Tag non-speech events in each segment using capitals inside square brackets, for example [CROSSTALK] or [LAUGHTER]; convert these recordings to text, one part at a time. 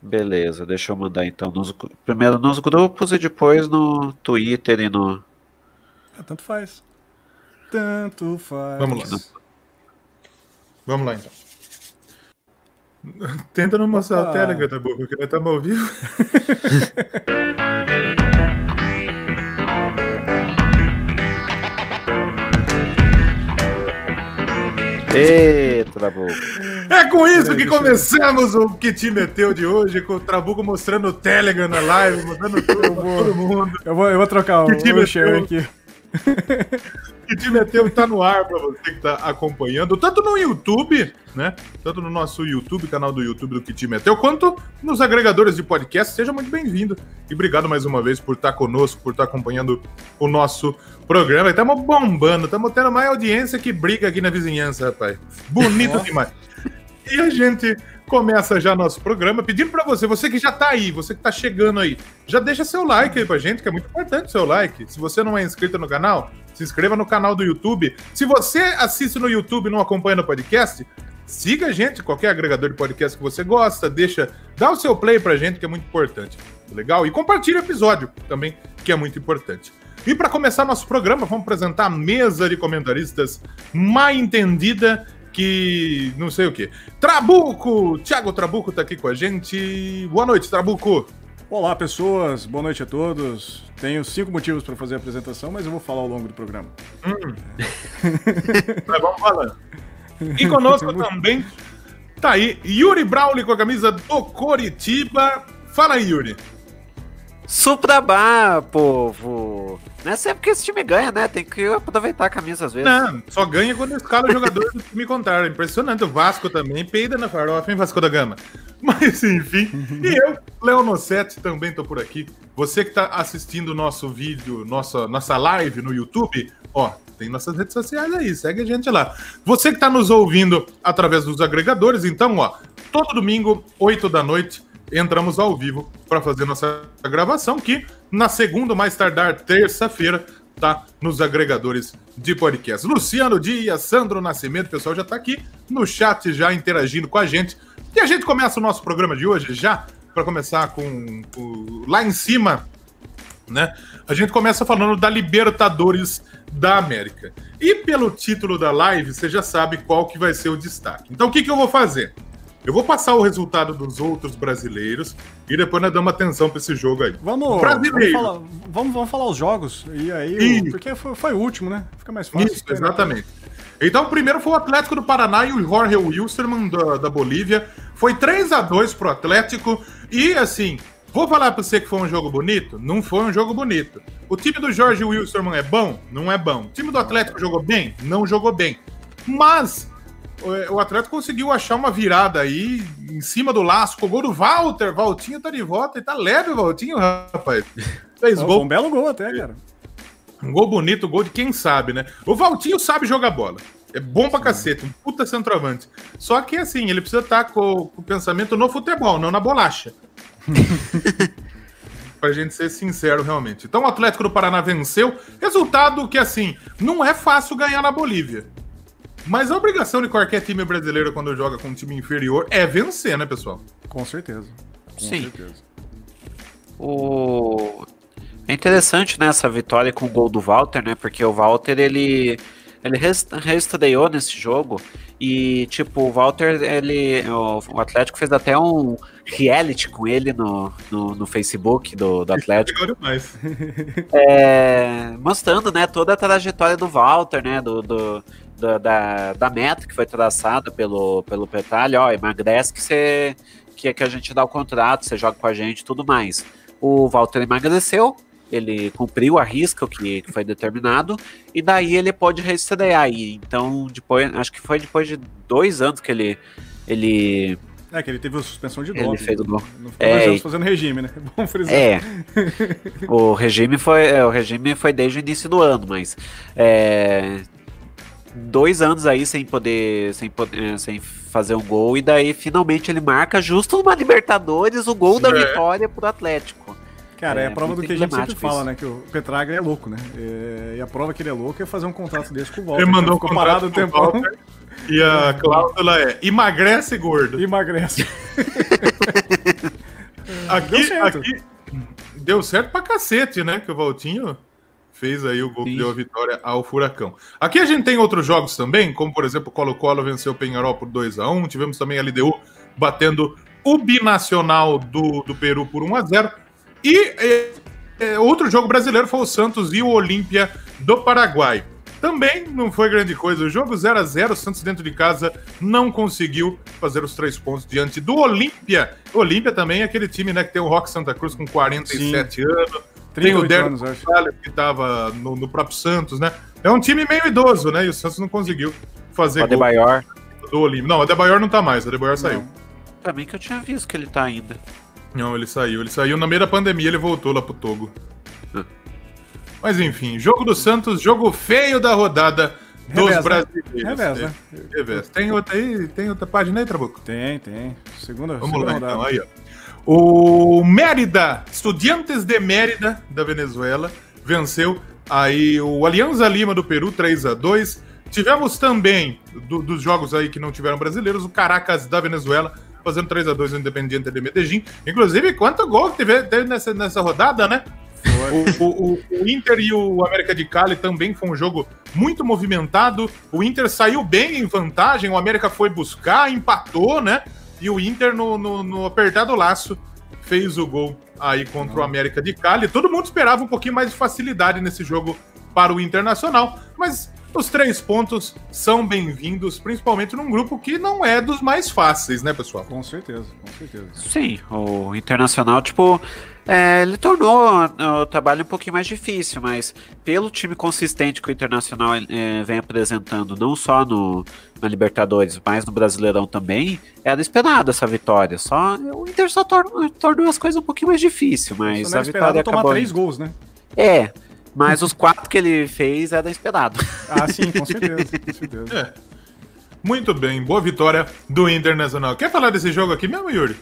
Beleza, deixa eu mandar então. Nos, primeiro nos grupos e depois no Twitter e no. Ah, tanto faz. Tanto faz. Vamos lá. Vamos lá então. [LAUGHS] Tenta não mostrar Opa. a tela, tá bom, porque nós estamos ao vivo. [LAUGHS] Eita, Trabuco. É com isso que começamos o que te meteu de hoje, com o Trabuco mostrando o Telegram na live, mostrando [LAUGHS] tudo pra todo mundo. Eu vou, eu vou trocar o, o share aqui. que te meteu tá no ar para você que tá acompanhando, tanto no YouTube, né? Tanto no nosso YouTube, canal do YouTube do que te meteu, quanto nos agregadores de podcast. Seja muito bem-vindo e obrigado mais uma vez por estar tá conosco, por estar tá acompanhando o nosso programa. Estamos bombando, estamos tendo mais audiência que briga aqui na vizinhança, rapaz. Bonito demais. E a gente começa já nosso programa pedindo para você, você que já tá aí, você que tá chegando aí, já deixa seu like aí pra gente, que é muito importante seu like. Se você não é inscrito no canal, se inscreva no canal do YouTube. Se você assiste no YouTube e não acompanha no podcast, siga a gente, qualquer agregador de podcast que você gosta, deixa, dá o seu play pra gente, que é muito importante. Legal? E compartilhe o episódio também, que é muito importante. E para começar nosso programa, vamos apresentar a mesa de comentaristas mais entendida que não sei o que. Trabuco! Thiago Trabuco tá aqui com a gente. Boa noite, Trabuco. Olá, pessoas. Boa noite a todos. Tenho cinco motivos para fazer a apresentação, mas eu vou falar ao longo do programa. Hum. [LAUGHS] mas vamos falando. E conosco também tá aí Yuri Brauli com a camisa do Coritiba. Fala aí, Yuri. Suprabá, povo! Não é sempre que esse time ganha, né? Tem que aproveitar a camisa às vezes. Não, só ganha quando escala jogadores do time contrário. Impressionante. O Vasco também peida na farofa, hein, Vasco da Gama? [LAUGHS] Mas, enfim. e eu, Leonossete, também tô por aqui. Você que tá assistindo o nosso vídeo, nossa, nossa live no YouTube, ó, tem nossas redes sociais aí, segue a gente lá. Você que tá nos ouvindo através dos agregadores, então, ó, todo domingo, 8 da noite, entramos ao vivo para fazer nossa gravação, que na segunda, mais tardar, terça-feira, tá nos agregadores de podcast. Luciano Dias, Sandro Nascimento, o pessoal já tá aqui no chat já interagindo com a gente. E a gente começa o nosso programa de hoje já para começar com, com, lá em cima, né? A gente começa falando da Libertadores da América. E pelo título da live, você já sabe qual que vai ser o destaque. Então o que, que eu vou fazer? Eu vou passar o resultado dos outros brasileiros e depois nós damos atenção para esse jogo aí. Vamos, vamos falar, vamos, vamos, falar os jogos. E aí, porque foi, foi, o último, né? Fica mais fácil. Isso, exatamente. Então, o primeiro foi o Atlético do Paraná e o Jorge Wilstermann da, da Bolívia. Foi 3 a 2 pro Atlético. E, assim, vou falar para você que foi um jogo bonito? Não foi um jogo bonito. O time do Jorge Wilstermann é bom? Não é bom. O time do Atlético jogou bem? Não jogou bem. Mas o Atlético conseguiu achar uma virada aí em cima do laço com o gol do Walter. Valtinho tá de volta e tá leve o Valtinho, rapaz. [LAUGHS] Fez gol. Um belo gol até, cara. Um gol bonito, gol de quem sabe, né? O Valtinho sabe jogar bola. É bom pra Sim. cacete, um puta centroavante. Só que assim, ele precisa estar tá com, com o pensamento no futebol, não na bolacha. [LAUGHS] pra gente ser sincero, realmente. Então o Atlético do Paraná venceu. Resultado que, assim, não é fácil ganhar na Bolívia. Mas a obrigação de qualquer time brasileiro quando joga com um time inferior é vencer, né, pessoal? Com certeza. Com Sim. Certeza. O... É interessante né, essa vitória com o gol do Walter, né? Porque o Walter ele, ele reestreou nesse jogo e tipo o Walter ele o, o, Atlético fez até um reality com ele no, no, no Facebook do, do Atlético. é, mostrando né toda a trajetória do Walter, né? Do, do da, da, da, meta que foi traçada pelo, pelo Petralha, ó, emagrece que você que, que a gente dá o contrato, você joga com a gente e tudo mais. O Walter emagreceu, ele cumpriu a risca que, que foi determinado, e daí ele pode reestrear aí. Então, depois, acho que foi depois de dois anos que ele. ele é, que ele teve a suspensão de doping. Ele fez o Não ficou é, fazendo regime, né? [LAUGHS] É bom frisar. É. o regime foi, é, o regime foi desde o início do ano, mas é, dois anos aí sem poder, sem poder, sem fazer um gol e daí finalmente ele marca justo numa Libertadores o gol da é. vitória pro Atlético. Cara, é, é a prova do que a gente sempre fala, né? Que o Petraga é louco, né? É, e a prova que ele é louco é fazer um contrato desse com o Walter. Ele mandou um contrato com o. Walter, e a [LAUGHS] cláusula é emagrece gordo. Emagrece. [LAUGHS] aqui, deu certo. Aqui, deu certo pra cacete, né? Que o Valtinho fez aí o gol que deu a vitória ao Furacão. Aqui a gente tem outros jogos também, como por exemplo o Colo-Colo venceu o Penharol por 2 a 1 tivemos também a LDU batendo o Binacional do, do Peru por 1 a 0 e é, é, outro jogo brasileiro foi o Santos e o Olímpia do Paraguai. Também não foi grande coisa. O jogo 0 a 0 o Santos dentro de casa não conseguiu fazer os três pontos diante do Olímpia. Olímpia também é aquele time né, que tem o Rock Santa Cruz com 47 Sim. anos. Tem o Derek que estava no, no, próprio Santos, né? É um time meio idoso, né? E o Santos não conseguiu fazer. O Adebayor. Do Olímpia. Não, o Adebayor não tá mais, o Adebayor saiu. Também que eu tinha visto que ele tá ainda. Não, ele saiu. Ele saiu no meio da pandemia, ele voltou lá pro Togo. Mas enfim, jogo do Santos, jogo feio da rodada dos Revés, brasileiros. Revés, né? Revés. Tem outra aí? Tem outra página aí, Trabuco? Tem, tem. Segunda, Vamos segunda lá, rodada. então. Aí, ó. O Mérida, Estudiantes de Mérida, da Venezuela, venceu aí o Alianza Lima do Peru, 3 a 2 Tivemos também, do, dos jogos aí que não tiveram brasileiros, o Caracas da Venezuela, fazendo 3 a 2 no Independiente de Medellín. Inclusive, quanto gol que teve, teve nessa, nessa rodada, né? O, o, o, Inter e o América de Cali também foi um jogo muito movimentado. O Inter saiu bem em vantagem, o América foi buscar, empatou, né? E o Inter, no, no, no apertado laço, fez o gol aí contra o América de Cali. Todo mundo esperava um pouquinho mais de facilidade nesse jogo para o Internacional, mas os três pontos são bem-vindos, principalmente num grupo que não é dos mais fáceis, né, pessoal? Com certeza, com certeza. Sim, o Internacional, tipo, é, ele tornou o trabalho um pouquinho mais difícil, mas pelo time consistente que o Internacional é, vem apresentando, não só no, na Libertadores, mas no Brasileirão também, era esperado essa vitória. Só o Inter só tornou, tornou as coisas um pouquinho mais difícil, mas a vitória acabou. tomar três gols, né? É, mas os quatro que ele fez era esperado. Ah, sim, com certeza. Com [LAUGHS] certeza. É. Muito bem, boa vitória do Internacional. Quer falar desse jogo aqui mesmo, Yuri?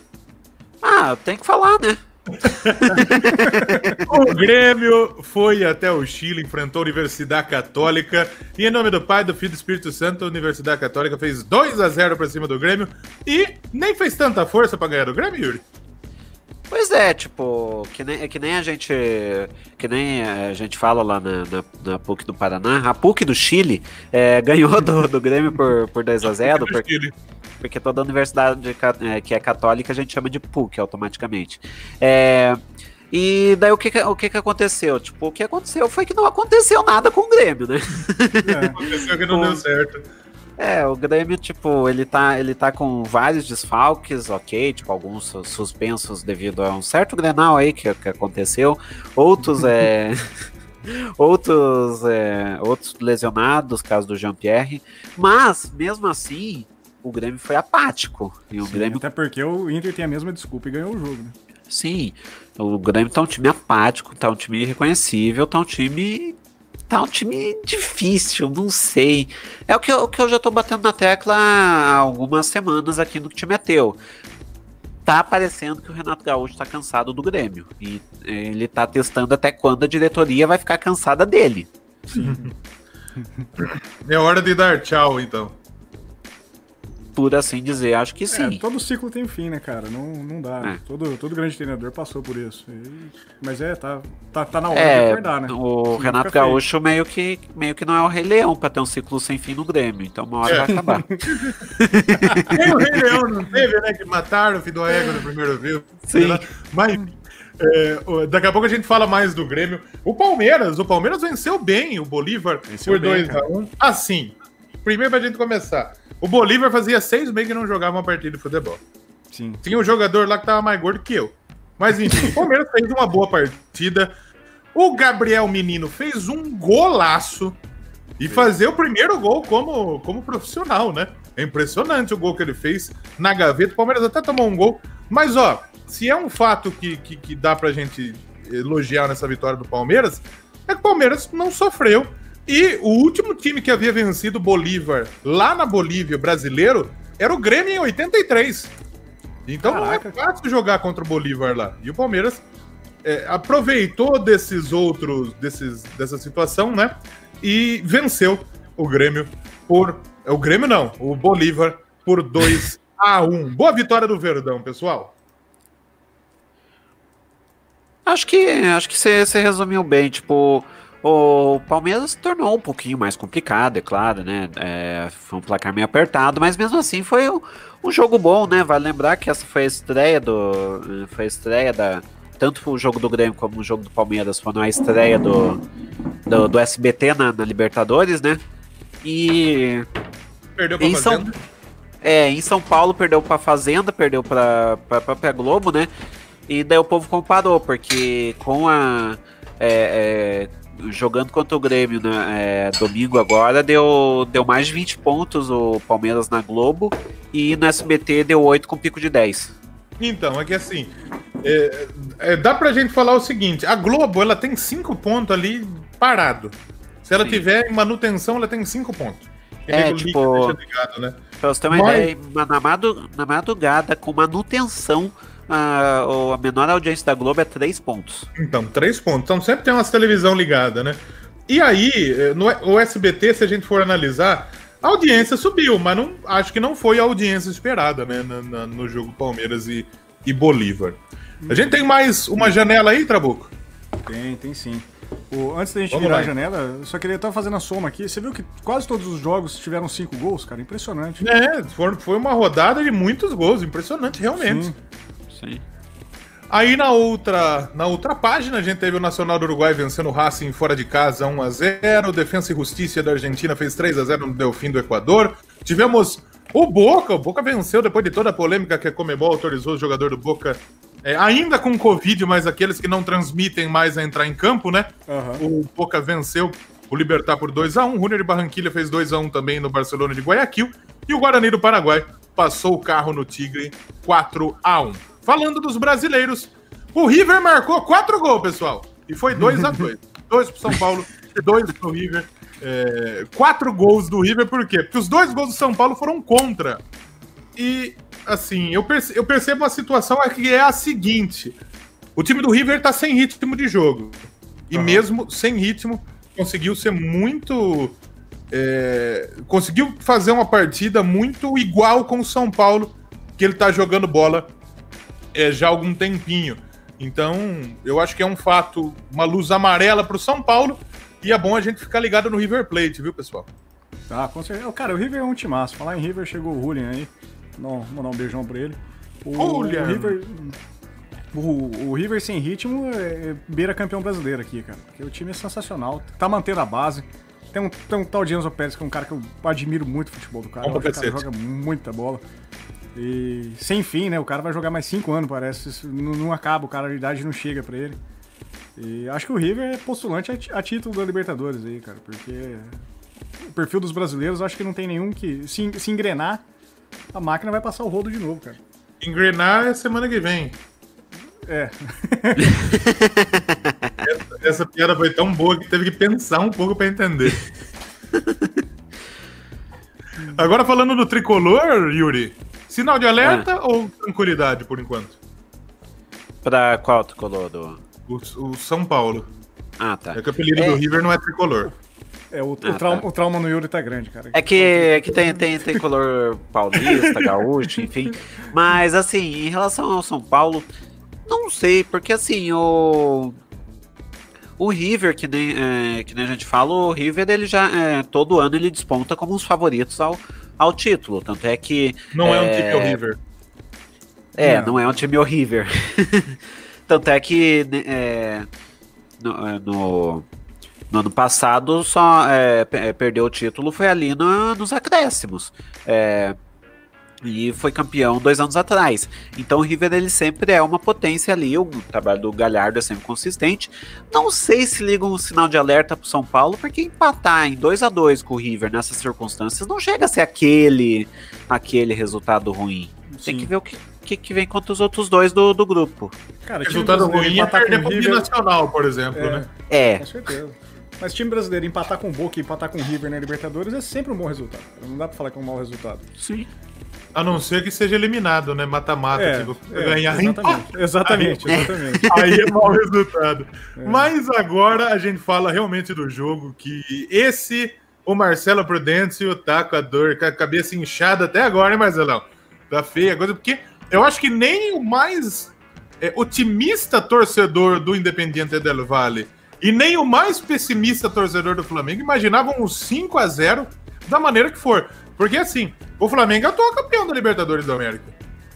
Ah, tem que falar, né? [LAUGHS] o Grêmio foi até o Chile, enfrentou a Universidade Católica e, em nome do Pai, do Filho e do Espírito Santo, a Universidade Católica fez 2 a 0 para cima do Grêmio e nem fez tanta força para ganhar do Grêmio, Yuri. Pois é, tipo, que nem, que nem a gente que nem a gente fala lá na, na, na PUC do Paraná, a PUC do Chile é, ganhou do, do Grêmio por, por 2 a 0 [LAUGHS] porque, porque toda universidade é, que é católica a gente chama de PUC automaticamente. É, e daí o que, o que que aconteceu? Tipo, o que aconteceu foi que não aconteceu nada com o Grêmio, né? É, [LAUGHS] aconteceu que não deu certo. É, o Grêmio, tipo, ele tá, ele tá com vários desfalques, ok, tipo, alguns suspensos devido a um certo Grenal aí que, que aconteceu, outros é... [LAUGHS] outros, é, outros lesionados, caso do Jean-Pierre, mas, mesmo assim, o Grêmio foi apático. E o Sim, Grêmio... Até porque o Inter tem a mesma desculpa e ganhou o jogo, né? Sim, o Grêmio tá um time apático, tá um time irreconhecível, tá um time tá um time difícil, não sei. É o que, eu, o que eu já tô batendo na tecla há algumas semanas aqui no time é teu. Tá parecendo que o Renato Gaúcho tá cansado do Grêmio. E ele tá testando até quando a diretoria vai ficar cansada dele. [LAUGHS] é hora de dar tchau, então por assim dizer. Acho que é, sim. É, todo ciclo tem fim, né, cara? Não, não dá. É. Todo, todo grande treinador passou por isso. E, mas é, tá, tá, tá na hora é, de acordar, né? O Renato Gaúcho meio que, meio que não é o Rei Leão pra ter um ciclo sem fim no Grêmio. Então uma hora é. vai acabar. [LAUGHS] [LAUGHS] tem o Rei Leão, não teve, né? Que mataram o filho do Ego no primeiro vídeo. Sim. Mas. É, daqui a pouco a gente fala mais do Grêmio. O Palmeiras, o Palmeiras venceu bem o Bolívar venceu por 2x1. Um. Assim, primeiro pra gente começar. O Bolívar fazia seis meses que não jogava uma partida de futebol. Sim. Tinha um jogador lá que tava mais gordo que eu. Mas enfim, o Palmeiras [LAUGHS] fez uma boa partida. O Gabriel Menino fez um golaço e fazer o primeiro gol como, como profissional, né? É impressionante o gol que ele fez na gaveta. O Palmeiras até tomou um gol. Mas, ó, se é um fato que, que, que dá pra gente elogiar nessa vitória do Palmeiras, é que o Palmeiras não sofreu e o último time que havia vencido o Bolívar lá na Bolívia brasileiro era o Grêmio em 83. Então Caraca. não é fácil jogar contra o Bolívar lá. E o Palmeiras é, aproveitou desses outros, desses, dessa situação, né? E venceu o Grêmio por. O Grêmio não, o Bolívar por 2 a 1 Boa vitória do Verdão, pessoal. Acho que acho que você resumiu bem, tipo, o Palmeiras se tornou um pouquinho mais complicado, é claro, né? É, foi um placar meio apertado, mas mesmo assim foi um, um, jogo bom, né? Vale lembrar que essa foi a estreia do. Foi a estreia da. Tanto o jogo do Grêmio como o jogo do Palmeiras foram a estreia do, do, do SBT na, na, Libertadores, né? E. Perdeu pra em São, é, em São Paulo perdeu pra Fazenda, perdeu pra, pra própria Globo, né? E daí o povo comparou, porque com a. É, é, jogando contra o Grêmio né, é, domingo agora, deu, deu mais de 20 pontos o Palmeiras na Globo e no SBT deu 8 com pico de 10. Então, é que assim, é, é, dá pra gente falar o seguinte: a Globo ela tem 5 pontos ali parado. Se ela Sim. tiver manutenção, ela tem 5 pontos. É, tipo, ligado, né? Pra você ter uma Mas... ideia, na, madu na madrugada, com manutenção a, a menor audiência da Globo é 3 pontos. Então, 3 pontos. Então sempre tem umas televisão ligada, né? E aí, eh, no o SBT, se a gente for analisar, a audiência subiu, mas não, acho que não foi a audiência esperada, né? Na, na, no jogo Palmeiras e, e Bolívar. A gente tem mais uma janela aí, Trabuco? Tem, tem sim. O, antes da gente Vamos virar lá. a janela, eu só queria estar fazendo a soma aqui. Você viu que quase todos os jogos tiveram cinco gols, cara? Impressionante. É, foi, foi uma rodada de muitos gols. Impressionante, realmente. Sim. Sim. Aí na outra, na outra página a gente teve o Nacional do Uruguai vencendo o Racing fora de casa 1 a 0, Defensa e Justiça da Argentina fez 3 a 0 no Delfim do Equador. Tivemos o Boca, o Boca venceu depois de toda a polêmica que a Comebol autorizou o jogador do Boca é, ainda com Covid, mas aqueles que não transmitem mais a entrar em campo, né? Uhum. O Boca venceu o Libertar por 2 a 1 O Runner de Barranquilha fez 2 a 1 também no Barcelona de Guayaquil. E o Guarani do Paraguai passou o carro no Tigre 4 a 1 Falando dos brasileiros, o River marcou quatro gols, pessoal. E foi 2 a 2 [LAUGHS] Dois pro São Paulo, dois pro River. É, quatro gols do River, por quê? Porque os dois gols do São Paulo foram contra. E, assim, eu, perce eu percebo a situação que é a seguinte: o time do River tá sem ritmo de jogo. E uhum. mesmo sem ritmo, conseguiu ser muito. É, conseguiu fazer uma partida muito igual com o São Paulo, que ele tá jogando bola é, já há algum tempinho. Então, eu acho que é um fato, uma luz amarela para o São Paulo. E é bom a gente ficar ligado no River Plate, viu, pessoal? Tá, com certeza. Cara, o River é um timaço. Falar em River, chegou o Julian aí. Não, mandar um beijão pra ele. O, Julian. o River. O, o, River sem ritmo é, é beira campeão brasileiro aqui, cara. Porque o time é sensacional. Tá mantendo a base. Tem um, tem um tal de Enzo Pérez, que é um cara que eu admiro muito o futebol do cara. o cara joga muita bola. E sem fim, né? O cara vai jogar mais 5 anos, parece. Isso não, não, acaba, o cara, a idade não chega pra ele. E acho que o River é postulante a, a título da Libertadores aí, cara, porque o perfil dos brasileiros acho que não tem nenhum que. Se, se engrenar, a máquina vai passar o rodo de novo, cara. Engrenar é semana que vem. É. [LAUGHS] essa, essa piada foi tão boa que teve que pensar um pouco para entender. [LAUGHS] Agora falando do tricolor, Yuri, Sinal de alerta é. ou tranquilidade por enquanto? Pra qual tricolor? Do... O, o São Paulo. Ah, tá. É que o apelido é... do River não é tricolor. É, o, ah, o, trauma, tá. o, trauma, no Yuri tá grande, cara. É que, é que tem, tem, tem color paulista, [LAUGHS] gaúcho, enfim. Mas, assim, em relação ao São Paulo, não sei, porque, assim, o. O River, que nem, é, que nem a gente fala, o River, ele já. É, todo ano ele desponta como um os favoritos ao, ao título. Tanto é que. Não é, é um time horrível. É, não. não é um time horrível. [LAUGHS] Tanto é que né, é, no, é, no, no, ano passado só é, é, perdeu o título foi ali no, nos acréscimos. É, e foi campeão dois anos atrás. Então o River ele sempre é uma potência ali. O trabalho do Galhardo é sempre consistente. Não sei se liga um sinal de alerta para São Paulo, porque empatar em 2 a 2 com o River nessas circunstâncias não chega a ser aquele aquele resultado ruim. Sim. Tem que ver o que, que, que, vem contra os outros dois do, do grupo. Cara, resultado ruim é perder com o River... Nacional, por exemplo, é, né? É. Com certeza. Mas time brasileiro empatar com o Boca e empatar com o River na Libertadores é sempre um bom resultado. Não dá pra falar que é um mau resultado. Sim. A não ser que seja eliminado, né? Mata-mata, é, tipo, é, ganhar Exatamente, exatamente. Aí, exatamente. [LAUGHS] aí é mau resultado. É. Mas agora a gente fala realmente do jogo, que esse, o Marcelo Prudêncio tá com a dor, com a cabeça inchada até agora, hein, Marcelão? Tá feia a coisa, porque eu acho que nem o mais é, otimista torcedor do Independiente del Valle e nem o mais pessimista torcedor do Flamengo imaginavam um 5 a 0 da maneira que for. Porque assim, o Flamengo é atual campeão da Libertadores da América.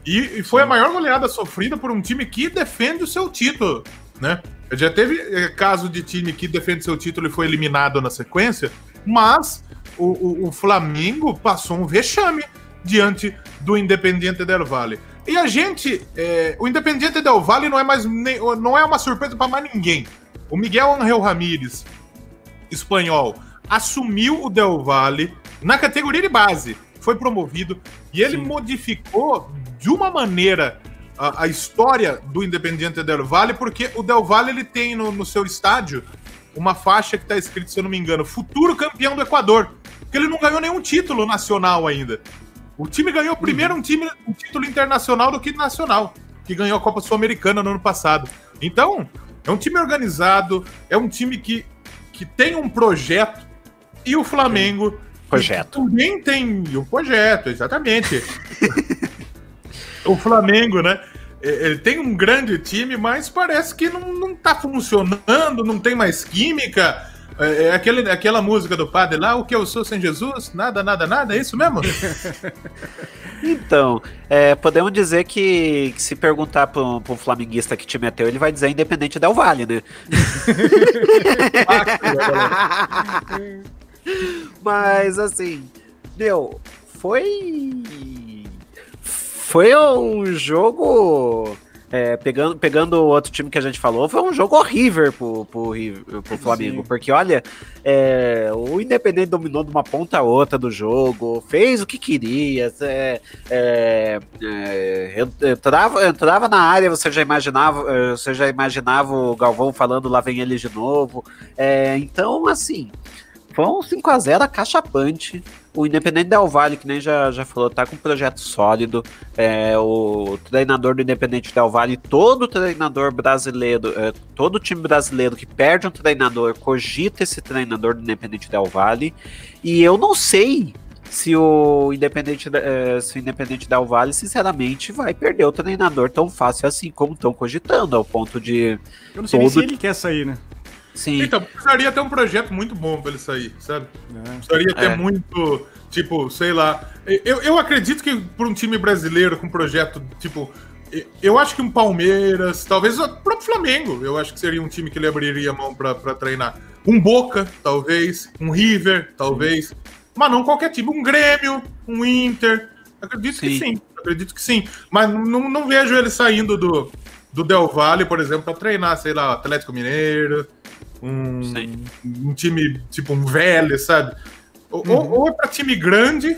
E, e foi Sim. a maior goleada sofrida por um time que defende o seu título, né? Já teve é, caso de time que defende seu título e foi eliminado na sequência, mas o, o, o Flamengo passou um vexame diante do Independiente del Valle. E a gente, é, o Independiente del Valle não é mais nem, não é uma surpresa para mais ninguém. O Miguel Angel Ramírez, espanhol, assumiu o Del Valle na categoria de base, foi promovido e ele Sim. modificou de uma maneira a, a, história do Independiente del Valle, porque o Del Valle ele tem no, no seu estádio uma faixa que está escrito, se eu não me engano, futuro campeão do Equador, porque ele não ganhou nenhum título nacional ainda. O time ganhou primeiro um, time, um título internacional do que nacional, que ganhou a Copa Sul-Americana no ano passado. Então, é um time organizado, é um time que, que tem um projeto, e o Flamengo. Projeto. Também tem um projeto, exatamente. [LAUGHS] o Flamengo, né? É, ele tem um grande time, mas parece que não, não tá funcionando, não tem mais química. É, é aquele, aquela música do padre lá, o que eu sou sem Jesus? Nada, nada, nada, é isso mesmo? [LAUGHS] então, é, podemos dizer que, que se perguntar para um flamenguista que te meteu, ele vai dizer independente Del Vale, né? [LAUGHS] [LAUGHS] Mas assim, meu, foi. Foi um jogo é, pegando, pegando o outro time que a gente falou, foi um jogo horrível pro, pro, pro Flamengo. Sim. Porque, olha, é, o Independente dominou de uma ponta a outra do jogo, fez o que queria. É, é, é entrava, entrava na área, você já imaginava, é, você já imaginava o Galvão falando lá vem ele de novo. então, assim, foi um 5x0 acachapante. O Independente Del Valle, que nem já, já falou, tá com um projeto sólido. É, o treinador do Independente Del Valle, todo treinador brasileiro, é, todo time brasileiro que perde um treinador, cogita esse treinador do Independente Del Valle. E eu não sei se o Independente, é, se o Independente Del Valle, sinceramente, vai perder o treinador tão fácil assim como estão cogitando, ao ponto de. Eu não sei todo... nem se ele quer sair, né? Sim. Então, precisaria ter um projeto muito bom pra ele sair, sabe? É. Precisaria ter é. muito, tipo, sei lá. Eu, eu acredito que por um time brasileiro com projeto, tipo. Eu acho que um Palmeiras, talvez o próprio Flamengo, eu acho que seria um time que ele abriria a mão pra, pra treinar. Um Boca, talvez. Um River, talvez. Sim. Mas não qualquer time. Um Grêmio, um Inter. Acredito sim. que sim. Acredito que sim. Mas não, não vejo ele saindo do, do Del Valle, por exemplo, para treinar, sei lá, Atlético Mineiro, um, um time tipo um velho, sabe? Ou, uhum. ou é para time grande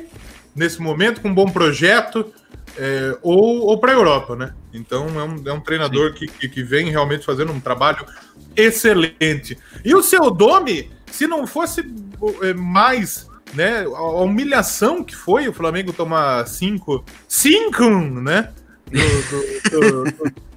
nesse momento, com um bom projeto, é, ou, ou para a Europa, né? Então é um, é um treinador que, que, que, vem realmente fazendo um trabalho excelente. E o seu Dome, se não fosse é, mais né, a humilhação que foi o Flamengo tomar cinco, cinco, né? Do, do, do, do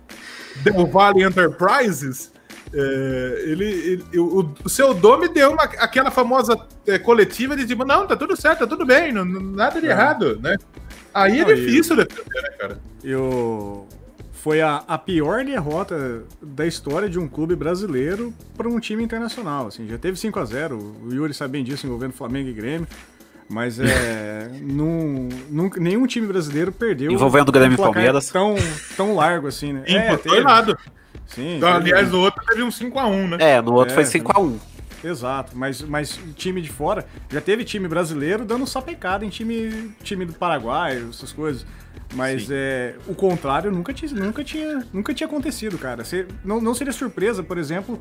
[LAUGHS] Del Valle Enterprises, é, ele, ele o, o, seu Dome deu uma, aquela famosa é, coletiva de tipo, não, tá tudo certo, tá tudo bem, não, nada de é. errado, né? Aí é não, é difícil eu, defender, né, cara? Eu... Foi a, a pior derrota da história de um clube brasileiro para um time internacional. Assim, já teve 5 a 0 o Yuri sabe bem disso envolvendo Flamengo e Grêmio. Mas é. [LAUGHS] num, num, nenhum time brasileiro perdeu. Envolvendo o Grêmio e Palmeiras. Tão, tão largo assim, né? Sim, é, foi nada. Sim. Então, aliás, o outro teve um 5x1, né? É, no outro é, foi 5x1. Exato, mas, mas time de fora, já teve time brasileiro dando sapecada em time, time do Paraguai, essas coisas. Mas é, o contrário nunca tinha, nunca tinha, nunca tinha acontecido, cara. Você, não, não seria surpresa, por exemplo,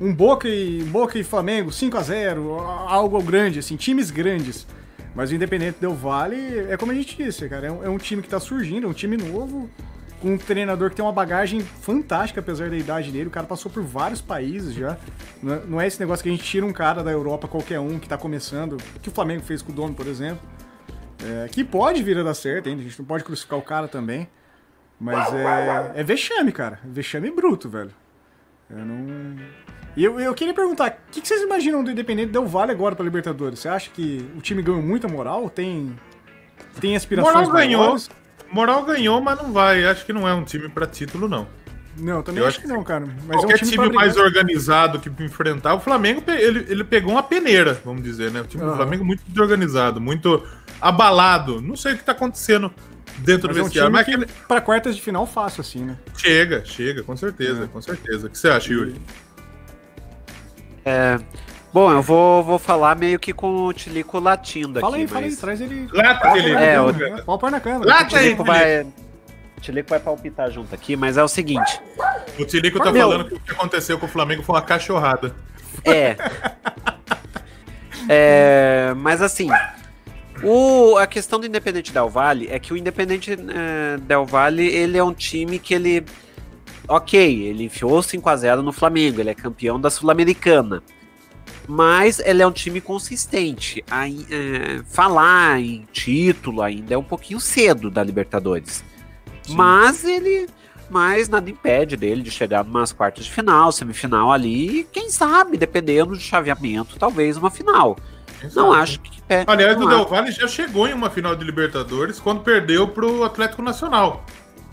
um Boca e, Boca e Flamengo 5 a 0 algo grande, assim, times grandes. Mas o Independente Del Vale é como a gente disse, cara, é um, é um time que tá surgindo, é um time novo, um treinador que tem uma bagagem fantástica, apesar da idade dele. O cara passou por vários países já. Não é, é esse negócio que a gente tira um cara da Europa, qualquer um, que tá começando, que o Flamengo fez com o Dono, por exemplo. É, que pode vir a dar certo ainda, a gente não pode crucificar o cara também. Mas é, é vexame, cara. Vexame bruto, velho. Eu não. E eu, eu queria perguntar, o que, que, vocês imaginam do Independente Del Vale agora pra Libertadores? Você acha que o time ganhou muita moral? Tem, tem aspirações moral ganhou. Moral ganhou, mas não vai. Acho que não é um time para título, não. Não, também Eu acho acho que não, cara. Mas Qualquer é um time, time, mais organizado que enfrentar, o Flamengo ele, ele pegou uma peneira, vamos dizer, né? O time do Aham. Flamengo muito desorganizado, muito abalado. Não sei o que tá acontecendo dentro Mas do é um vestiário, time mas que aquele- pra quartas de final fácil, assim, né? chega, chega, com certeza, É. com certeza. O que você acha, Yuri? É, bom, eu vou, vou falar meio que com o Tilico latindo Fala aqui. aí, fala aí, mas... traz ele. Lata na É, o-? Pau põe na câmera. Lata O aí, Tilico vai, o Tilico vai palpitar junto aqui, mas é o seguinte. O Tilico tá Meu. falando que o que aconteceu com o Flamengo foi uma cachorrada. É. É, mas assim, o, a questão do Independente Del Valle é que o Independente eh, Del Valle, ele é um time que ele ok, ele enfiou 5x0 no Flamengo, ele é campeão da Sul-Americana. Mas ele é um time consistente. Aí, eh, falar em título ainda é um pouquinho cedo da Libertadores. Mas ele. Mas nada impede dele de chegar numas quartas de final, semifinal ali, e quem sabe, dependendo do chaveamento, talvez uma final. Não acho que. é, Aliás, o Del Valle já chegou em uma final de Libertadores quando perdeu pro Atlético Nacional.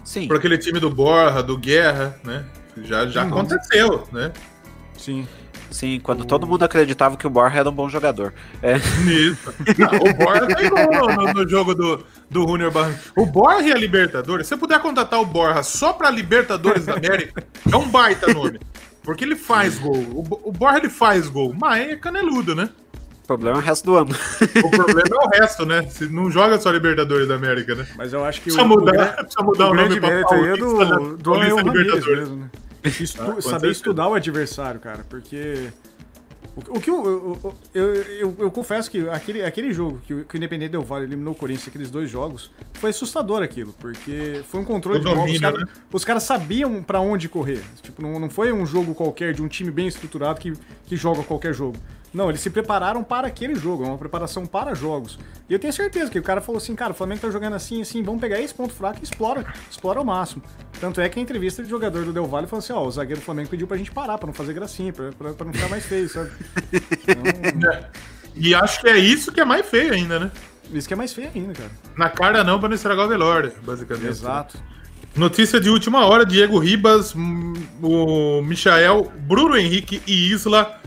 Sim. Por aquele time do Borra, do Guerra, né? Já, já Uhum. aconteceu, né? Sim. Sim, quando todo mundo acreditava que o Borja era um bom jogador. É, Isso. Não, o Borja tem gol no, no- jogo do, do Junior Barranquilla. O Borja e a Libertadores, se você puder contratar o Borja só pra Libertadores da América, é um baita nome. Porque ele faz gol. O, o Borja ele faz gol, mas é caneludo, né? o problema é o resto do ano. O problema é o resto, né? Se não joga só Libertadores da América, né? Mas eu acho que Precisa o, mudar, o, precisa mudar o o, nome mérito aí é Paulista, do, né? do Paulista Leon Ramírez Libertadores. mesmo, né? Estu- Ah, saber estudar o adversário, cara, porque. O, o que eu, eu, eu, eu- eu confesso que aquele, aquele jogo que o, que o Independente Del Valle eliminou o Corinthians, aqueles dois jogos, foi assustador aquilo, porque foi um controle O de. Os domínio, caras né? os caras sabiam pra onde correr. Tipo, não, não foi um jogo qualquer de um time bem estruturado que, que joga qualquer jogo. Não, eles se prepararam para aquele jogo, é uma preparação para jogos. E eu tenho certeza que o cara falou assim, cara, o Flamengo tá jogando assim, assim, vamos pegar esse ponto fraco e explora, explora ao máximo. Tanto é que a entrevista de jogador do Del Valle falou assim, ó, o zagueiro do Flamengo pediu pra gente parar, pra não fazer gracinha, pra, pra, pra não ficar mais feio, sabe? Então, [LAUGHS] É. E acho que é isso que é mais feio ainda, né? isso que é mais feio ainda, cara. Na cara não, pra não estragar o velório, basicamente. Exato. Notícia de última hora: Diego Ribas, hum, o Michael, Bruno Henrique e Isla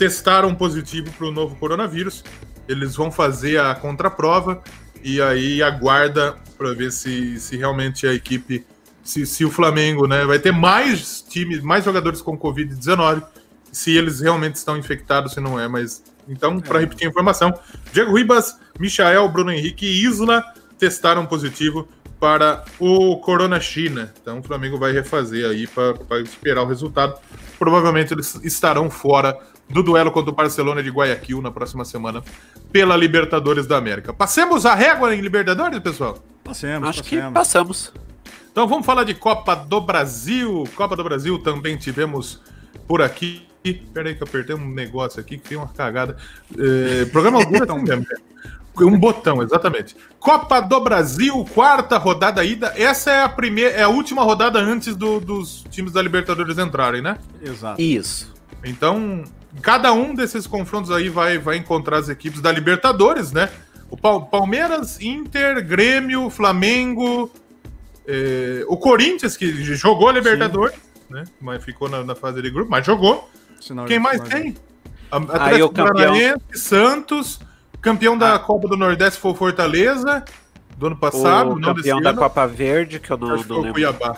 testaram positivo para o novo coronavírus. Eles vão fazer a contraprova e aí aguarda para ver se, se realmente a equipe, se, se o Flamengo, né, vai ter mais times, mais jogadores com Covid-19, se eles realmente estão infectados, se não é, mas então, para repetir a informação, Diego Ribas, Michael, Bruno Henrique e Isla testaram positivo para o Corona China. Então o Flamengo vai refazer aí para esperar o resultado. Provavelmente eles estarão fora do duelo contra o Barcelona de Guayaquil na próxima semana pela Libertadores da América. Passemos a régua em Libertadores, pessoal? Passemos, Acho que passemos. passamos. Então vamos falar de Copa do Brasil. Copa do Brasil também tivemos por aqui. Peraí que eu apertei um negócio aqui que tem uma cagada. É, programa dura assim mesmo. Um botão, exatamente. Copa do Brasil, quarta rodada ida. Essa é a primeira, é a última rodada antes do- dos times da Libertadores entrarem, né? Exato. Isso. Então, cada um desses confrontos aí vai, vai encontrar as equipes da Libertadores, né? O Pal- Palmeiras, Inter, Grêmio, Flamengo, eh, o Corinthians, que jogou a Libertadores, né? Mas ficou na, na fase de grupo, mas jogou. Quem mais tem? Atlético. Paranaense, Santos, campeão da Ah. Copa do Nordeste foi o Fortaleza, do ano passado, o campeão da ano. Copa Verde, que eu não, Acho que não foi o. Cuiabá.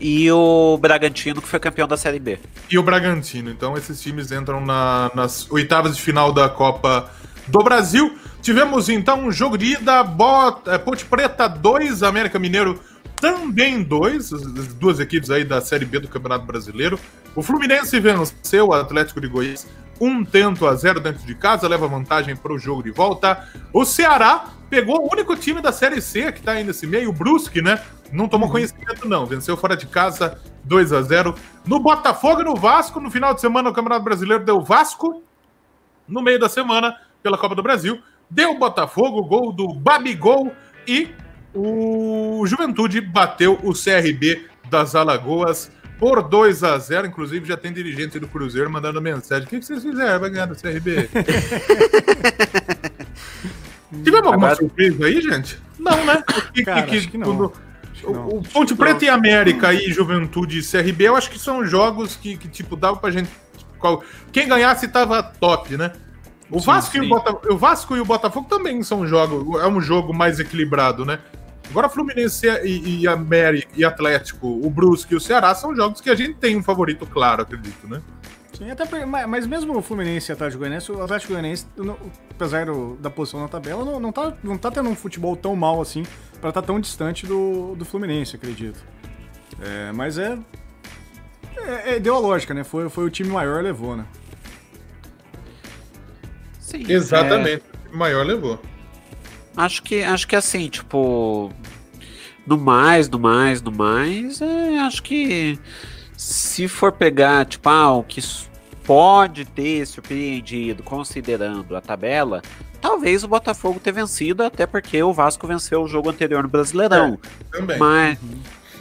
E o Bragantino, que foi campeão da Série B. e o Bragantino. Então esses times entram na- nas oitavas de final da Copa do Brasil. Tivemos então um jogo de ida, Bot, eh, Ponte Preta 2, América Mineiro também 2, as as duas equipes aí da Série B do Campeonato Brasileiro. O Fluminense venceu o Atlético de Goiás um tento a zero dentro de casa, leva vantagem para o jogo de volta. O Ceará pegou o único time da Série C que tá aí nesse meio, o Brusque, né? Não tomou conhecimento, não. Venceu fora de casa 2 a 0 No Botafogo e no Vasco, no final de semana, o Campeonato Brasileiro deu Vasco. No meio da semana, pela Copa do Brasil, deu Botafogo, gol do Babigol e o Juventude bateu o CRB das Alagoas por 2 a 0 Inclusive, já tem dirigente do Cruzeiro mandando mensagem. O que que vocês fizeram? Vai ganhar do CRB? [LAUGHS] Tivemos alguma Agora- surpresa aí, gente? Não, né? Que- Cara, que- acho que não. quando- O, o Ponte Preta e América e Juventude e CRB, eu acho que são jogos que, que tipo, dava pra gente. Quem ganhasse tava top, né? O Vasco, e o, sim. Bota- o Vasco e o Botafogo também são jogos. É um jogo mais equilibrado, né? Agora Fluminense e, e América e Atlético, o Brusque e o Ceará são jogos que a gente tem um favorito claro, acredito, né? Sim, até por- mas, mas mesmo o Fluminense e o Atlético Goianiense, o Atlético Goianiense, não- apesar do- da posição na tabela, não, não, tá, não tá tendo um futebol tão mal assim pra estar tão distante do, do Fluminense, acredito. É, mas é, é, é- Deu a lógica, né? Foi, foi o time maior levou, né? Sim, Exatamente. O maior levou. Acho que, acho que assim, tipo. No mais, no mais, no mais, é, acho que se for pegar, tipo, ah, o que pode ter surpreendido, considerando a tabela, talvez o Botafogo ter vencido, até porque o Vasco venceu o jogo anterior no Brasileirão. Também. Mas,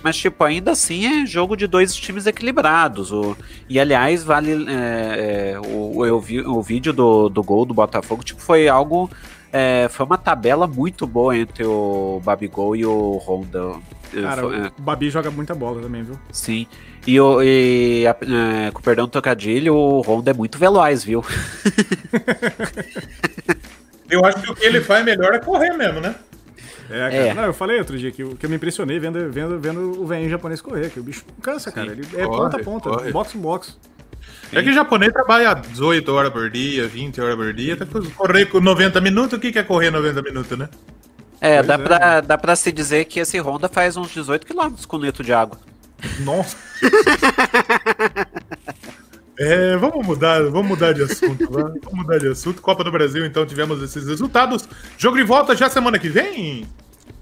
mas, tipo, ainda assim é jogo de dois times equilibrados. O, e, aliás, vale. é, é, o, eu vi, o vídeo do, do gol do Botafogo, tipo, foi algo. É, foi uma tabela muito boa entre o Babigol e o Honda. É, Cara, foi- é, o Babi joga muita bola também, viu? sim. E, o, e a- é, com perdão do trocadilho, o Honda é muito veloz, viu? [LAUGHS] Eu acho que o que ele faz melhor é correr mesmo, né? É, cara. É. Não, eu falei outro dia que, eu- que eu me impressionei vendo, vendo, vendo o velhinho japonês correr, que o bicho não cansa, cara. Ele é corre, ponta a ponta, corre. box em box. É que o japonês trabalha 18 horas por dia, 20 horas por dia, tá correr com 90 minutos, o que que é correr 90 minutos, né? É, Pois dá, é. Pra, dá pra se dizer que esse Honda faz uns 18 km com litro de água. Nossa. [LAUGHS] É, vamos mudar, vamos mudar de assunto, vamos mudar de assunto. Copa do Brasil, então tivemos esses resultados. Jogo de volta já semana que vem?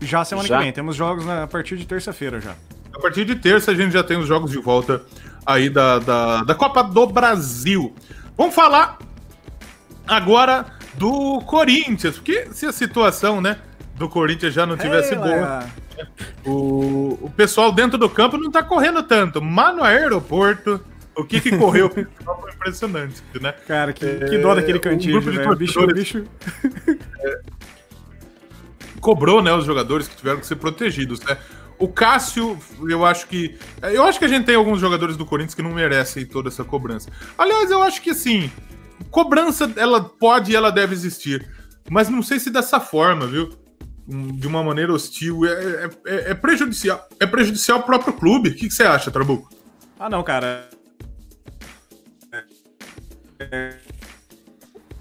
Já semana Já. que vem, temos jogos na- a partir de terça-feira já. A partir de terça a gente já tem os jogos de volta aí da, da, da Copa do Brasil. Vamos falar agora do Corinthians, porque se a situação, né, do Corinthians já não tivesse Ei, boa, o, o pessoal dentro do campo não tá correndo tanto, mas no aeroporto, o que que correu [LAUGHS] foi impressionante, né? Cara, que, que dó daquele cantinho, grupo de velho. O bicho, bicho. [LAUGHS] cobrou, né, os jogadores que tiveram que ser protegidos, né? O Cássio, eu acho que. Eu acho que a gente tem alguns jogadores do Corinthians que não merecem toda essa cobrança. Aliás, eu acho que assim, cobrança ela pode e ela deve existir. Mas não sei se dessa forma, viu? De uma maneira hostil. É, é- é- é prejudicial. É prejudicial ao próprio clube. O que, que você acha, Trabuco? Ah, não, cara.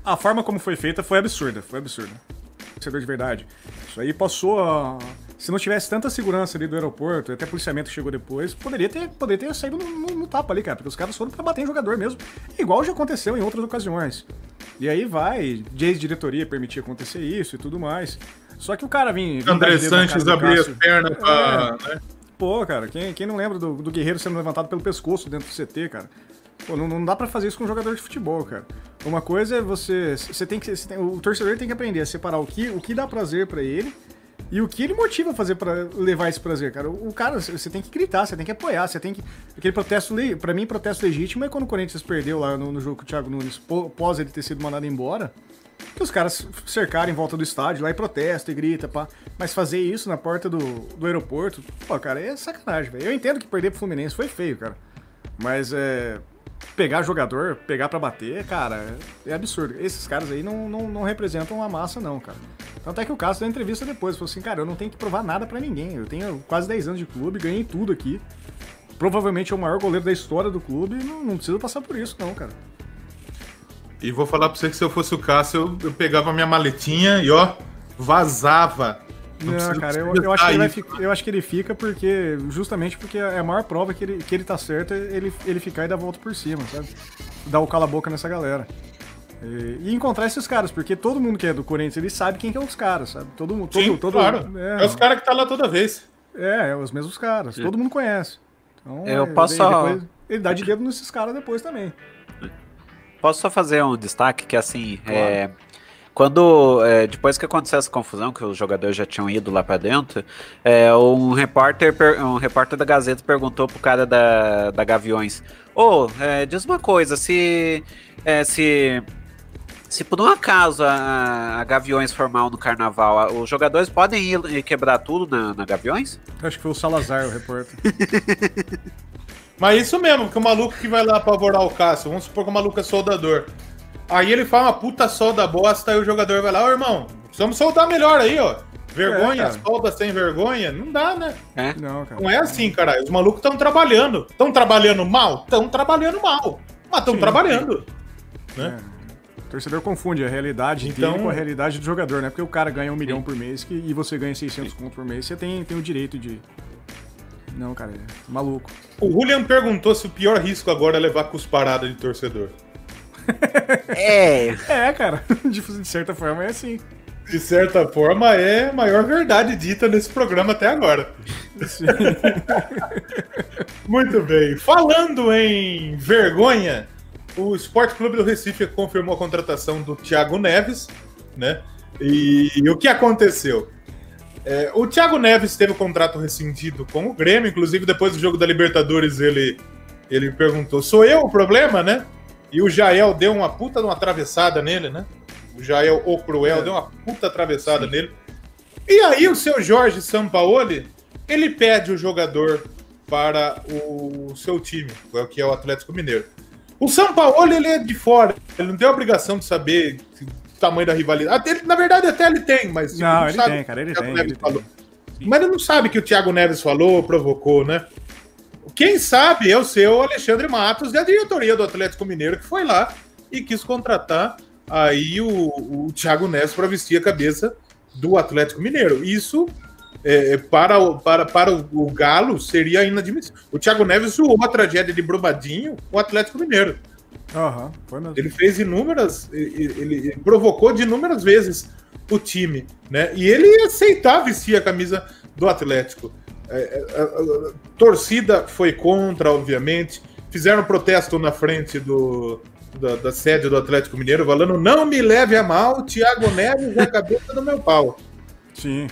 A forma como foi feita foi absurda, foi absurda. Torcedor de verdade. Isso aí passou a... Se não tivesse tanta segurança ali do aeroporto, até policiamento chegou depois, poderia ter, poderia ter saído no, no- no tapa ali, cara, porque os caras foram pra bater em jogador mesmo. Igual já aconteceu em outras ocasiões. E aí vai, de ex-diretoria permitir acontecer isso e tudo mais. Só que o cara vinha. André Sanches do abriu as pernas pra. né? Pô, cara, quem, quem não lembra do, do Guerreiro sendo levantado pelo pescoço dentro do CT, cara? Pô, não, não dá pra fazer isso com um jogador de futebol, cara. Uma coisa é você. Você tem que. você tem- o torcedor tem que aprender a separar o que, o que dá prazer pra ele e o que ele motiva a fazer pra levar esse prazer, cara. O, cara, você tem que gritar, você tem que apoiar, você tem que. Aquele protesto. Pra mim, protesto legítimo é quando o Corinthians perdeu lá no, no jogo com o Thiago Nunes, pô- pós ele ter sido mandado embora. Que os caras cercaram em volta do estádio lá e protesta e grita, pá. Mas fazer isso na porta do, do aeroporto, pô, cara, é sacanagem, velho. Eu entendo que perder pro Fluminense foi feio, cara. Mas é. Pegar jogador, pegar pra bater, cara, é absurdo. Esses caras aí não, não, não representam a massa, não, cara. Tanto é que o Cássio deu entrevista depois, falou assim, cara, eu não tenho que provar nada pra ninguém. Eu tenho quase 10 anos de clube, ganhei tudo aqui. Provavelmente é o maior goleiro da história do clube não, não precisa passar por isso, não, cara. E vou falar pra você que se eu fosse o Cássio, eu, eu pegava minha maletinha e ó, vazava. Não, precisa- cara, eu, eu acho que ele eu acho que ele fica porque. Justamente porque é a maior prova que ele, que ele tá certo é ele, ele ficar e dar a volta por cima, sabe? Dar o cala-boca nessa galera. E, e encontrar esses caras, porque todo mundo que é do Corinthians, ele sabe quem que é os caras, sabe? Todo mundo. Todo, Sim, todo, claro. É, É, os caras que tá lá toda vez. é, é os mesmos caras. Todo mundo conhece. Então, Eu é, posso depois- ele dá de dedo nesses caras depois também. Posso só fazer um destaque que assim, é, quando é, depois que aconteceu essa confusão que os jogadores já tinham ido lá pra dentro, é, um repórter um repórter da Gazeta perguntou pro cara da, da Gaviões, ô, é, diz uma coisa, se é, se Se por um acaso a, a Gaviões formar no carnaval, os jogadores podem ir e quebrar tudo na, na Gaviões? Acho que foi o Salazar o repórter. [LAUGHS] Mas isso mesmo, que o maluco que vai lá apavorar o Cássio, vamos supor que o maluco é soldador. Aí ele faz uma puta solda bosta e o jogador vai lá, ô irmão, precisamos soldar melhor aí, ó. Vergonha, é, solda sem vergonha, não dá, né? É. Não, cara. Não é assim, cara. Os malucos estão trabalhando. Estão trabalhando mal? Estão trabalhando mal. Mas estão trabalhando. Né? É. O torcedor confunde a realidade então... dele com a realidade do jogador, né? Porque o cara ganha um milhão por mês que, e você ganha 600 conto por mês, você tem, tem o direito de. Não, cara, é maluco. O Julian perguntou se o pior risco agora é levar cusparada de torcedor. É. É, cara, [LAUGHS] de, de certa forma é assim. De certa forma, é a maior verdade dita nesse programa até agora. [LAUGHS] Muito bem. Falando em vergonha, o Esporte Clube do Recife confirmou a contratação do Thiago Neves, né? E, e o que aconteceu? É, o Thiago Neves teve o contrato rescindido com o Grêmio, inclusive depois do jogo da Libertadores ele, ele perguntou: sou eu o problema, né? E o Jael deu uma puta de uma atravessada nele, né? O Jael, o Cruel, é. deu uma puta atravessada Sim. nele. E aí o seu Jorge Sampaoli, ele pede o jogador para o seu time, que é o Atlético Mineiro. O São Paulo, ele é de fora. Ele não tem a obrigação de saber o tamanho da rivalidade. Ele, na verdade, até ele tem, mas. Tipo, não, não, ele tem, cara, ele tem. Ele. Tem. Mas ele não sabe que o Thiago Neves falou, provocou, né? Quem sabe é o seu Alexandre Matos e a diretoria do Atlético Mineiro que foi lá e quis contratar aí o, o Thiago Neves para vestir a cabeça do Atlético Mineiro. Isso é, é, para, o, para, para o, Galo seria inadmissível. O Thiago Neves zoou a tragédia de Brumadinho com o Atlético Mineiro. Uhum, foi mesmo. Ele fez inúmeras. Ele, ele, provocou de inúmeras vezes o time. Né? E ele ia aceitar vestir a camisa do Atlético. É, é, a, a, a, torcida foi contra, obviamente. Fizeram protesto na frente do, da, da, sede do Atlético Mineiro, falando: não me leve a mal, Thiago Neves é a cabeça do meu pau. Sim.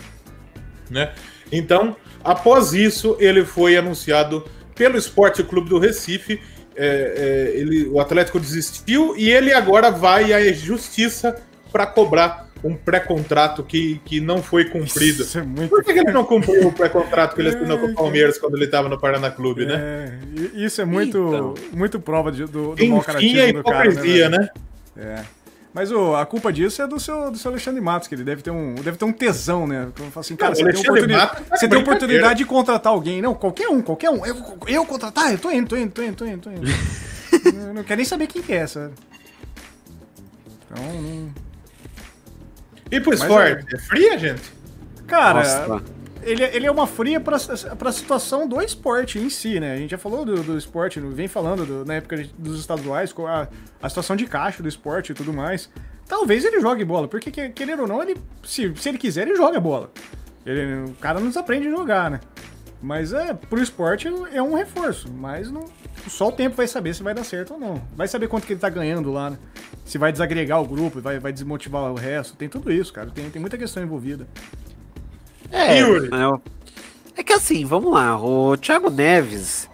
Né? Então, após isso, ele foi anunciado pelo Esporte Clube do Recife. É, é, ele, o Atlético desistiu e ele agora vai à justiça para cobrar um pré-contrato que, que não foi cumprido. Isso é muito... Por que, ele não cumpriu o pré-contrato que ele assinou com o Palmeiras quando ele estava no Paraná Clube, né? É, isso é muito, então. muito prova de, do, do Enfim, mau caratismo é hipocrisia, do cara, né? né? É. Mas o, a culpa disso é do seu, do seu Alexandre Matos, que ele deve ter um, deve ter um tesão, né? Como assim, cara, não, você, tem oportunidade, é você tem oportunidade de contratar alguém. Não, qualquer um, qualquer um. Eu, eu contratar? Eu tô indo, tô indo, tô indo, tô indo, tô indo. [LAUGHS] eu não quero nem saber quem que é essa. Então, não... E pro esporte? É... é fria, gente? Cara, Nossa ele, ele é uma fria para a situação do esporte em si, né? A gente já falou do, do esporte, vem falando do, na época dos estaduais, a, a situação de caixa do esporte e tudo mais. Talvez ele jogue bola, porque querendo ou não, ele, se, se ele quiser, ele joga bola. Ele, o cara não desaprende a jogar, né? Mas é, pro esporte é um reforço, mas não, só o tempo vai saber se vai dar certo ou não. Vai saber quanto que ele tá ganhando lá, né? Se vai desagregar o grupo, vai, vai desmotivar o resto. Tem tudo isso, cara. Tem, tem muita questão envolvida. É, é, é que assim, vamos lá, o Thiago Neves,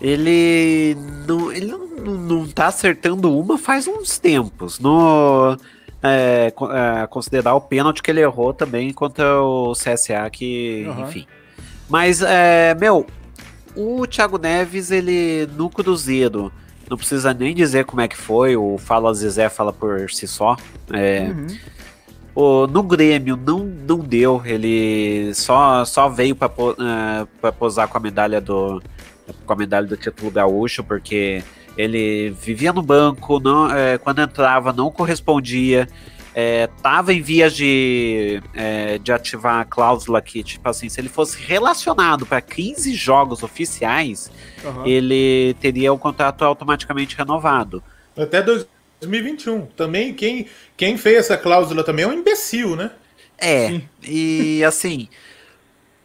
ele não, ele não, não tá acertando uma faz uns tempos. No, é, é, considerar o pênalti que ele errou também contra o CSA, que, uhum. enfim. Mas, é, meu, o Thiago Neves, ele no Cruzeiro, não precisa nem dizer como é que foi, o Fala Zezé fala por si só. É, uhum. O, no Grêmio não, não deu, ele só, só veio para uh, é, posar com a medalha do com a medalha do título gaúcho, porque ele vivia no banco, não, é, quando entrava não correspondia, é, tava em vias de, é, de ativar a cláusula que, tipo assim, se ele fosse relacionado para 15 jogos oficiais, uhum. ele teria o contrato automaticamente renovado. Até dois, 2021. Também quem, quem fez essa cláusula também é um imbecil, né? É, Sim. e assim,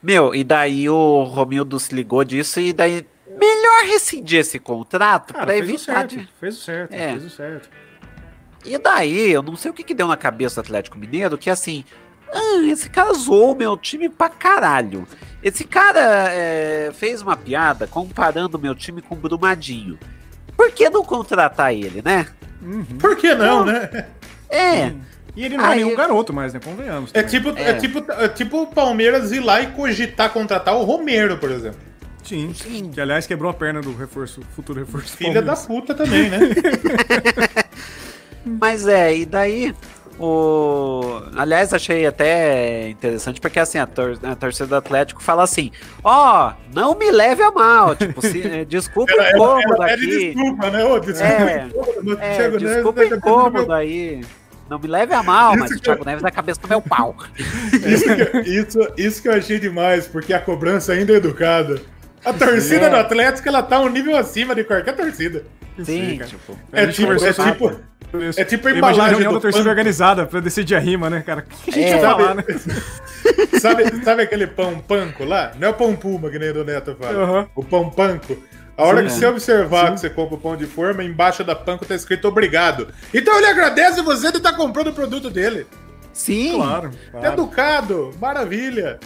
meu, e daí o Romildo se ligou disso e daí melhor rescindir esse contrato para evitar. O certo, de... Fez o certo, é. fez o certo. E daí, eu não sei o que, que deu na cabeça do Atlético Mineiro, que assim, ah, esse cara zoou meu time pra caralho. Esse cara é, fez uma piada comparando meu time com o Brumadinho. Por que não contratar ele, né? Uhum. Por que não, né? É. E ele não é Aí- nenhum garoto mais, né? Convenhamos. É tipo, é. É. tipo, é tipo o Palmeiras ir lá e cogitar contratar o Romero, por exemplo. Sim. Sim. Que aliás quebrou a perna do reforço, futuro reforço. Filha da puta também, né? [LAUGHS] Mas é, e daí o. Aliás, achei até interessante, porque assim, a, tor a torcida do Atlético fala assim: ó, não me leve a mal, [LAUGHS] tipo, se, eh, desculpa o incômodo aqui. desculpa, né? Ô, desculpa, É, incômodo, É, Thiago Neves desculpa o no incômodo meu- aí. Não me leve a mal, Isso mas o que Thiago Neves é a cabeça do meu pau. [LAUGHS] Isso que, isso, isso que eu achei demais, porque a cobrança ainda é educada. A torcida É. do Atlético, ela tá um nível acima de qualquer torcida. Sim, cara. tipo. É tipo, é tipo, isso. é tipo a Eu imagino a embalagem reunião do da torcida pão. organizada pra decidir a rima, né, cara? O que a gente É. vai falar, né? [LAUGHS] sabe, sabe aquele pão panco lá? Não é o pão puma, que nem o do Neto fala. Aham. O pão panco. A hora Sim. que você observar que você compra o pão de forma, embaixo da panko tá escrito obrigado. Então ele agradece você de estar comprando o produto dele. Sim, Claro. claro. Educado, maravilha.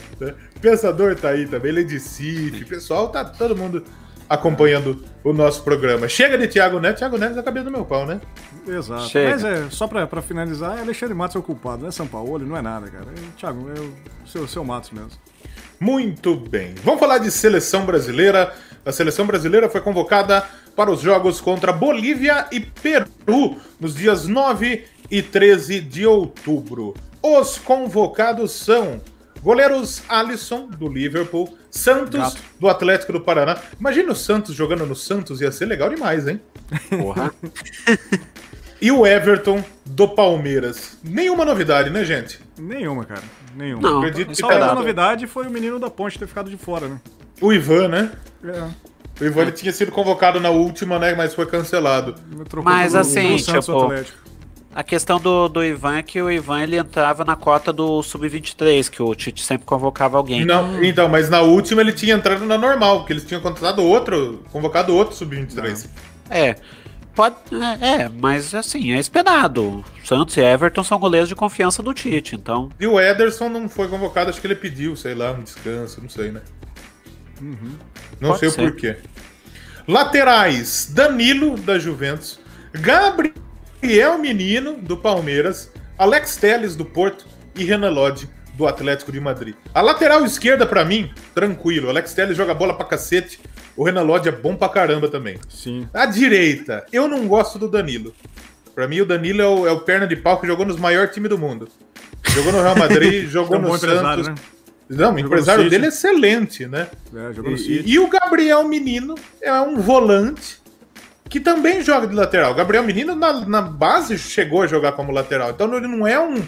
Pensador tá aí também, ele é de Cif. Pessoal, tá todo mundo acompanhando o nosso programa. Chega de Thiago Neto, Thiago Neto é a cabeça do meu pau, né? Exato. Chega. Mas é, só pra, pra finalizar, Alexandre Matos é o culpado, não é São Paulo, não é nada, cara. É, Thiago, é o seu, seu Matos mesmo. Muito bem. Vamos falar de seleção brasileira. A seleção brasileira foi convocada para os jogos contra Bolívia e Peru nos dias 9 e 13 de outubro. Os convocados são goleiros Alisson, do Liverpool, Santos, Gato. do Atlético do Paraná. Imagina o Santos jogando no Santos, ia ser legal demais, hein? porra. [LAUGHS] E o Everton, do Palmeiras. Nenhuma novidade, né, gente? Nenhuma, cara. Nenhuma. Não, Acredito que Só tá a nada. novidade foi o menino da ponte ter ficado de fora, né? O Ivan, né? É, O Ivan ele tinha sido convocado na última, né? Mas foi cancelado. Mas assim, Santos tipo, Atlético. A questão do, do Ivan é que o Ivan ele entrava na cota do Sub-23, que o Tite sempre convocava alguém. Não, então, mas na última ele tinha entrado na normal, porque eles tinham contratado outro, convocado outro sub-23. É. Pode, é, é, mas assim, é esperado. Santos e Everton são goleiros de confiança do Tite, então. E o Ederson não foi convocado, acho que ele pediu, sei lá, um descanso, não sei, né? Não Pode sei ser. o porquê. Laterais: Danilo, da Juventus, Gabriel Menino, do Palmeiras, Alex Telles, do Porto e Renan Lodge, do Atlético de Madrid. A lateral esquerda, pra mim, tranquilo. Alex Telles joga bola pra cacete. O Renan Lodge é bom pra caramba também. Sim. A direita, eu não gosto do Danilo. Pra mim, o Danilo é o, é o perna de pau que jogou nos maiores times do mundo. Jogou no Real Madrid, jogou [LAUGHS] É um no Santos. né? Não, o empresário dele é excelente, né? É, jogou no E, City. e o Gabriel Menino é um volante que também joga de lateral. O Gabriel Menino na, na base chegou a jogar como lateral. Então ele não é um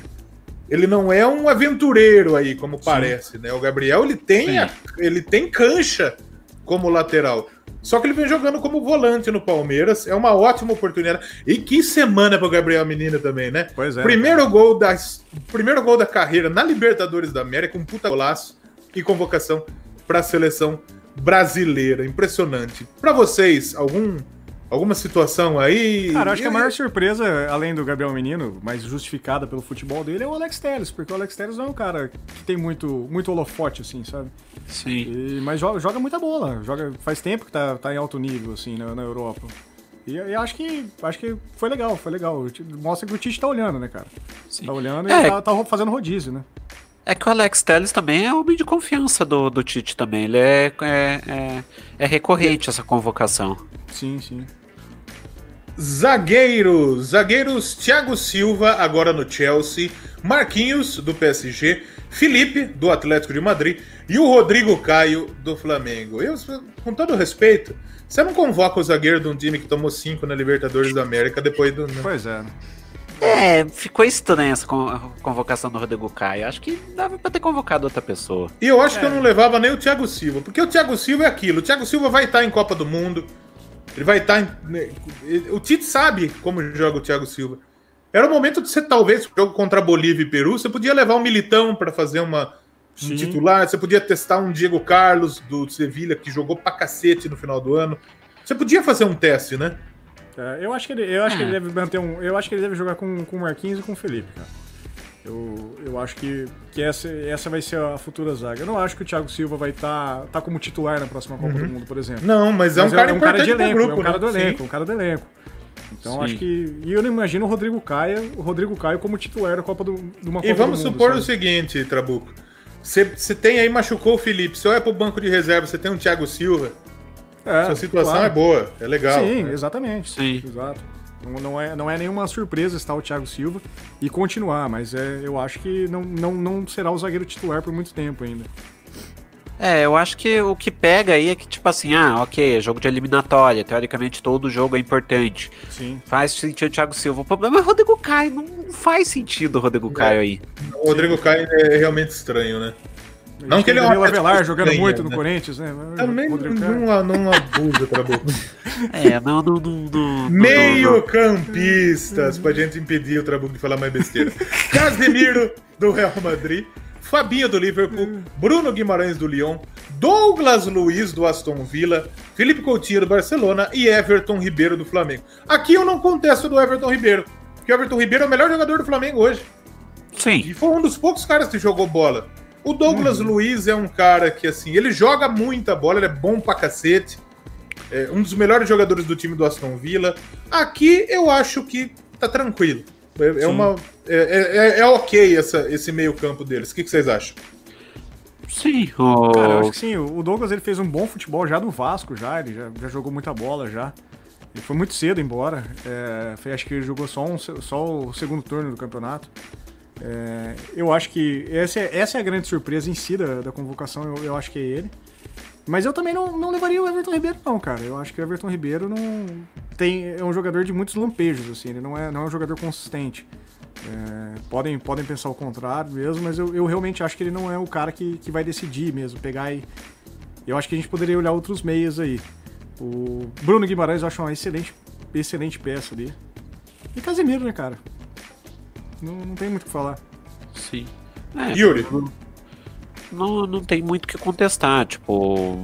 ele não é um aventureiro aí como parece, né? O Gabriel ele tem Sim. a- ele tem cancha como lateral. Só que ele vem jogando como volante no Palmeiras. É uma ótima oportunidade. E que semana pro Gabriel Menino também, né? Pois é. Primeiro gol, da, primeiro gol da carreira na Libertadores da América, um puta golaço e convocação para a seleção brasileira. Impressionante. Para vocês, algum, alguma situação aí? Cara, acho que a maior surpresa, além do Gabriel Menino, mas justificada pelo futebol dele, é o Alex Telles, porque o Alex Telles não é um cara que tem muito, muito holofote, assim, sabe? Sim. E- mas joga, joga muita bola, joga, faz tempo que tá, tá em alto nível, assim, na, na Europa. E eu acho que, acho que foi legal, foi legal. Mostra que o Tite tá olhando, né, cara? Sim. Tá olhando É. e tá, tá fazendo rodízio, né? É que o Alex Telles também é homem de confiança do, do Tite também. Ele é, é, é, é recorrente essa convocação. Sim, sim. Zagueiros. Zagueiros Thiago Silva, agora no Chelsea. Marquinhos, do PSG. Felipe, do Atlético de Madrid. E o Rodrigo Caio, do Flamengo. Eu, com todo respeito, você não convoca o zagueiro de um time que tomou cinco na Libertadores da América depois do. né? Pois é. É, ficou estranha essa con- convocação do Rodrigo Caio. Acho que dava pra ter convocado outra pessoa. E eu acho que eu não levava nem o Thiago Silva, porque o Thiago Silva é aquilo. O Thiago Silva vai estar em Copa do Mundo. Ele vai estar em. né, O Tite sabe como joga o Thiago Silva. Era o momento de você, talvez, jogo contra a Bolívia e Peru, você podia levar um militão para fazer uma um titular, você podia testar um Diego Carlos do Sevilha, que jogou pra cacete no final do ano. Você podia fazer um teste, né? É, eu acho que ele, eu acho que ele Ah. deve manter um. Eu acho que ele deve jogar com, com o Marquinhos e com o Felipe, cara. Eu, eu acho que, que essa, essa vai ser a futura zaga. Eu não acho que o Thiago Silva vai estar tá como titular na próxima Copa do Mundo, por exemplo. Não, mas é um Mas cara é um cara importante de pro elenco, grupo, é um cara né? do Sim. elenco, um cara do elenco. Então Sim. acho que. E eu não imagino o Rodrigo Caio, o Rodrigo Caio como titular da Copa do, de uma E Copa vamos do Mundo, supor sabe? o seguinte, Trabuco. Você tem aí, machucou o Felipe. Se olha pro banco de reserva, você tem um Thiago Silva. É, Sua situação claro. é boa, é legal. Sim, né? exatamente. Sim. Exato. Não, não é, não é nenhuma surpresa estar o Thiago Silva e continuar, mas é, eu acho que não, não, não será o zagueiro titular por muito tempo ainda. É, eu acho que o que pega aí é que, tipo assim, ah, ok, é jogo de eliminatória, teoricamente todo jogo é importante. Sim. Faz sentido o Thiago Silva. O problema é o Rodrigo Caio, não faz sentido o Rodrigo Caio aí. O Rodrigo Caio é realmente estranho, né? Não que ele é um Avelar jogando ganha, muito no né? Corinthians, né? Também Rodrigo Caio. não, não abusa, Trabuco. É, não, não, não, não, Meio não, campistas, pra gente impedir o Trabuco de falar mais besteira. [LAUGHS] Casemiro, do Real Madrid. Fabinho, do Liverpool. Bruno Guimarães, do Lyon. Douglas Luiz, do Aston Villa. Felipe Coutinho, do Barcelona. E Everton Ribeiro, do Flamengo. Aqui eu não contesto do Everton Ribeiro. Porque o Everton Ribeiro é o melhor jogador do Flamengo hoje. Sim, E foi um dos poucos caras que jogou bola. O Douglas Luiz é um cara que, assim, ele joga muita bola, ele é bom pra cacete. É um dos melhores jogadores do time do Aston Villa. Aqui eu acho que tá tranquilo. É, é uma. É, é- é ok essa, esse meio-campo deles. O que, que vocês acham? sim. O... Cara, eu acho que sim, o Douglas ele fez um bom futebol já no Vasco, já, ele já, já jogou muita bola já. Ele foi muito cedo embora. É, foi- acho que ele jogou só, um, só o segundo turno do campeonato. É, eu acho que essa é, essa é a grande surpresa em si da, da convocação, eu, eu acho que é ele. Mas eu também não, não levaria o Everton Ribeiro, não, cara. Eu acho que o Everton Ribeiro não tem, é um jogador de muitos lampejos, assim, ele não é, não é um jogador consistente. É, podem, podem pensar o contrário mesmo, mas eu, eu realmente acho que ele não é o cara que, que vai decidir mesmo, pegar e. Eu acho que a gente poderia olhar outros meias aí. O Bruno Guimarães eu acho uma excelente, excelente peça ali. E Casemiro, né, cara? Não, não tem muito o que falar. Sim. É, Yuri. não, não tem muito o que contestar. Tipo,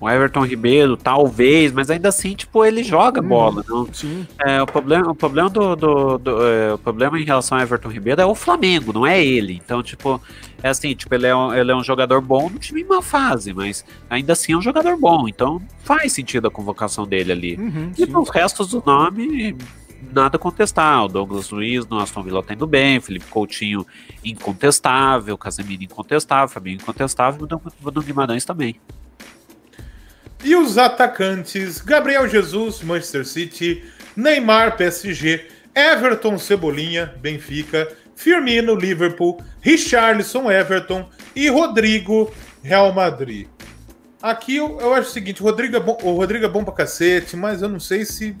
o Everton Ribeiro, talvez, mas ainda assim, tipo, ele joga bola. Não, Sim. é, o problema, o problema do, do- do- é, o problema em relação ao Everton Ribeiro é o Flamengo, não é ele. Então, tipo, é assim, tipo, ele é um, ele é um jogador bom no time em uma fase, mas ainda assim é um jogador bom. Então, faz sentido a convocação dele ali. Uhum, E sim. nos restos do nome, nada contestar. O Douglas Luiz no Aston Villa tá indo bem, Felipe Coutinho incontestável, Casemiro incontestável, Fabinho incontestável e o Guimarães também. E os atacantes: Gabriel Jesus, Manchester City, Neymar, PSG, Everton Cebolinha, Benfica, Firmino, Liverpool, Richarlison, Everton e Rodrigo, Real Madrid. Aqui eu, eu acho o seguinte: o Rodrigo, é bom, o Rodrigo é bom pra cacete, mas eu não sei se.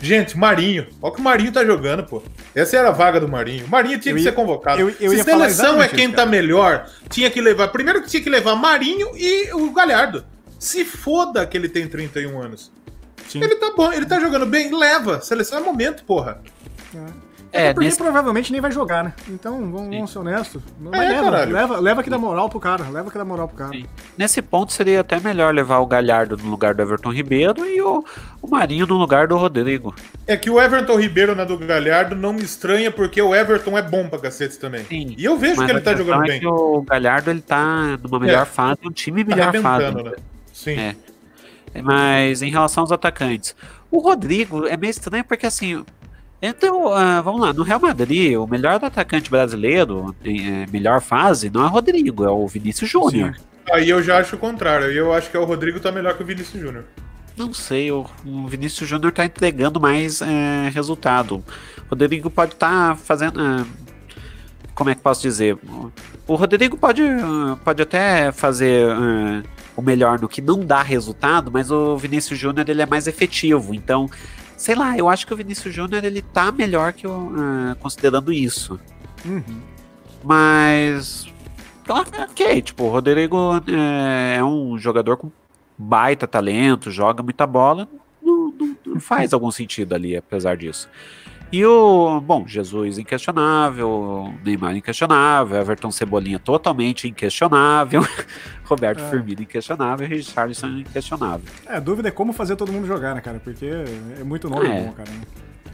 Gente, Marinho. Olha o que o Marinho tá jogando, pô. Essa era a vaga do Marinho. O Marinho tinha Eu que ia- ser convocado. eu- eu se seleção é quem isso, tá melhor, tinha que levar. Primeiro que tinha que levar Marinho e o Galhardo. Se foda que ele tem 31 anos. Sim. Ele tá bom, ele tá jogando bem, leva. Seleção é momento, porra. É, Porque nesse, provavelmente nem vai jogar, né? Então, vamos, vamos ser honestos. Mas É, leva, caralho. leva, leva que dá moral pro cara. Leva que dá moral pro cara. Sim. nesse ponto seria até melhor levar o Galhardo no lugar do Everton Ribeiro e o, o Marinho no lugar do Rodrigo. É que o Everton Ribeiro na do Galhardo não me estranha porque o Everton é bom pra cacete também. Sim. E eu vejo Mas que ele tá jogando é bem. que o Galhardo ele tá numa melhor É. fase, um time Tá melhor fase. arrebentando, né? Sim. É. Mas em relação aos atacantes, o Rodrigo é meio estranho porque assim. Então, ah, vamos lá, no Real Madrid, o melhor atacante brasileiro, em eh, melhor fase, não é o Rodrigo, é o Vinícius Júnior. Aí eu já acho o contrário. Eu acho que é o Rodrigo tá melhor que o Vinícius Júnior. Não sei, o, o Vinícius Júnior tá entregando mais eh, resultado. O Rodrigo pode estar fazendo. ah, como é que posso dizer? O Rodrigo pode, ah, pode até fazer ah, o melhor no que não dá resultado, mas o Vinícius Júnior ele é mais efetivo. Então, sei lá, eu acho que o Vinícius Júnior ele tá melhor que o. ah, considerando isso. Uhum. Mas. Ok, tipo, o Rodrigo é, é um jogador com baita talento, joga muita bola, não, não- não faz algum sentido ali, apesar disso. E o, bom, Jesus inquestionável, Neymar inquestionável, Everton Cebolinha totalmente inquestionável, [LAUGHS] Roberto É. Firmino inquestionável e Richarlison inquestionável. É, a dúvida é como fazer todo mundo jogar, né, cara? Porque é muito nome É. bom, cara.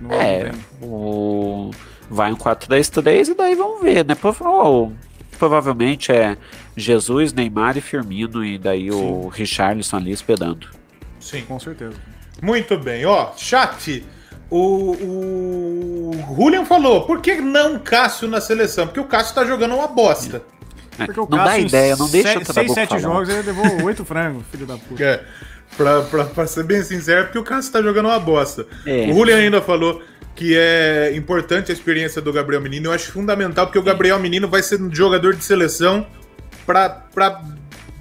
Não, É, não o, vai um 4-3-3 e daí vamos ver, né? Prova- provavelmente é Jesus, Neymar e Firmino e daí o Richarlison ali esperando. Sim. Com certeza. Muito bem. Ó, chat. O, o Julian falou, por que não Cássio na seleção? Porque o Cássio tá jogando uma bosta. Porque o Não dá Cássio, em ideia, não deixa o 6, Trabuco 7 falar. jogos, ele levou 8 frangos, filho da puta. É, pra, pra, pra ser bem sincero, porque o Cássio tá jogando uma bosta. É. O Julian ainda falou que é importante a experiência do Gabriel Menino. Eu acho fundamental, porque o Gabriel Menino vai ser um jogador de seleção pra, pra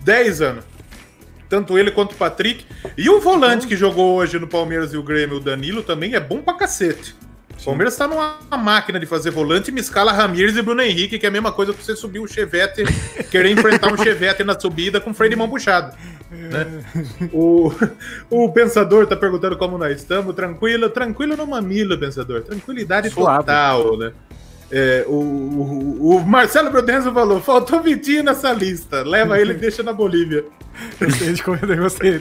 10 anos. Tanto ele quanto o Patrick. E o volante que jogou hoje no Palmeiras e o Grêmio, o Danilo, também é bom pra cacete. O Palmeiras tá numa máquina de fazer volante me escala Ramires e Bruno Henrique, que é a mesma coisa que você subir um chevette, [LAUGHS] querer enfrentar um chevette na subida com freio de mão puxado. né? O, o Pensador tá perguntando como nós estamos. Tranquilo, tranquilo no mamilo, Pensador. Tranquilidade Suave. total, né? É, o, o, o Marcelo Brodenzo falou: faltou Vitinho nessa lista. Leva ele e deixa na Bolívia. Como eu gostei.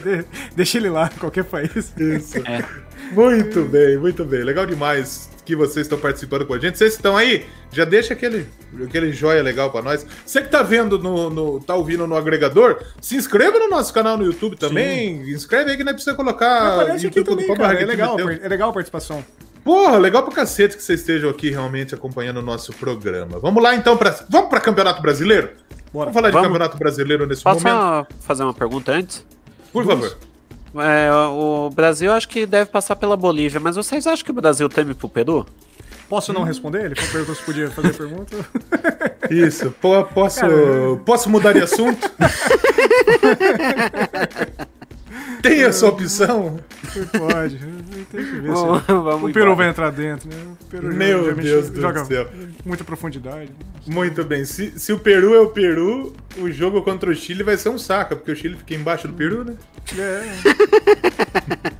Deixa ele lá, em qualquer país. Isso. É. Muito bem, muito bem. Legal demais que vocês estão participando com a gente. Vocês estão aí? Já deixa aquele, aquele joia legal pra nós. Você que tá vendo no, no- tá ouvindo no agregador, se inscreva no nosso canal no YouTube também. Inscreve aí que não é precisa colocar Aparece aqui também, cara. É legal, é legal a participação. Porra, legal pra cacete que vocês estejam aqui realmente acompanhando o nosso programa. Vamos lá então para vamos para Campeonato Brasileiro? Bora. Vamos falar de Vamos. Campeonato Brasileiro nesse Posso momento? só fazer uma pergunta antes? Por favor. É, o Brasil acho que deve passar pela Bolívia, mas vocês acham que o Brasil teme pro Peru? Posso não responder? Ele perguntou se podia fazer pergunta. Isso. Po- posso, posso mudar de assunto? [LAUGHS] Tem essa opção? Pode. Tem que ver se o Peru embora. vai entrar dentro, né? O Peru Meu já mexe- Deus do joga céu. muita profundidade. Muito bem. Se, se o Peru é o Peru, o jogo contra o Chile vai ser um saco, porque o Chile fica embaixo do Peru, né? É, [LAUGHS]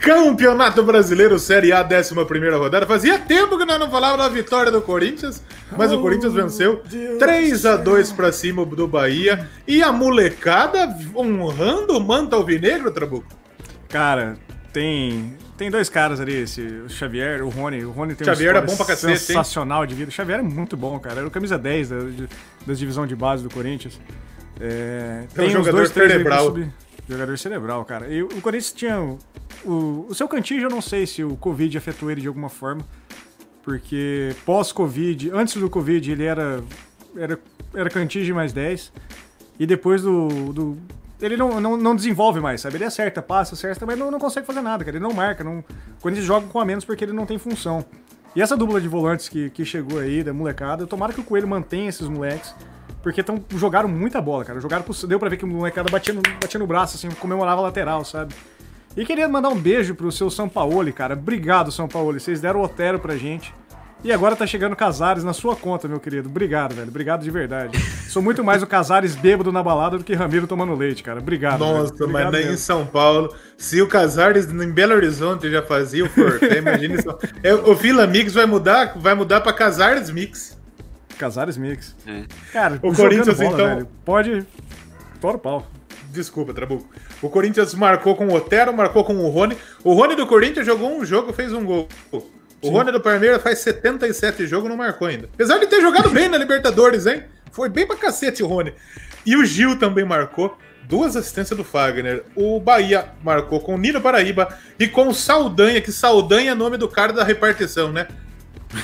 Campeonato Brasileiro Série A, 11 rodada. Fazia tempo que nós não falávamos da vitória do Corinthians, mas o Corinthians venceu 3 a 2 pra cima do Bahia. E a molecada honrando o manto alvinegro, Trabuco. cara, tem. Tem dois caras ali, esse, o Xavier, o Rony. O Rony tem Xavier uma é bom pra cacete, hein? sensacional de vida. O Xavier é muito bom, cara. Era o camisa 10 da, de- da divisão de base do Corinthians. É, É um jogador três aí pra cerebral. Jogador cerebral, cara. E o Corinthians tinha. O, o, o seu Cantillo, eu não sei se o Covid afetou ele de alguma forma. Porque pós-Covid, antes do Covid, ele era. Era, era Cantillo mais 10. E depois do. do ele não, não, não desenvolve mais, sabe? Ele acerta, passa, acerta, mas não, não consegue fazer nada, cara. Ele não marca. Não... Quando eles jogam com a menos porque ele não tem função. E essa dupla de volantes que, que chegou aí, da molecada, tomara que o Coelho mantenha esses moleques. Porque tão, jogaram muita bola, cara. Jogaram pro, deu pra ver que o molecada batia no, batia no braço, assim, comemorava a lateral, sabe? E queria mandar um beijo pro seu São Paulo, cara. Obrigado, São Paulo. Vocês deram o Otero pra gente. E agora tá chegando Casares na sua conta, meu querido. Obrigado, velho. Obrigado de verdade. Sou muito mais o Casares bêbado na balada do que Ramiro tomando leite, cara. Obrigado. Nossa, velho. mas Obrigado nem em. São Paulo. Se o Casares em Belo Horizonte já fazia o forfé, [LAUGHS] imagina isso. É, o Vila Mix vai mudar, vai mudar pra Casares Mix. Casares Mix. É. Cara, O Corinthians, bola, então- velho, pode. O pau. Desculpa, Trabuco. O Corinthians marcou com o Otero, marcou com o Rony. O Rony do Corinthians jogou um jogo, fez um gol. O Rony do Palmeiras faz 77 jogos não marcou ainda. Apesar de ter jogado bem na Libertadores, hein? Foi bem pra cacete o Rony. E o Gil também marcou. Duas assistências do Fagner. O Bahia marcou com o Nino Paraíba e com o Saldanha, que Saldanha é nome do cara da repartição, né?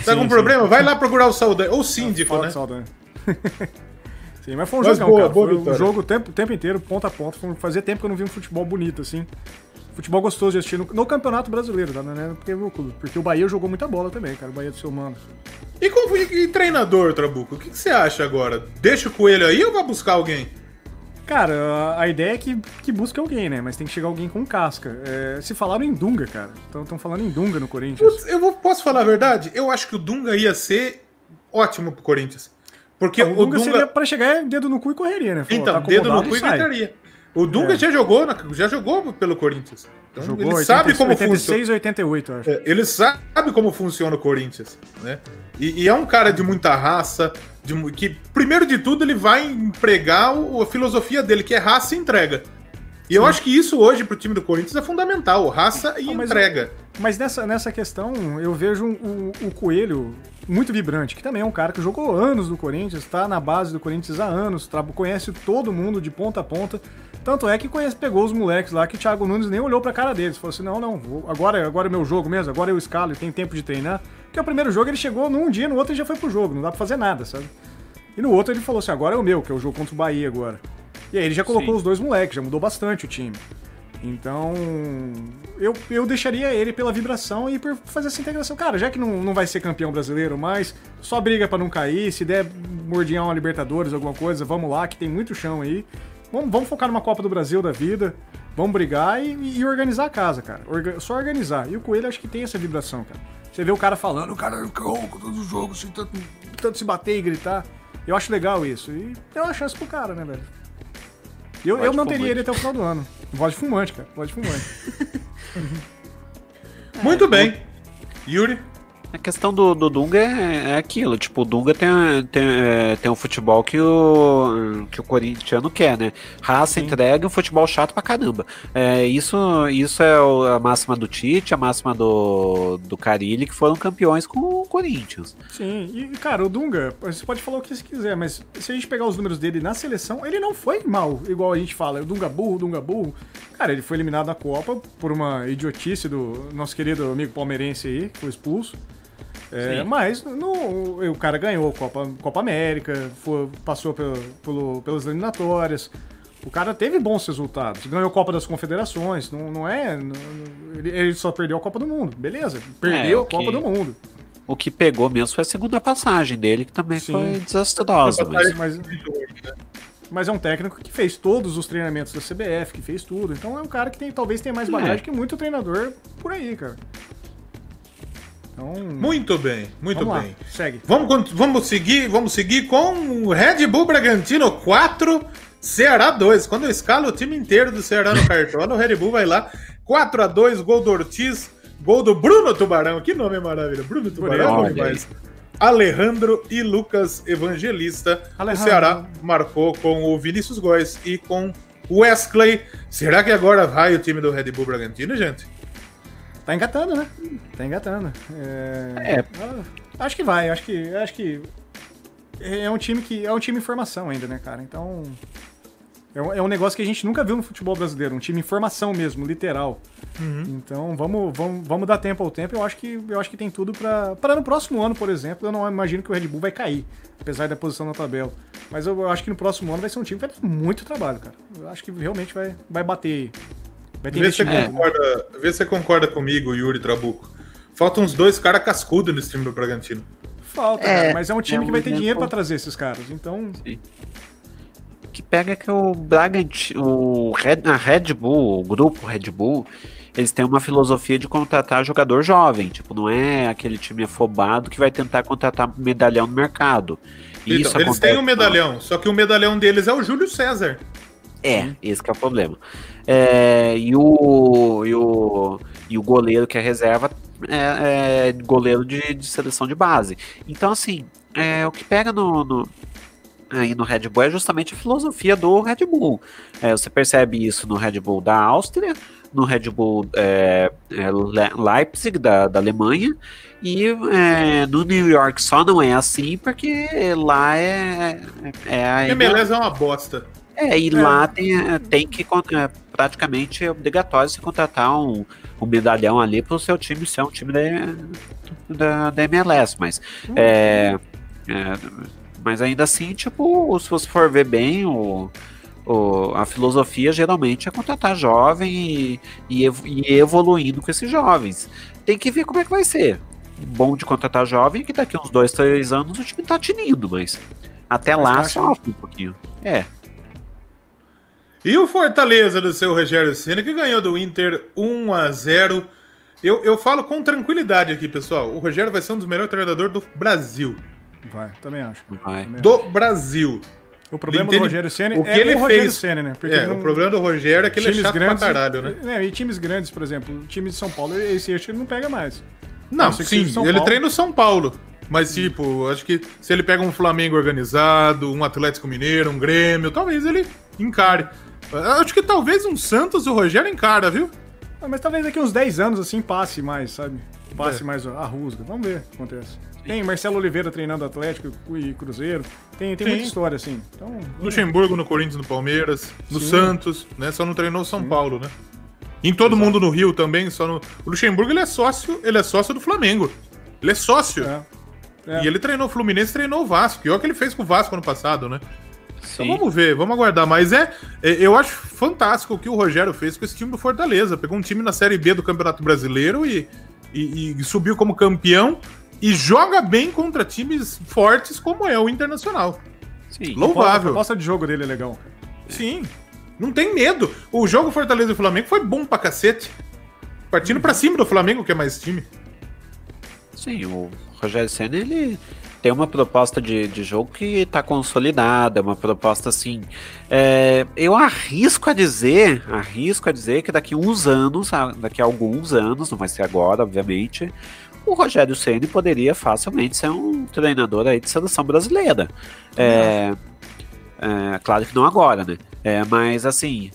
Tá com problema? Vai lá procurar o Saldanha. Ou síndico, Fala né? Saldanha. [LAUGHS] Sim, mas foi um Mas jogão, boa, cara. boa foi um jogo o tempo, o tempo inteiro, ponta a ponta. Fazia tempo que eu não vi um futebol bonito, assim. Futebol gostoso de assistir no, no Campeonato Brasileiro, tá? Né? Porque, o porque o Bahia jogou muita bola também, cara. O Bahia do seu mano. E, como, e, e treinador, Trabuco? O que, que você acha agora? Deixa o coelho aí ou vai buscar alguém? Cara, a, ideia é que, que busque alguém, né? Mas tem que chegar alguém com casca. É, se falaram em Dunga, cara. Estão falando em Dunga no Corinthians. Putz, eu vou, posso falar a verdade? Eu acho que o Dunga ia ser ótimo pro Corinthians. Porque o o Dunga, Dunga. seria pra chegar dedo no cu e correria, né? Falou, Então, tá dedo no cu e gritaria. O Dunga É. já jogou, na- já jogou pelo Corinthians. Então, Jogou ele 80, sabe como funciona. 86 88, eu acho. É, Ele sabe como funciona o Corinthians, né? E, e é um cara de muita raça, de que primeiro de tudo ele vai empregar o- a filosofia dele, que é raça e entrega. E eu acho que isso hoje pro time do Corinthians é fundamental, raça e mas entrega. Mas nessa, nessa questão, eu vejo o, o Coelho muito vibrante, que também é um cara que jogou anos no Corinthians, tá na base do Corinthians há anos, conhece todo mundo de ponta a ponta. Tanto é que conhece, pegou os moleques lá que o Thiago Nunes nem olhou pra cara deles. Falou assim: não, não, vou, agora, agora é meu jogo mesmo, agora eu escalo e tem tempo de treinar. Porque o primeiro jogo ele chegou num dia, no outro ele já foi pro jogo, não dá pra fazer nada, sabe? E no outro ele falou assim: agora é o meu, que é o jogo contra o Bahia agora. E aí ele já colocou Sim. os dois moleques, já mudou bastante o time. Então, eu, eu deixaria ele pela vibração e por fazer essa integração. Cara, já que não, não vai ser campeão brasileiro, mas só briga pra não cair, se der mordinhar uma Libertadores, alguma coisa, vamos lá, que tem muito chão aí. Vamos, vamos focar numa Copa do Brasil da vida, vamos brigar e, e organizar a casa, cara. Orga- só organizar. E o Coelho acho que tem essa vibração, cara. Você vê o cara falando, o cara rouco todos os jogos, assim, tanto, tanto se bater e gritar. Eu acho legal isso. E deu uma chance pro cara, né, velho? Eu, Voz eu manteria fumante. ele até o final do ano. Voz de fumante, cara. Voz de fumante. [LAUGHS] Muito bem. Yuri? A questão do, do Dunga é, é aquilo, tipo, o Dunga tem, tem, é, tem um futebol que o, que o corintiano quer, né? Raça, entrega e um futebol chato pra caramba. É, isso, isso é o- a máxima do Tite, a máxima do, do Carilli, que foram campeões com o Corinthians. Sim, e cara, o Dunga, você pode falar o que você quiser, mas se a gente pegar os números dele na seleção, ele não foi mal, igual a gente fala, o Dunga burro, o Dunga burro. Cara, ele foi eliminado da Copa por uma idiotice do nosso querido amigo palmeirense aí, que foi expulso. É, mas no, o cara ganhou a Copa, Copa América, foi- passou pelo, pelo- pelas eliminatórias. O cara teve bons resultados. Ganhou a Copa das Confederações. Não, não é. não- ele, ele só perdeu a Copa do Mundo. Beleza. Perdeu É, a Copa do Mundo. O que pegou mesmo foi a segunda passagem dele, que também Sim. foi desastrosa. Mas, Mas, mas é um técnico que fez todos os treinamentos da CBF, que fez tudo. Então é um cara que tem, talvez tenha mais bagagem É. que muito treinador por aí, cara. Então. Muito bem, muito vamos bem. lá, segue. Vamos, vamos seguir, vamos seguir com o Red Bull Bragantino 4, Ceará 2. Quando eu escalo o time inteiro do Ceará no cartola, o Red Bull vai lá 4 a 2, gol do Ortiz, gol do Bruno Tubarão. Que nome maravilha, Bruno Tubarão. é demais. Alejandro e Lucas Evangelista. Alejandro. O Ceará marcou com o Vinícius Góes e com o Wesley. Será que agora vai o time do Red Bull Bragantino, gente? Tá engatando, né? Tá engatando. É... É. Acho que vai, acho que. Acho que. É um time que. É um time em formação ainda, né, cara? Então. É um, é um negócio que a gente nunca viu no futebol brasileiro, um time em formação mesmo, literal. Então vamos, vamos, vamos dar tempo ao tempo. Eu acho que, eu acho que tem tudo pra. Para no próximo ano, por exemplo, eu não imagino que o Red Bull vai cair, apesar da posição na tabela. Mas eu, eu acho que no próximo ano vai ser um time que vai ter muito trabalho, cara. Eu acho que realmente vai, vai bater. Vai ter Vê se, né? concorda, vê se você concorda comigo, Yuri Trabuco. Faltam uns dois caras cascudos nesse time do Bragantino. Falta, É, cara, mas é um time é que um vai ter dinheiro pra trazer esses caras. Então, O que pega é que o Bragantino, o Red, a Red Bull, o grupo Red Bull, eles têm uma filosofia de contratar jogador jovem. Tipo, não é aquele time afobado que vai tentar contratar medalhão no mercado. Então, Isso eles acontece- têm um medalhão, só que o medalhão deles é o Júlio César. É, esse que é o problema. É, e, o, e, o, e o goleiro que é reserva é, é goleiro de, de seleção de base. Então, assim, é, o que pega no, no- aí no Red Bull é justamente a filosofia do Red Bull. É, você percebe isso no Red Bull da Áustria, no Red Bull é, é, Le- Leipzig da, da Alemanha, e é, no New York só não é assim porque lá é, é a A MLS é uma bosta. É, e lá tem, é, tem que é, praticamente é obrigatório se contratar um, um medalhão ali para o seu time ser um time da, da, da MLS, mas é, é, mas ainda assim, tipo, se você for ver bem o, o- a filosofia geralmente é contratar jovem e, e, e evoluindo com esses jovens. Tem que ver como é que vai ser. Bom de contratar jovem é que daqui uns dois, três anos o time tá tinindo, mas até Mas lá sofre um pouquinho. É. E o Fortaleza do seu Rogério Senna, que ganhou do Inter 1 a 0 eu, eu falo com tranquilidade aqui, pessoal. O Rogério vai ser um dos melhores treinadores do Brasil. vai, também acho. Vai. Também Do Brasil. O problema Entende? do Rogério Senna O que é ele o Rogério fez- Senna, né? É, não- o problema do Rogério é que ele é chato grandes, pra caralho, né? É, e times grandes, por exemplo, o time de São Paulo, esse acho que ele não pega mais. Não, sim, ele Paulo- treina o São Paulo. Mas, tipo, acho que se ele pega um Flamengo organizado, um Atlético Mineiro, um Grêmio, talvez ele encare. Acho que talvez um Santos o Rogério encara, viu? Ah, Mas talvez daqui uns 10 anos, assim, passe mais, sabe? passe é. mais a rusga. Vamos ver o que acontece. Tem Marcelo Oliveira treinando Atlético e Cruzeiro. Tem, tem muita história, assim. Então, Luxemburgo no Corinthians, no Palmeiras, no Sim. Santos, né? Só não treinou São Sim. Paulo, né? Em todo Exato. mundo no Rio também, só no. O Luxemburgo ele é sócio, ele é sócio do Flamengo. Ele é sócio. É. É. E ele treinou o Fluminense, treinou o Vasco. E olha o que ele fez com o Vasco ano passado, né? Então vamos ver, vamos aguardar. Mas é, é, eu acho fantástico o que o Rogério fez com esse time do Fortaleza. Pegou um time na Série B do Campeonato Brasileiro e, e, e subiu como campeão e joga bem contra times fortes como é o Internacional. Sim. Louvável. A proposta de jogo dele é legal. Sim. Não tem medo. O jogo Fortaleza e Flamengo foi bom pra cacete. Partindo uhum. pra cima do Flamengo, que é mais time. Sim, o Rogério Senna, ele tem uma proposta de, de jogo que está consolidada, uma proposta assim. É, eu arrisco a dizer, arrisco a dizer que daqui uns anos, daqui a alguns anos, não vai ser agora, obviamente, o Rogério Ceni poderia facilmente ser um treinador aí de seleção brasileira. É, é, claro que não agora, né? É, mas assim,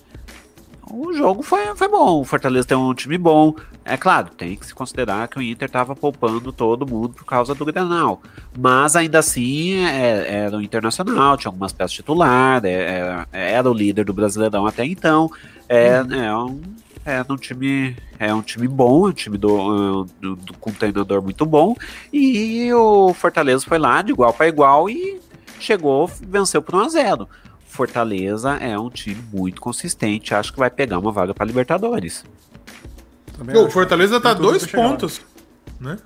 o jogo foi, foi bom. O Fortaleza tem um time bom. É claro, tem que se considerar que o Inter estava poupando todo mundo por causa do Grenal. Mas ainda assim é, era o Internacional, tinha algumas peças titulares, é, é, era o líder do Brasileirão até então. É, é um, é um time é um time bom, é um time do, do, do, com um treinador muito bom. E o Fortaleza foi lá de igual para igual e chegou, venceu por 1 a 0 Fortaleza é um time muito consistente. Acho que vai pegar uma vaga para Libertadores. o Fortaleza tá dois pontos, né?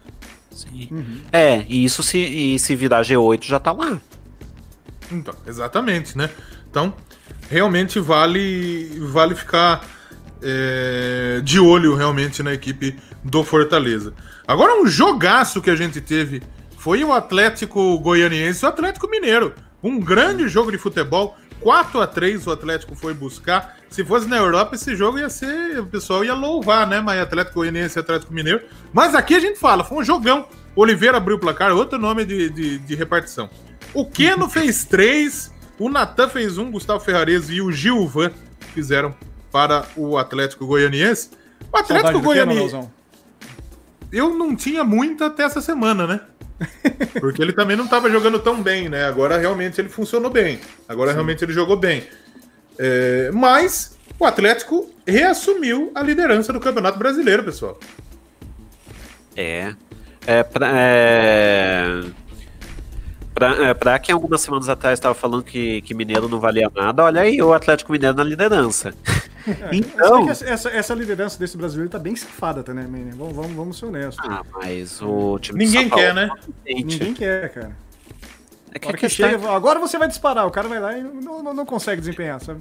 Sim. Uhum. É, e isso se, e se virar G8 já tá lá. Então, exatamente, né? Então, realmente vale, vale ficar é, de olho realmente na equipe do Fortaleza. Agora, um jogaço que a gente teve foi o Atlético Goianiense e o Atlético Mineiro. Um grande jogo de futebol. 4 a 3 o Atlético foi buscar. Se fosse na Europa, esse jogo ia ser. O pessoal ia louvar, né? Mas Atlético Goianiense e Atlético Mineiro. Mas aqui a gente fala, foi um jogão. Oliveira abriu o placar, outro nome de, de, de repartição. O Keno [LAUGHS] fez três, o Natan fez um, Gustavo Ferrarese e o Gilvan fizeram para o Atlético Goianiense. O Atlético Goianiense. Eu não tinha muita até essa semana, né? [LAUGHS] Porque ele também não estava jogando tão bem, né? Agora realmente ele funcionou bem. Agora Sim. realmente ele jogou bem. É, mas o Atlético reassumiu a liderança do Campeonato Brasileiro, pessoal. É. É, pra, é... Pra, é, pra quem algumas semanas atrás estava falando que, que Mineiro não valia nada, olha aí o Atlético Mineiro na liderança. [LAUGHS] É, então. Essa, essa, liderança desse brasileiro tá bem safada também, né, vamos, vamos, vamos ser honestos. Ah, mas o time Ninguém quer, né? Ninguém quer, cara. É que, que chega, é... agora você vai disparar, o cara vai lá e não, não, não consegue desempenhar, sabe?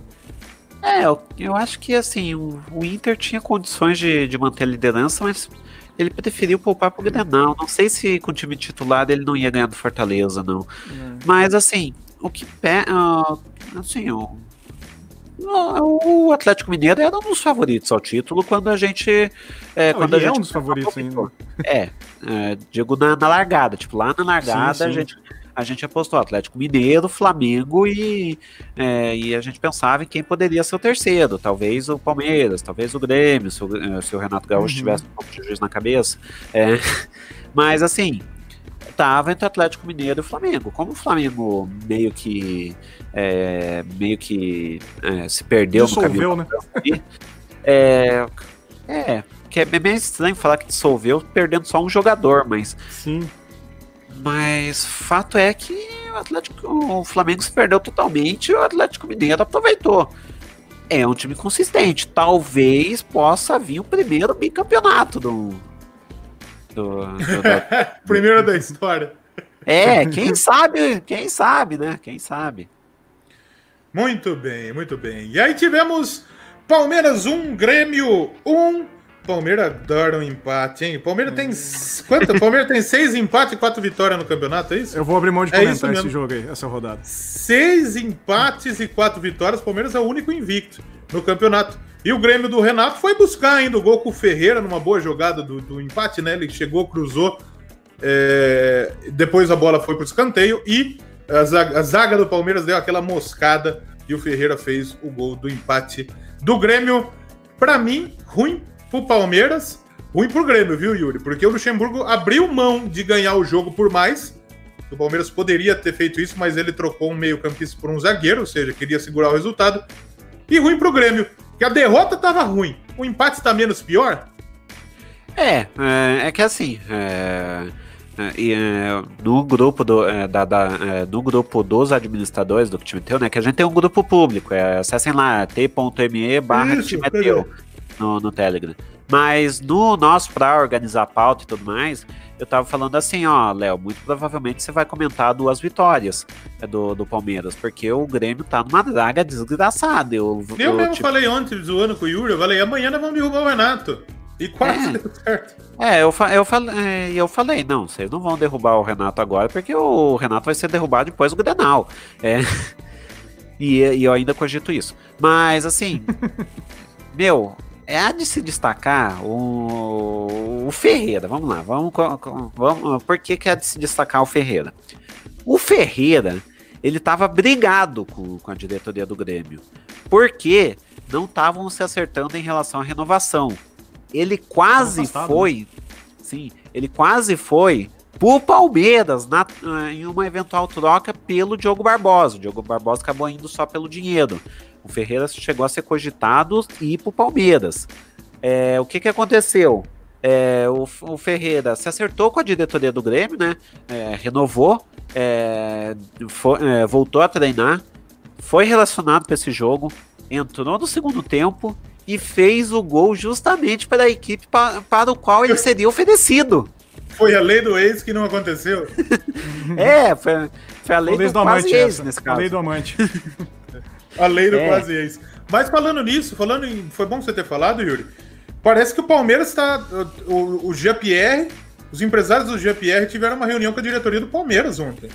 É, eu, eu acho que assim, o, o Inter tinha condições de, de manter a liderança, mas ele preferiu poupar pro Grenal. Não sei se com o time titular ele não ia ganhar do Fortaleza, não. É. Mas assim, o que pé. Uh, assim, o, o Atlético Mineiro era um dos favoritos ao título quando a gente. É, não, quando a gente é um dos favoritos ainda. É, é, digo na, na, largada. Tipo, lá na largada sim, sim. a gente. A gente apostou Atlético Mineiro, Flamengo e, é, e a gente pensava em quem poderia ser o terceiro. Talvez o Palmeiras, talvez o Grêmio, se o, se o Renato Gaúcho uhum. tivesse um pouco de juiz na cabeça. É, [LAUGHS] mas assim, tava entre Atlético Mineiro e Flamengo. Como o Flamengo meio que é, meio que é, se perdeu dissolveu, no caminho. Né? É, é, que é bem estranho falar que dissolveu perdendo só um jogador, mas. Sim. Mas fato é que o Atlético, o Flamengo se perdeu totalmente e o Atlético Mineiro aproveitou. É um time consistente. Talvez possa vir o primeiro bicampeonato do. do, do da, [LAUGHS] primeiro da história. É, quem sabe, quem sabe, né? Quem sabe. Muito bem, muito bem. E aí tivemos Palmeiras 1, Grêmio 1. Palmeiras adora um empate, hein? Palmeiras tem. Quanto? Palmeiras tem seis empates e quatro vitórias no campeonato, é isso? Eu vou abrir mão de é comentar esse jogo aí, essa rodada. Seis empates e quatro vitórias. Palmeiras é o único invicto no campeonato. E o Grêmio do Renato foi buscar ainda o gol com o Ferreira numa boa jogada do, do empate, né? Ele chegou, cruzou. É... Depois a bola foi para o escanteio e a zaga, a zaga, do Palmeiras deu aquela moscada e o Ferreira fez o gol do empate do Grêmio. Para mim, ruim pro Palmeiras, Ruim pro Grêmio, viu, Yuri? Porque o Luxemburgo abriu mão de ganhar o jogo por mais. O Palmeiras poderia ter feito isso, mas ele trocou um meio-campista por um zagueiro, ou seja, queria segurar o resultado. E ruim pro Grêmio, que a derrota tava ruim. O empate está menos pior? É, é, é que assim, é, é, é, no grupo do, é, da, da no grupo dos administradores do Timeteu, né, que a gente tem um grupo público, é, acessem lá, t.me barra Timeteu no, no Telegram. Mas no nosso, para organizar a pauta e tudo mais, eu tava falando assim, ó, Léo, muito provavelmente você vai comentar duas vitórias do, do Palmeiras, porque o Grêmio tá numa draga desgraçada. Eu, eu, eu mesmo tipo... falei ontem, zoando com o Yuri, eu falei, amanhã nós vamos derrubar o Renato. E quase é. [LAUGHS] deu certo. É, eu, eu, falei, é, eu falei, não, vocês não vão derrubar o Renato agora, porque o Renato vai ser derrubado depois do Grenal. É. [LAUGHS] E, e eu ainda cogito isso. Mas, assim, [LAUGHS] meu, é de se destacar o, o Ferreira. Vamos lá, vamos, vamos. Por que, que é de se destacar o Ferreira? O Ferreira, ele tava brigado com, com a diretoria do Grêmio, porque não estavam se acertando em relação à renovação. Ele quase passado, foi, né? sim, ele quase foi pro Palmeiras na, em uma eventual troca pelo Diogo Barbosa. O Diogo Barbosa acabou indo só pelo dinheiro. O Ferreira chegou a ser cogitado e ir pro Palmeiras. É, o que que aconteceu? É, o, o, Ferreira se acertou com a diretoria do Grêmio, né? É, renovou, é, foi, é, voltou a treinar, foi relacionado para esse jogo, entrou no segundo tempo e fez o gol justamente para a equipe pa, para o qual ele seria oferecido. Foi a lei do ex que não aconteceu? [LAUGHS] é, foi, foi a lei do, do amante ex, nesse caso. A lei do amante. A lei do é. quase ex. Mas falando nisso, falando em. Foi bom você ter falado, Yuri. Parece que o Palmeiras está. O, o GPR, os empresários do GPR tiveram uma reunião com a diretoria do Palmeiras ontem.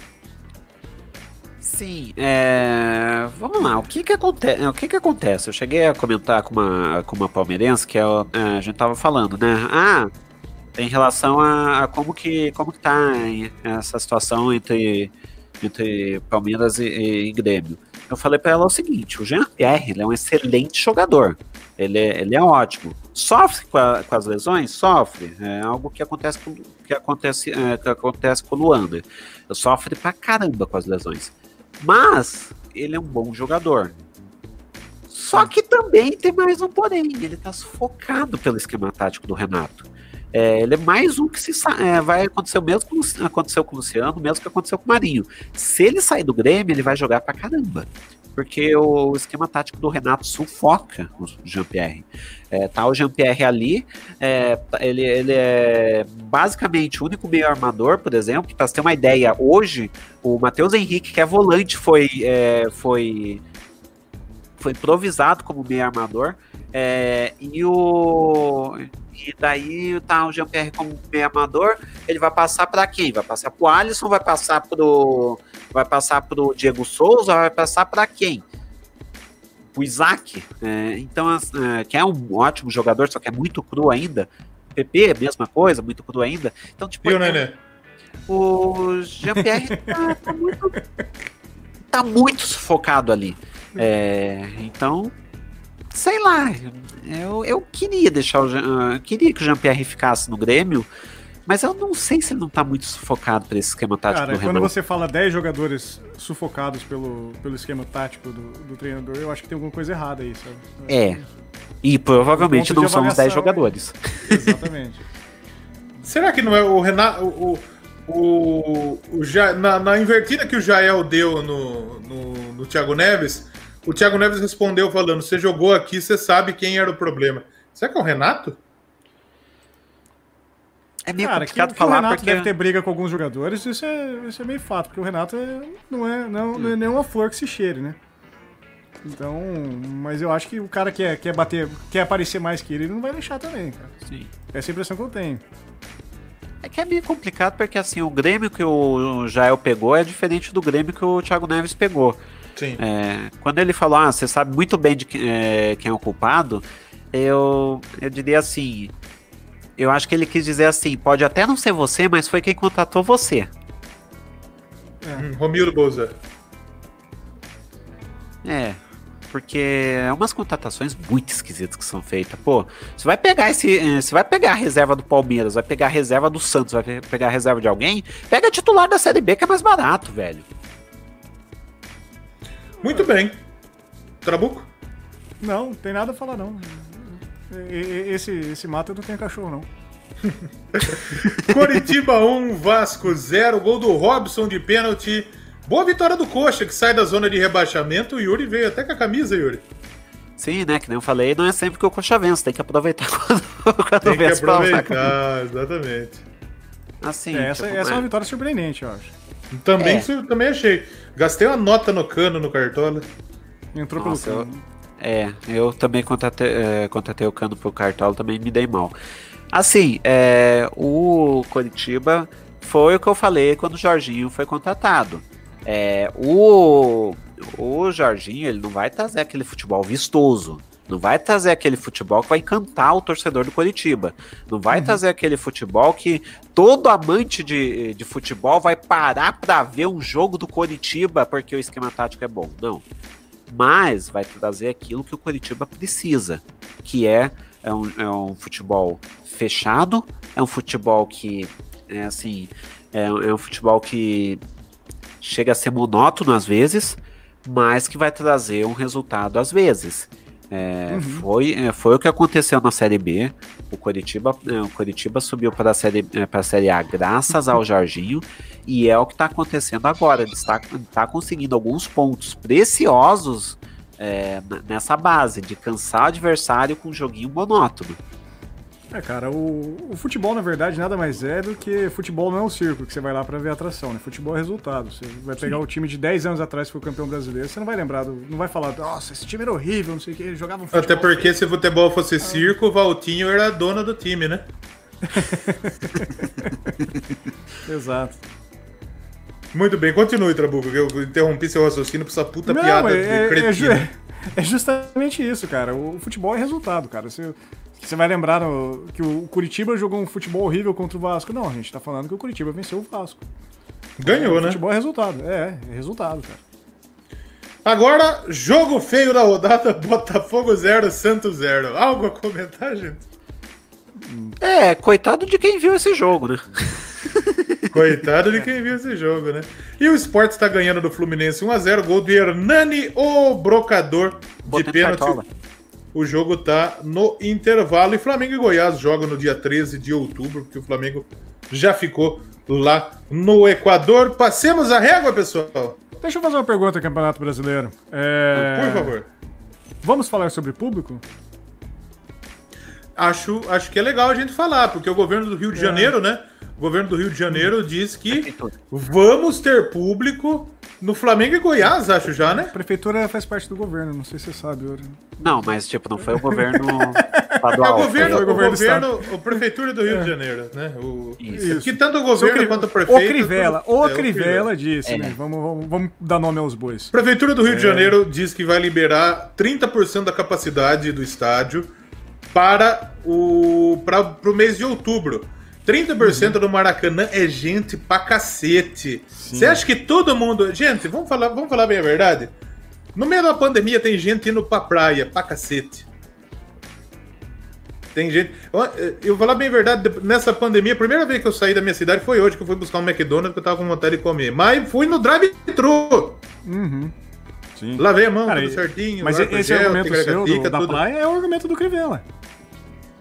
Sim, é... vamos lá, o que que, acontece? o que que acontece? Eu cheguei a comentar com uma, com uma palmeirense que é, é a gente tava falando, né? Ah, em relação a, a, como que como que tá essa situação entre, entre Palmeiras e, e Grêmio eu falei para ela o seguinte: o Jean-Pierre é um excelente jogador. Ele é, ele é ótimo. Sofre com, a, com as lesões? Sofre. É algo que acontece com, que acontece, é, que acontece com o Luander. Sofre pra caramba com as lesões. Mas ele é um bom jogador. Só que também tem mais um porém. Ele tá sufocado pelo esquema tático do Renato. É, ele é mais um que se é, vai acontecer o mesmo que aconteceu com o Luciano, o mesmo que aconteceu com o Marinho. Se ele sair do Grêmio, ele vai jogar pra caramba. Porque o esquema tático do Renato sufoca o Jean-Pierre. É, tá o Jean-Pierre ali, é, ele, ele é basicamente o único meio armador, por exemplo. Para você ter uma ideia, hoje o Matheus Henrique, que é volante, foi, é, foi, foi improvisado como meio armador. É, e o e daí tá o Jean-Pierre como meio amador, ele vai passar para quem? Vai passar pro Alisson, vai passar pro vai passar pro Diego Souza, vai passar para quem? O Isaac, é, então é, que é um ótimo jogador, só que é muito cru ainda. PP, mesma coisa, muito cru ainda. Então, tipo, e o Nenê? O Jean-Pierre tá, tá, muito tá muito sufocado ali. É, então, sei lá, eu, eu queria deixar o uh, queria que o Jean-Pierre ficasse no Grêmio, mas eu não sei se ele não tá muito sufocado por esse esquema tático Cara, do quando você fala 10 jogadores sufocados pelo, pelo esquema tático do, do treinador, eu acho que tem alguma coisa errada aí, sabe? É. E provavelmente não são os 10 jogadores. Exatamente. Será que não é o Renato. O, o, o, o na, na, invertida que o Jael deu no, no, no Thiago Neves, o Thiago Neves respondeu falando: Você jogou aqui, você sabe quem era o problema. Será que é o Renato? É meio Cara, complicado que, falar que o Renato porque... deve ter briga com alguns jogadores, isso é, isso é meio fato, porque o Renato é, não, é, não, não é nenhuma flor que se cheire, né? Então, mas eu acho que o cara que quer, quer bater, quer aparecer mais que ele, ele não vai deixar também, cara. Sim. Essa é a impressão que eu tenho. É que é meio complicado porque assim, o Grêmio que o Jael pegou é diferente do Grêmio que o Thiago Neves pegou. Sim. É, quando ele falou, ah, você sabe muito bem de que, é, quem é o culpado, eu, eu diria assim. Eu acho que ele quis dizer assim: pode até não ser você, mas foi quem contratou você. É. Hum, Romildo Bolsa. É. porque é umas contratações muito esquisitas que são feitas. Pô, você vai pegar esse. eh, Você vai pegar a reserva do Palmeiras, vai pegar a reserva do Santos, vai pe- pegar a reserva de alguém, pega a titular da Série B, que é mais barato, velho. Muito bem. Trabuco? Não, não tem nada a falar, não. Esse, esse mato eu não tenho cachorro, não. [LAUGHS] Coritiba 1, Vasco 0, gol do Robson de pênalti. Boa vitória do Coxa, que sai da zona de rebaixamento. O Yuri veio até com a camisa, Yuri. Sim, né? Que nem eu falei, não é sempre que o Coxa vence, tem que aproveitar [LAUGHS] quando, quando Tem que vence pra lá. aproveitar, exatamente. Assim, É, essa, tipo, essa é uma né? vitória surpreendente, eu acho. Também, É. também achei. Gastei uma nota no cano no cartola. Entrou Nossa, pelo eu- cano. É, eu também contratei, é, contratei o Cano pro Cartola, também me dei mal. Assim, é, o Coritiba foi o que eu falei quando o Jorginho foi contratado. É, o, o Jorginho, ele não vai trazer aquele futebol vistoso. Não vai trazer aquele futebol que vai encantar o torcedor do Coritiba. Não vai trazer aquele futebol que todo amante de, de futebol vai parar pra ver um jogo do Coritiba porque o esquema tático é bom. Não mas vai trazer aquilo que o Curitiba precisa, que é, é, um, é um futebol fechado, é um futebol que é assim, é, é um futebol que chega a ser monótono às vezes, mas que vai trazer um resultado às vezes. É, foi, é, foi o que aconteceu na Série B. O Coritiba, é, o Coritiba subiu para a série, é, série A graças ao Jorginho e é o que está acontecendo agora. Ele está, está conseguindo alguns pontos preciosos é, nessa base de cansar o adversário com um joguinho monótono. É, cara, o, o futebol, na verdade, nada mais é do que futebol não é um circo, que você vai lá pra ver atração, né? Futebol é resultado. Você vai pegar o time de 10 anos atrás que foi campeão brasileiro, você não vai lembrar, do, não vai falar, nossa, esse time era horrível, não sei o que, eles jogavam futebol. Até porque se futebol fosse circo, o Valtinho era dono do time, né? [LAUGHS] Exato. Muito bem, continue, Trabuco, que eu interrompi seu raciocínio pra essa puta Não, piada é, de é, é, [LAUGHS] é justamente isso, cara. O futebol é resultado, cara. Você, você vai lembrar no- que o Curitiba jogou um futebol horrível contra o Vasco. Não, a gente tá falando que o Curitiba venceu o Vasco. Ganhou, O né? futebol é resultado. É, é resultado, cara. Agora, jogo feio da rodada, [LAUGHS] Botafogo 0, Santos 0. Algo a comentar, gente? É, coitado de quem viu esse jogo, né? [LAUGHS] Coitado de quem viu esse jogo, né? E o Sport está ganhando do Fluminense 1x0, gol do Hernani, o brocador de Botei pênalti. cartola. O jogo tá no intervalo. E Flamengo e Goiás jogam no dia 13 de outubro, porque o Flamengo já ficou lá no Equador. Passemos a régua, pessoal. Deixa eu fazer uma pergunta ao Campeonato Brasileiro. É, Por favor. Vamos falar sobre público? Acho, acho que é legal a gente falar, porque o governo do Rio de É. Janeiro, né? O governo do Rio de Janeiro diz que vamos ter público no Flamengo e Goiás, acho já, né? A prefeitura faz parte do governo, não sei se você sabe, Yuri. Não, mas tipo, não foi o governo É estadual. o governo, foi o o governo a prefeitura do Rio de Janeiro, né? O, Isso. Que tanto o governo Cri- quanto o prefeito. O Crivella, o é, Crivella disse, É. né? Vamos, vamos, vamos dar nome aos bois. Prefeitura do Rio É. de Janeiro diz que vai liberar 30% da capacidade do estádio para o para o mês de outubro. 30% Uhum. do Maracanã é gente pra cacete. Você acha que todo mundo. Gente, vamos falar, vamos falar bem a verdade? No meio da pandemia tem gente indo pra praia, pra cacete. Tem gente. Eh, Eu vou falar bem a verdade, de- nessa pandemia, a primeira vez que eu saí da minha cidade foi hoje que eu fui buscar um McDonald's que eu tava com vontade de comer. Mas fui no drive-thru. Uhum. Sim. Lavei a mão, Cara, tudo certinho. Mas esse gel, argumento seu do, da tudo. praia é o argumento do Crivella.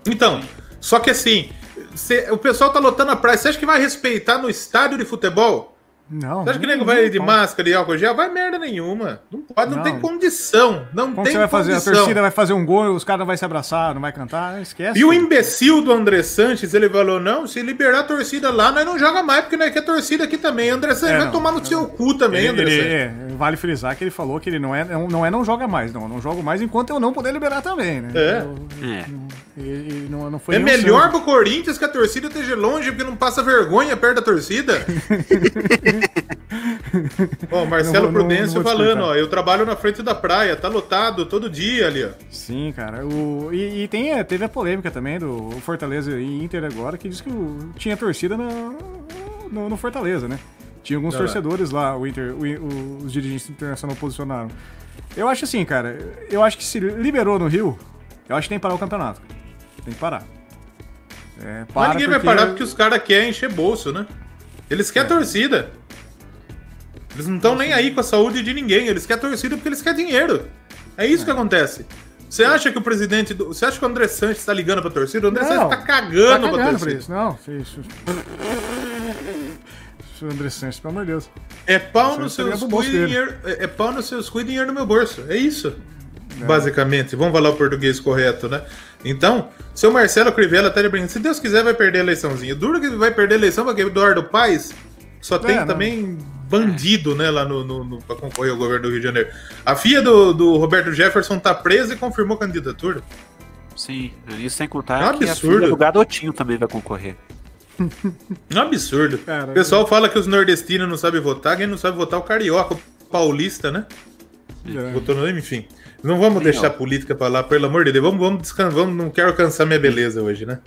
Então, só que assim, cê- o pessoal tá lotando a praia. Você acha que vai respeitar no estádio de futebol? Não. Você acha que o não- nego vai de máscara e álcool gel? Vai merda nenhuma. Não pode, não, Não. tem condição. Não Como tem você vai fazer? A condição. torcida vai fazer um gol, os caras não vão se abraçar, não vai cantar, esquece. E o imbecil do André Sanches, ele falou: não, se liberar a torcida lá, nós não joga mais, porque nós quer torcida aqui também. André Sanches É, vai não, tomar no seu cu também, Ele, André ele- Sanches. é, vale frisar que ele falou que ele não é não, é não joga mais, não. Não jogo mais enquanto eu não puder liberar também, né? É. Eu- É. ele não, não foi É melhor santo. pro Corinthians que a torcida esteja longe, porque não passa vergonha perto da torcida. [LAUGHS] Ó, Marcelo Não não- Prudêncio não vou falando, ó, eu trabalho na frente da praia, tá lotado todo dia ali, ó. Sim, cara. O, e e tem, é, teve a polêmica também do Fortaleza e Inter agora, que diz que o- tinha torcida no, no, no Fortaleza, né? Tinha alguns Tá lá. torcedores lá, o Inter, o- os dirigentes internacionais posicionaram. Eu acho assim, cara, eu acho que se liberou no Rio, eu acho que tem que parar o campeonato. Tem que parar. É, Mas para ninguém vai parar porque os caras querem encher bolso, né? Eles É. querem torcida. Eles não estão nem aí com a saúde de ninguém. Eles querem torcida porque eles querem dinheiro. É isso que acontece. Você acha que o presidente. Do... Você acha que o André Sanches tá ligando pra torcida? O André Não, Sanches tá Tá cagando, cagando torcida. isso. Não, isso. Isso, André Sanches, pelo amor de Deus. É pau nos seus cu e dinheiro. É é pau nos seus cu e dinheiro no meu bolso. É isso. Basicamente. Vamos falar o português correto, né? Então, seu Marcelo Crivella tá brincando. Se Deus quiser, vai perder a eleiçãozinha. Duro que vai perder a eleição porque Eduardo Paes só tem não. também bandido, né, lá no, no, no, pra concorrer ao governo do Rio de Janeiro. A filha do, do Roberto Jefferson tá presa e confirmou candidatura. Sim, isso sem contar É um que a absurdo. filha do garotinho também vai concorrer. É um absurdo. Cara, o pessoal fala que os nordestinos não sabem votar, quem não sabe votar é o carioca, o paulista, né? É. Votou no enfim. Não vamos Sim, deixar ó. política pra lá, pelo amor de Deus. Vamos, vamos descansar, vamos, não quero cansar minha beleza hoje, né?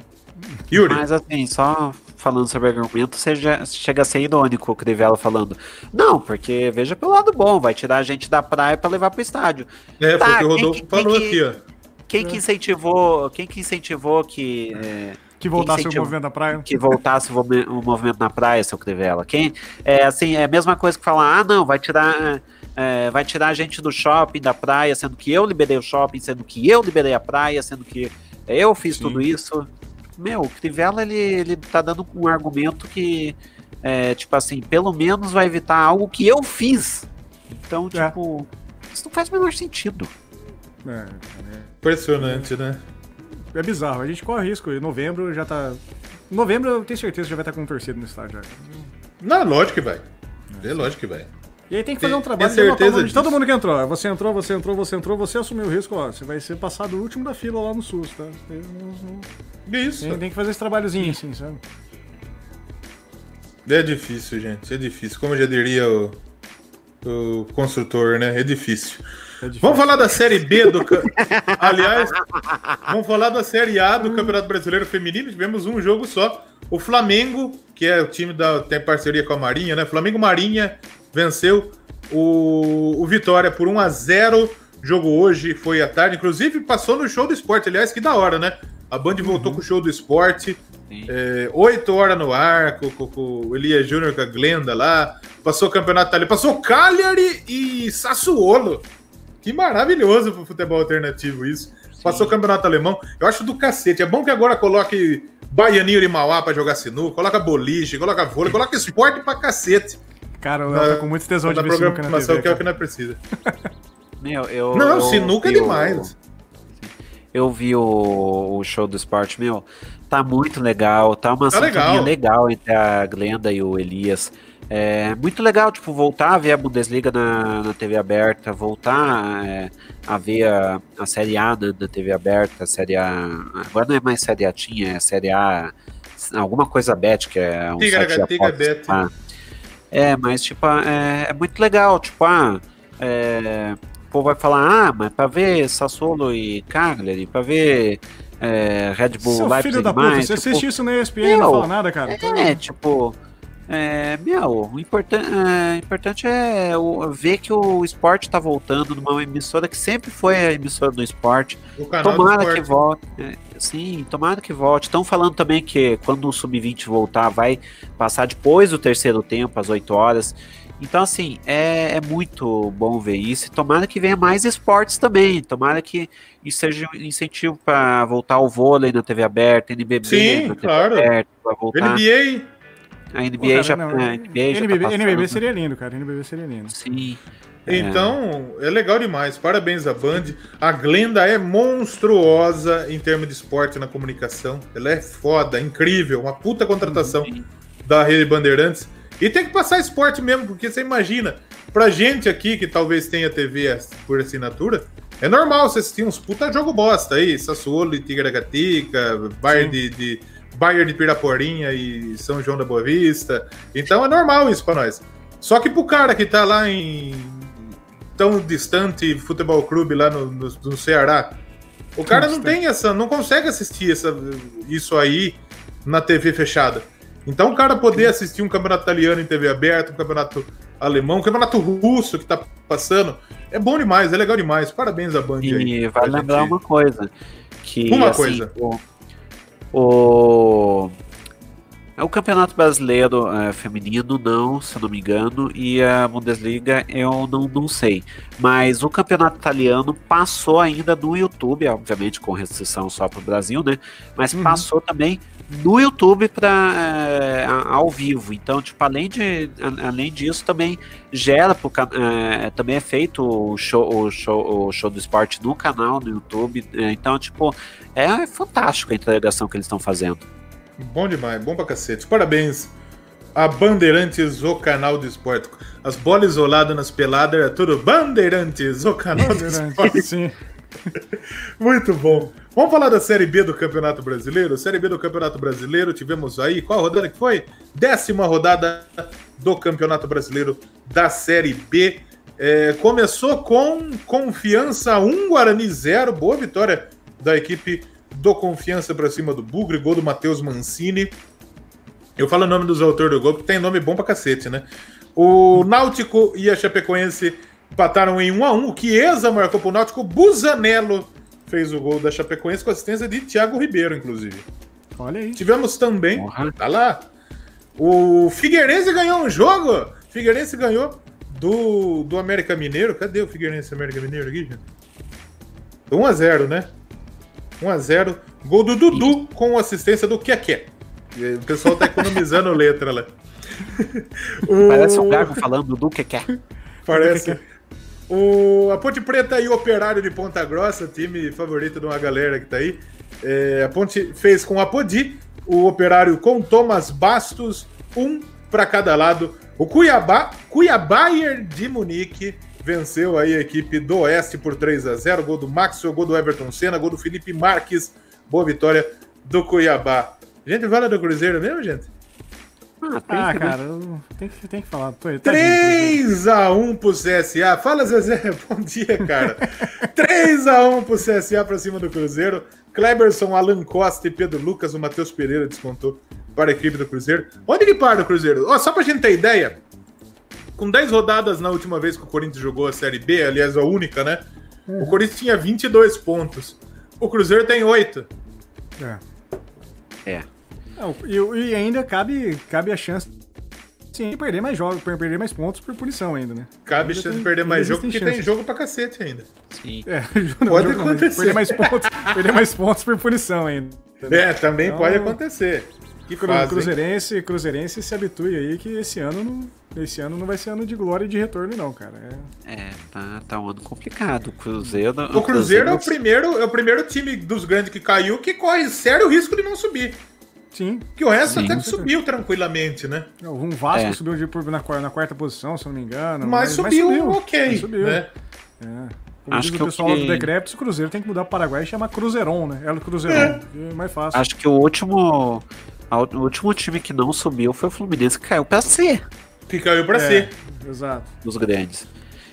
Yuri, Mas assim, só falando sobre argumento, você já- chega a ser irônico o Crivella falando. Não, porque veja pelo lado bom, vai tirar a gente da praia pra levar pro estádio. é, tá, foi o que o quem Rodolfo que- falou quem que- aqui, ó. Quem que incentivou, quem que incentivou que, é, Que voltasse o movimento da praia. que voltasse o o movimento na praia, seu Crivella? Quem é assim, é a mesma coisa que falar, ah, não, vai tirar é, vai tirar a gente do shopping, da praia, sendo que eu liberei o shopping, sendo que eu liberei a praia, sendo que eu fiz Sim. tudo isso. Meu, o Crivella, ele, ele tá dando um argumento que, é, tipo assim, pelo menos vai evitar algo que eu fiz. Então, É. tipo, isso não faz o menor sentido. É, Impressionante, né? é bizarro. A gente corre risco. Em novembro já tá. Em novembro eu tenho certeza que já vai estar com torcida no estádio. já. Não, lógico que vai. É lógico que vai. E aí tem que fazer um trabalho de anotar o certeza nome de todo mundo que entrou. Você entrou, você entrou, você entrou, você assumiu o risco, ó. Você vai ser passado o último da fila lá no SUS, tá? Isso. tem- tem que fazer esse trabalhozinho assim, sabe? É difícil, gente. É difícil. Como já diria o, o construtor, né? É difícil. É. Vamos falar da Série B do. [LAUGHS] Aliás, vamos falar da Série A do Campeonato Brasileiro Feminino. Tivemos um jogo só. O Flamengo, que é o time da. tem parceria com a Marinha, né? Flamengo Marinha venceu o, o Vitória por 1 a 0 Jogo hoje foi à tarde. Inclusive, passou no show do esporte. Aliás, que da hora, né? A Band voltou com o show do esporte. Sim. É, oito horas no ar, com, com- com o Elias Júnior com a Glenda lá. Passou o campeonato italiano. Passou Cagliari e Sassuolo. Que maravilhoso pro futebol alternativo isso. Passou o campeonato alemão. Eu acho do cacete. É bom que agora coloque Baianinho de Mauá pra jogar sinuca, coloca boliche, coloca vôlei, coloca esporte pra cacete. Cara, eu tô com muito tesão de ver sinuca na programação TV. que é o que nós precisa. [LAUGHS] Meu, eu, Não, eu sinuca é demais. Eu vi o, o show do esporte, meu, tá muito legal, tá uma Tá sintonia legal. legal. entre a Glenda e o Elias. É muito legal, tipo, voltar a ver a Bundesliga na, na TV aberta, voltar é, a ver a, a Série A na, na TV aberta, a Série A. Agora não é mais Série A, tinha, é Série A. Alguma coisa bet, que é um Tigra- site apostas, Bet. É, mas tipo, é, é muito legal, tipo, ah, é, o povo vai falar, ah, mas pra ver Sassuolo e Cagliari, pra ver é, Red Bull Seu Leipzig filho da puta, mais, você tipo, assiste isso na ESPN e não meu, fala nada, cara. Então, é, tipo, é, meu, o importan é, importante é o- ver que o esporte tá voltando numa emissora que sempre foi a emissora do esporte, O canal do Tomara esporte. que volte. É, sim, tomara que volte. Estão falando também que quando o Sub-20 voltar, vai passar depois do terceiro tempo, às 8 horas. Então, assim, é, é muito bom ver isso. E tomara que venha mais esportes também. Tomara que isso seja um incentivo para voltar o vôlei na TV aberta, NBB Sim, na TV claro. aberta, pra voltar. NBA. A NBA Pô, cara, já, não, a NBA já tá NBB, NBB passando. seria lindo, cara. NBB seria lindo. Sim. É. Então, é legal demais. Parabéns à Band. A Glenda é monstruosa em termos de esporte na comunicação. Ela é foda, incrível, uma puta contratação Sim. da Rede Bandeirantes. E tem que passar esporte mesmo, porque você imagina, pra gente aqui que talvez tenha TV por assinatura, é normal você assistir uns puta jogo bosta aí, Sassuolo e Tigragatica, Bayern de, de, Bayern de Piraporinha e São João da Boa Vista. Então é normal isso pra nós. Só que pro cara que tá lá em tão distante futebol clube lá no, no, no Ceará, o cara não tem essa, não consegue assistir essa, isso aí na TV fechada. Então o cara poder assistir um campeonato italiano em TV aberta, um campeonato alemão, um campeonato russo que tá passando, é bom demais, é legal demais. Parabéns à Band E aí. pra lembrar gente- uma coisa. Que, Uma assim, coisa. O, o, o Campeonato Brasileiro é, Feminino, não, se eu não me engano, e a Bundesliga eu não, não sei. Mas o Campeonato Italiano passou ainda no YouTube, obviamente com restrição só para o Brasil, né? Mas Uhum. passou também no YouTube para ao vivo. Então, tipo, além de além disso, também gera pro, ca- é, também é feito o show, o show, o show do esporte no canal no YouTube. é, então, tipo, é fantástico a integração que eles estão fazendo. Bom demais, bom pra cacete. Parabéns a Bandeirantes, o canal do esporte. As bolas isoladas nas peladas era tudo Bandeirantes, o canal do esporte. Sim. [LAUGHS] Muito bom. Vamos falar da Série B do Campeonato Brasileiro? Série B do Campeonato Brasileiro, tivemos aí, qual rodada que foi? Décima rodada do Campeonato Brasileiro da Série B. É, começou com Confiança 1, Guarani 0. Boa vitória da equipe do Confiança para cima do Bugre, gol do Matheus Mancini. Eu falo o nome dos autores do gol, porque tem nome bom pra cacete, né? O Náutico e a Chapecoense empataram em 1 a 1 O Chiesa marcou pro Náutico. Busanello fez o gol da Chapecoense com assistência de Thiago Ribeiro, inclusive. Olha aí. Tivemos também, tá lá, o Figueirense ganhou um jogo. Figueirense ganhou do, do América Mineiro. Cadê o Figueirense e América Mineiro aqui, gente? 1 a 0 né? 1 a 0 Gol do Dudu com assistência do Keké. O pessoal tá economizando letra lá. [LAUGHS] Parece um gago falando do que quer. Parece. O, a Ponte Preta e o Operário de Ponta Grossa, time favorito de uma galera que tá aí. É, a Ponte fez com a Podi, o Operário com Thomas Bastos, um para cada lado. O Cuiabá, Cuiabaier de Munique, venceu aí a equipe do Oeste por 3 a 0 Gol do Maxwell, gol do Everton Senna, gol do Felipe Marques. Boa vitória do Cuiabá. Gente, fala do Cruzeiro mesmo, gente? Ah, Ah, né? cara, tem que, tem que falar. Tô, tá tadinho, 3x1 pro CSA. Fala, Zezé. [LAUGHS] Bom dia, cara. 3x1 pro CSA pra cima do Cruzeiro. Kleberson, Alan Costa e Pedro Lucas. O Matheus Pereira descontou para a equipe do Cruzeiro. Onde que para o Cruzeiro? Ó, só pra gente ter ideia. Com 10 rodadas na última vez que o Corinthians jogou a Série B, aliás, a única, né? O Corinthians tinha 22 pontos. O Cruzeiro tem 8. É. É. Não, e, e ainda cabe, cabe a chance sim, de perder mais jogos, per- perder mais pontos por punição ainda, né? Cabe Ainda chance tem- de perder mais jogo, porque tem jogo pra cacete ainda. Sim. É, [LAUGHS] não, Pode não, acontecer. Perder mais pontos, perder mais pontos por punição ainda. É, também Então, pode acontecer. Que Cru, fase, hein? cruzeirense, cruzeirense se habitue aí que esse ano não, esse ano não vai ser ano de glória e de retorno não, cara. É, É, tá, tá um ano complicado. O Cruzeiro. O Cruzeiro é o primeiro, é o primeiro time dos grandes que caiu que corre sério risco de não subir. sim, Que o resto Sim. até que subiu tranquilamente, né? um Vasco É. subiu de, na, na quarta posição, se eu não me engano. Mas, subiu, ok, mas subiu. né? É. Como Acho diz que o o pessoal que- do Decrépito, o Cruzeiro tem que mudar para o Paraguai e chamar Cruzeiron, né? Ela Cruzeiron, que é mais fácil. Acho que o último. O último time que não subiu foi o Fluminense, que caiu pra C Que caiu pra É, ser. Exato. dos grandes.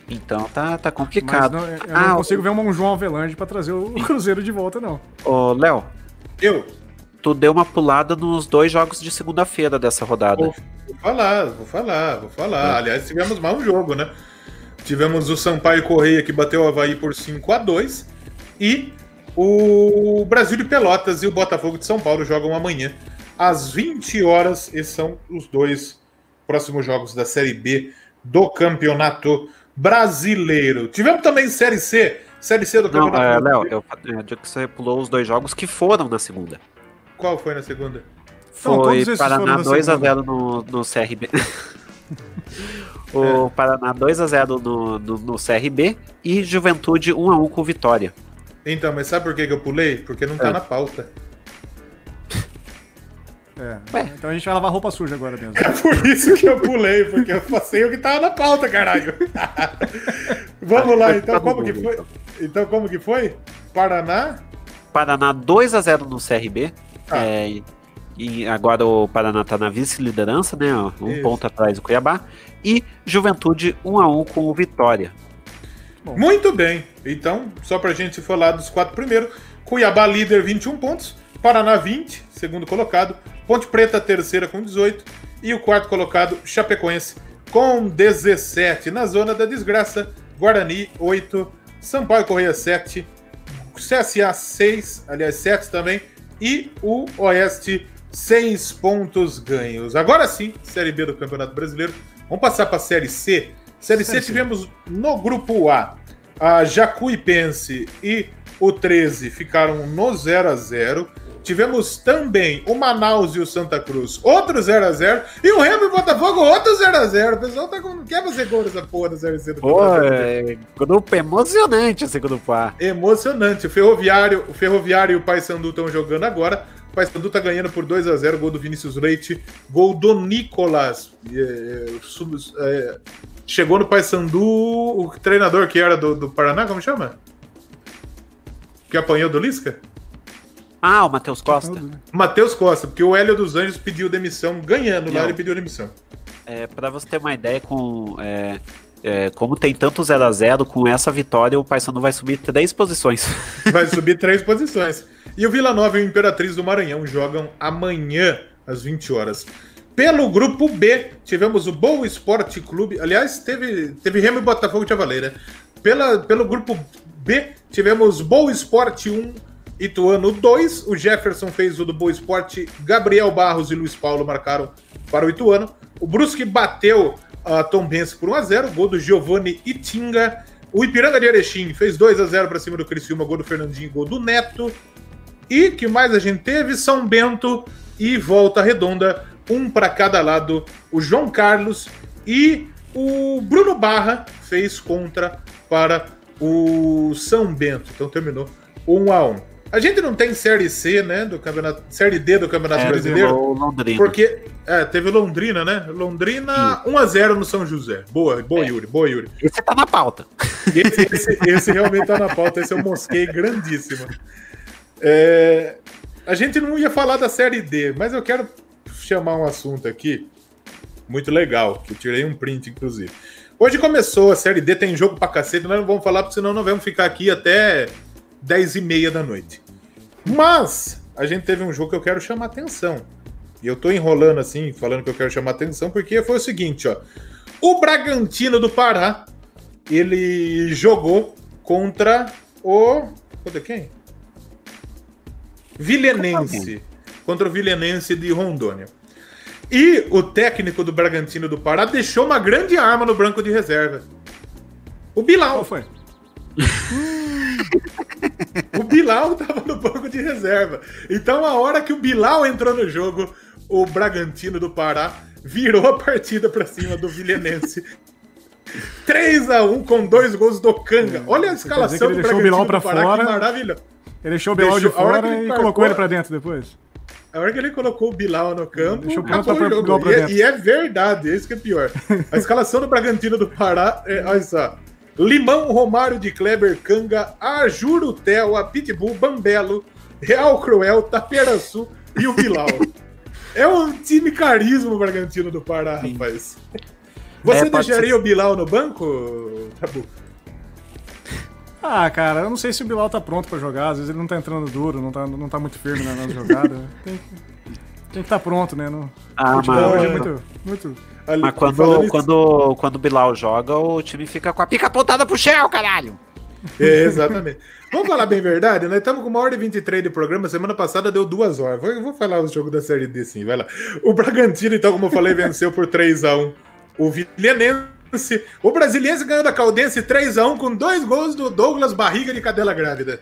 Então tá, tá Mas complicado. não, eu Ah, não o- consigo ver um João Avelange pra trazer o [LAUGHS] Cruzeiro de volta, não. Ô, Léo, Eu tu deu uma pulada nos dois jogos de segunda-feira dessa rodada. vou, vou falar, vou falar, vou falar. Aliás, tivemos mais um jogo, né? Tivemos o Sampaio Correia que bateu o Havaí por 5 a 2 e o Brasil de Pelotas e o Botafogo de São Paulo jogam amanhã às 20 horas. Esses são os dois próximos jogos da Série B do Campeonato Brasileiro. Tivemos também Série C, Série C do Não, Campeonato é, Léo, Brasileiro. eu, eu digo que você pulou os dois jogos que foram na segunda. Qual foi na segunda? Foi foram Paraná na 2x0 no, no CRB. [LAUGHS] o É. Paraná 2x0 no, no, no CRB e Juventude 1x1 com Vitória. Então, mas sabe por que que eu pulei? Porque não tá É. na pauta. É. Ué. Então a gente vai lavar roupa suja agora mesmo. É por isso que eu pulei, porque eu passei o que tava na pauta, caralho. [LAUGHS] Vamos lá, então como que foi? Então como que foi? Paraná? Paraná 2x0 no CRB. Ah. é, e- agora o Paraná tá na vice-liderança, né? Um Isso. ponto atrás do Cuiabá. E Juventude 1x1 com o Vitória. Bom. Muito bem. Então, só pra gente falar dos quatro primeiros. Cuiabá líder 21 pontos. Paraná 20, segundo colocado. Ponte Preta, terceira com 18. E o quarto colocado, Chapecoense, com 17. Na zona da desgraça, Guarani 8, Sampaio Correia 7, CSA 6, aliás 7 também, e o Oeste 6 pontos ganhos. Agora sim, Série B do Campeonato Brasileiro. Vamos passar para a Série C. Série C tivemos no grupo A a Jacuipense e o 13 ficaram no 0 a 0 Tivemos também o Manaus e o Santa Cruz, outro 0x0. E o Remo e o Botafogo, outro 0x0. O pessoal tá com. Quer fazer gol nessa porra do Pô, é grupo emocionante esse grupo A. Emocionante. O Ferroviário, o Ferroviário e o Paysandu estão jogando agora. O Paysandu tá ganhando por 2 x 0 gol do Vinícius Leite, gol do Nicolas. É, é, chegou no Paysandu o treinador que era do, do Paraná, como chama? Que apanhou do Lisca? Ah, o Matheus Costa. Né? Matheus Costa, porque o Hélio dos Anjos pediu demissão, ganhando Não. lá ele pediu demissão. É, para você ter uma ideia, com é, é, como tem tanto 0 a 0 com essa vitória o Paysandu vai subir três posições. [LAUGHS] Vai subir três posições. E o Vila Nova e o Imperatriz do Maranhão jogam amanhã às 20 horas. Pelo grupo B, tivemos o Boa Esporte Clube. Aliás, teve, teve Remo e Botafogo de Avaleira. Pela, pelo grupo B, tivemos Boa Esporte 1, Ituano 2, o Jefferson fez o do Boa Esporte, Gabriel Barros e Luiz Paulo marcaram para o Ituano. O Brusque bateu a Tom Benz por 1x0, gol do Giovanni Itinga. O Ipiranga de Erechim fez 2 a 0 para cima do Criciúma, gol do Fernandinho, gol do Neto. E que mais a gente teve? São Bento e Volta Redonda, um para cada lado. O João Carlos e o Bruno Barra fez contra para o São Bento. Então terminou 1 a 1. A gente não tem Série C, né, do campeonato, Série D do Campeonato é, Brasileiro. Londrina. Porque é, teve Londrina, né? Londrina 1 a 0 no São José. Boa, boa, é. Yuri, boa, Yuri. Esse tá na pauta. Esse, esse, esse realmente tá na pauta, esse eu mosquei grandíssimo. É, a gente não ia falar da Série D, mas eu quero chamar um assunto aqui muito legal, que eu tirei um print, inclusive. Hoje começou a Série D, tem jogo pra cacete, nós não vamos falar, porque senão não vamos ficar aqui até 10 e meia da noite. Mas a gente teve um jogo que eu quero chamar atenção. E eu tô enrolando assim, falando que eu quero chamar atenção, porque foi o seguinte, ó. O Bragantino do Pará, ele jogou contra o. Contra quem? Vilenense. Contra o Vilenense de Rondônia. E o técnico do Bragantino do Pará deixou uma grande arma no branco de reserva. O Bilal. Qual foi? [LAUGHS] [LAUGHS] o Bilal tava no banco de reserva. Então, a hora que o Bilal entrou no jogo, o Bragantino do Pará virou a partida para cima do Vilhenense. [LAUGHS] 3x1 com dois gols do Canga. Olha a escalação do Bragantino o Bilal pra do Pará, fora, que maravilha. Ele deixou o Bilal deixou, de fora e marcou, colocou ele para dentro depois. A hora que ele colocou o Bilal no campo, Deixou acabou o jogo. E, é, e, é verdade, é isso que é pior. A escalação do Bragantino do Pará, é, olha só. Limão, Romário de Kleber, Canga, Arjuro Tel, Pitbull, Bambelo, Real Cruel, Taperaçu e o Bilal. [LAUGHS] é um time carisma o Bragantino do Pará, Sim. rapaz. Você é, deixaria ser... o Bilal no banco, Tabu? Ah, cara, eu não sei se o Bilal tá pronto para jogar. Às vezes ele não tá entrando duro, não tá, não tá muito firme na, jogada. Tem, [LAUGHS] tem que estar tá pronto, né? No, ah, mas... hoje é muito, muito Ali, Mas quando, quando, quando o Bilal joga, o time fica com a pica apontada pro Shell, caralho! É, exatamente. [LAUGHS] Vamos falar bem verdade, nós estamos com uma hora e 23 de programa. Semana passada deu duas horas. Vou, vou falar o jogo da Série D sim, vai lá. O Bragantino, então, como eu falei, venceu por 3x1 o Vilhenense. O Brasiliense ganhou da Caldense 3x1 com dois gols do Douglas Barriga de Cadela Grávida.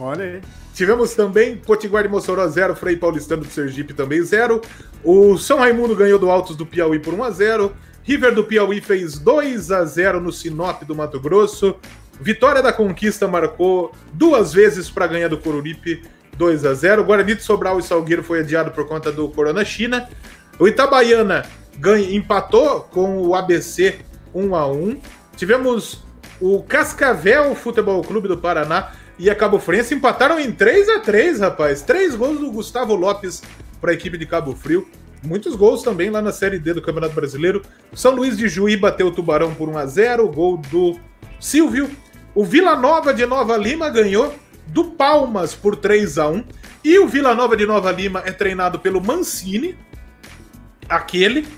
Olha aí. Tivemos também Potiguar de Mossoró 0, Frei Paulistano do Sergipe também 0. O São Raimundo ganhou do Altos do Piauí por 1 a 0. River do Piauí fez 2 a 0 no Sinop do Mato Grosso. Vitória da Conquista marcou duas vezes para ganhar do Coruripe 2 a 0. Guarani de Sobral e Salgueiro foi adiado por conta do Corona China. O Itabaiana ganha, empatou com o ABC 1 a 1. Tivemos o Cascavel Futebol Clube do Paraná e a Cabo Frense empataram em 3 a 3 rapaz. Três gols do Gustavo Lopes para a equipe de Cabo Frio. Muitos gols também lá na Série D do Campeonato Brasileiro. São Luís de Juí bateu o Tubarão por 1 a 0 gol do Silvio. O Vila Nova de Nova Lima ganhou do Palmas por 3 a 1 E o Vila Nova de Nova Lima é treinado pelo Mancini, aquele.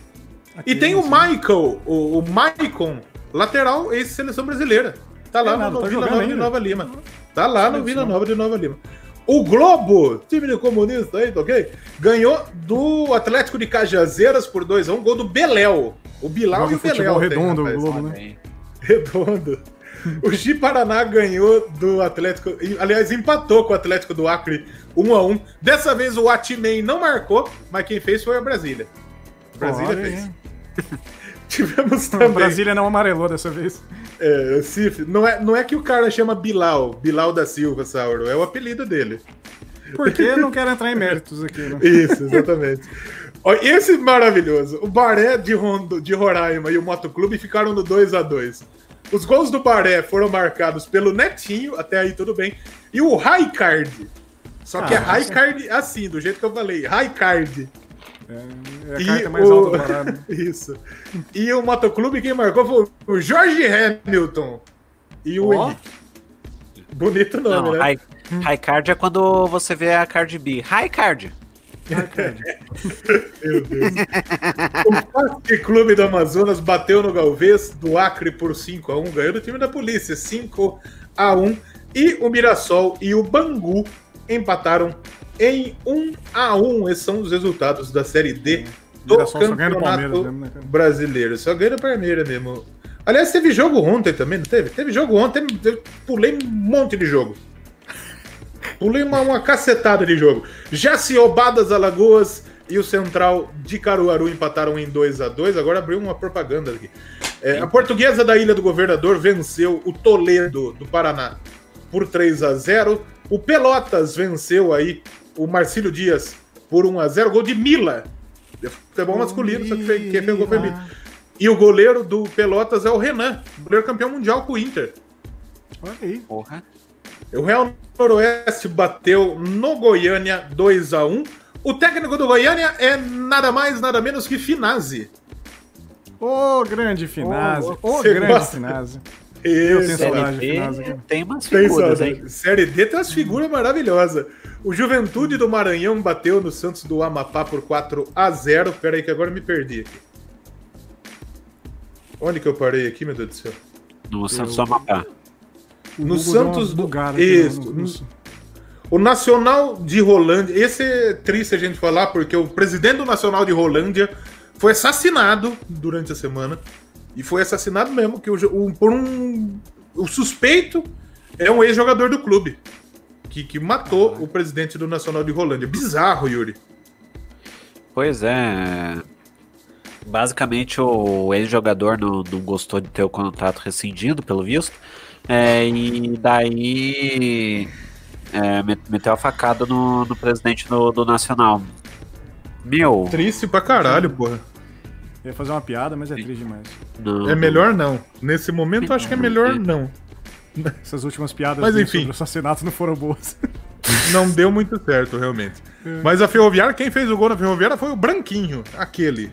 e tem o Michael, o, o Maicon, lateral, ex-seleção brasileira. Tá lá É no Vila Nova de ainda. Nova Lima. Tá lá no. Vila Nova de Nova Lima. O Globo, time de comunista aí, tá ok? Ganhou do Atlético de Cajazeiras por 2x1, gol do Beléu. O Bilal Joga e o Beléu. futebol tem, redondo, o. Globo, né? [LAUGHS] Redondo. O Gi Paraná ganhou do Atlético. Aliás, empatou com o Atlético do Acre 1x1. Dessa vez o Atimei não marcou, mas quem fez foi a Brasília. Brasília Olha fez. [LAUGHS] Tivemos A também. Brasília não amarelou dessa vez. É, Cif, não é, não é que o cara chama Bilal, Bilal da Silva, Sauro, é o apelido dele. Porque não quero entrar em méritos aqui, né? Isso, exatamente. Esse maravilhoso. O Baré de, Rondo, de Roraima e o Motoclube ficaram no 2 a 2 Os gols do Baré foram marcados pelo Netinho, até aí tudo bem, e o Raikard. Só que Ah, é Raikard assim, do jeito que eu falei, Raikard. É a E carta mais o- alta do Pará. né? Isso. E o Motoclube, quem marcou foi o Jorge Hamilton e o Ó. Henrique. Bonito nome, Não, né? high, high card é quando você vê a Card B. High card. [LAUGHS] Meu Deus. o Fast Clube do Amazonas bateu no Galvez do Acre por 5x1, ganhou do time da polícia 5x1. E o Mirassol e o Bangu empataram em 1x1. Esses são os resultados da Série D do Mirassol só ganha do Palmeiras Campeonato mesmo, né? Brasileiro. Só ganha do Palmeiras mesmo. Aliás, teve jogo ontem também, não teve? Teve jogo ontem, pulei um monte de jogo. Pulei uma, uma cacetada de jogo. Jaciobadas Alagoas e o Central de Caruaru empataram em 2 a 2 Agora abriu uma propaganda aqui. É, a portuguesa da Ilha do Governador venceu o Toledo do Paraná por 3 a 0 O Pelotas venceu aí o Marcílio Dias por 1 a 0 Gol de Mila. De Futebol masculino, só que fez- quem fez o gol foi Mila. E o goleiro do Pelotas é o Renan, goleiro campeão mundial com o Inter. Olha aí. Porra. O Real Noroeste bateu no Goiânia 2 a 1 O técnico do Goiânia é nada mais, nada menos que Finazzi. Ô, grande Finazzi. Ô, Ô, você grande gosta? Finazzi. Eu tenho saudade. De Finazzi tem umas figuras, hein? Série D tem umas figuras maravilhosas. O Juventude do Maranhão bateu no Santos do Amapá por 4 a 0 Pera aí que agora eu me perdi aqui. Onde que eu parei aqui, meu Deus do céu? No Santos do Amapá. O No Santos do- aqui Isso, no- no- O Nacional de Rolândia, esse é triste a gente falar, porque o presidente do Nacional de Rolândia foi assassinado durante a semana. E foi assassinado mesmo, que o- por um. O suspeito é um ex-jogador do clube. Que, que matou o presidente do Nacional de Rolândia. Bizarro, Yuri. Pois é. Basicamente, o ex-jogador não, não gostou de ter o contrato rescindido, pelo visto. É, e daí é, met- meteu a facada no, no presidente do, do Nacional. Meu, Triste pra caralho, porra. Eu ia fazer uma piada, mas é triste demais. não- É melhor não. Nesse momento, eu acho que é melhor não. [LAUGHS] Essas últimas piadas Mas enfim. sobre o assassinato não foram boas. [LAUGHS] Não deu muito certo, realmente. Mas a Ferroviária, quem fez o gol na Ferroviária foi o Branquinho, aquele.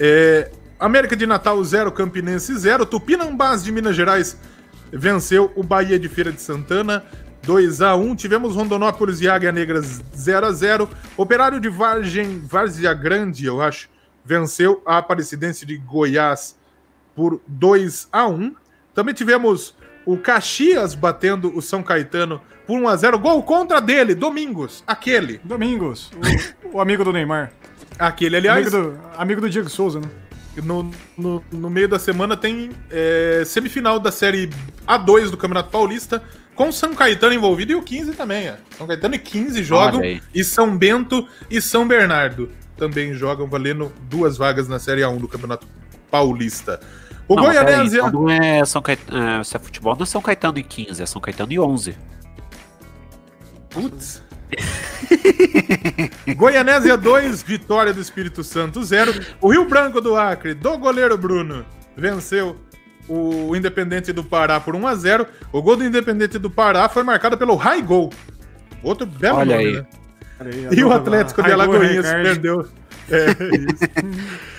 É, América de Natal 0, Campinense 0. Tupinambás de Minas Gerais venceu o Bahia de Feira de Santana 2 a 1 Tivemos Rondonópolis e Águia Negras 0 a 0 Operário de Vargem, Várzea Grande, eu acho, venceu a Aparecidense de Goiás por 2 a 1 Também tivemos o Caxias batendo o São Caetano por 1 a 0 Gol contra dele, Domingos, aquele. Domingos, o, o amigo do Neymar. Aquele, aliás, Amigo do, amigo do Diego Souza, né? no, no, no meio da semana tem é, semifinal da Série A2 do Campeonato Paulista, com São Caetano envolvido e o 15 também. ó. São Caetano e 15 jogam, e São Bento e São Bernardo também jogam, valendo duas vagas na Série A1 do Campeonato Paulista. O Não, Goianese... então não é São Caetano, é, se é futebol, não é São Caetano e 15, é São Caetano e 11. Putz. [LAUGHS] Goianésia 2, vitória do Espírito Santo 0. O Rio Branco do Acre, do goleiro Bruno, venceu o Independente do Pará por 1 a 0. O gol do Independente do Pará foi marcado pelo High Goal. Outro belo Olha nome, aí. né? Aí, E o Atlético a- de Alagoinhas perdeu. É, isso. [LAUGHS]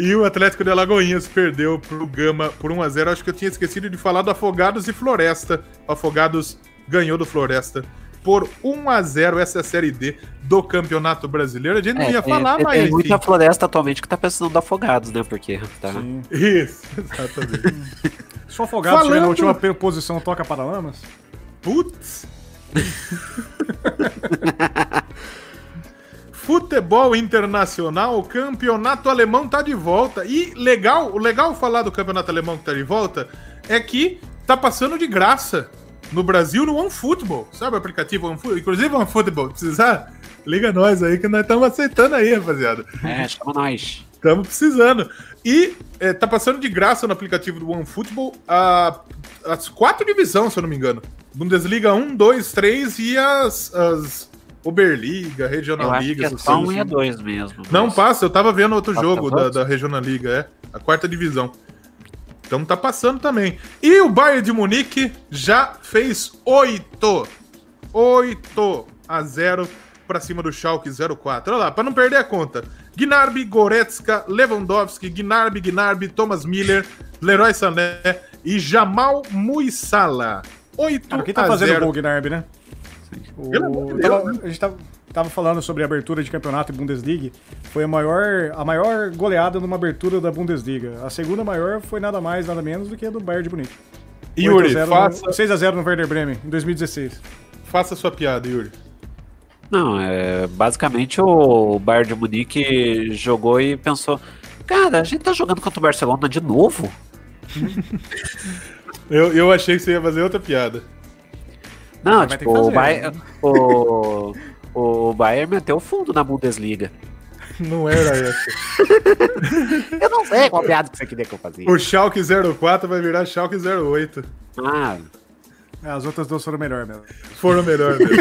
E o Atlético de Alagoinhas perdeu pro Gama por 1 a 0 Acho que eu tinha esquecido de falar do Afogados e Floresta. Afogados ganhou do Floresta por 1 a 0 essa é a Série D do Campeonato Brasileiro. A gente não É, ia tem- falar, tem, mas Tem muita enfim. floresta atualmente que tá precisando de afogados, né? Porque tá. Sim. Isso, [LAUGHS] exatamente. Se o Afogado estiver na Falando- última posição, toca Paralamas? Putz. [LAUGHS] Futebol internacional, o campeonato alemão tá de volta. E legal, o legal falar do campeonato alemão que tá de volta é que tá passando de graça no Brasil no OneFootball. Sabe o aplicativo OneFootball? Inclusive OneFootball, precisar? Liga nós aí que nós estamos aceitando aí, rapaziada. É, chama nós. Estamos precisando. E é, tá passando de graça no aplicativo do OneFootball a, as quatro divisões, se eu não me engano. Bundesliga 1, 2, 3 e as, as Oberliga, Eu Regional acho Liga. que é só um e a assim. dois mesmo. Não mas- passa, eu tava vendo outro Passa jogo da, da Regional Liga, é. A quarta divisão. Então tá passando também. E o Bayern de Munique já fez 8. 8 a 0 pra cima do Schalke 04. Olha lá, pra não perder a conta. Gnarby, Goretzka, Lewandowski, Gnarby, Gnarby, Thomas Miller, Leroy Sané e Jamal Muissala. 8 Cara, quem tá a fazendo 0. gol, Gnarby, né? O- Pelo amor de tava- Deus, né? a gente tava, tava falando sobre a abertura de campeonato e Bundesliga. Foi a maior, a maior goleada numa abertura da Bundesliga. A segunda maior foi nada mais, nada menos do que a do Bayern de Munique. Yuri, 8 a 0 faça, no, 6x0 no Werder Bremen, em 2016. faça sua piada, Yuri. Não, é, basicamente o Bayern de Munique jogou e pensou: Cara, a gente tá jogando contra o Barcelona de novo? [LAUGHS] Eu, eu achei que você ia fazer outra piada. Não, tipo, o Bayern, o, o Bayern meteu fundo na Bundesliga. [LAUGHS] Não era essa. [LAUGHS] Eu não sei qual piada que você queria que eu fazia. O Schalke 04 vai virar Schalke 08. Ah, As outras duas foram melhor mesmo. Foram melhor mesmo.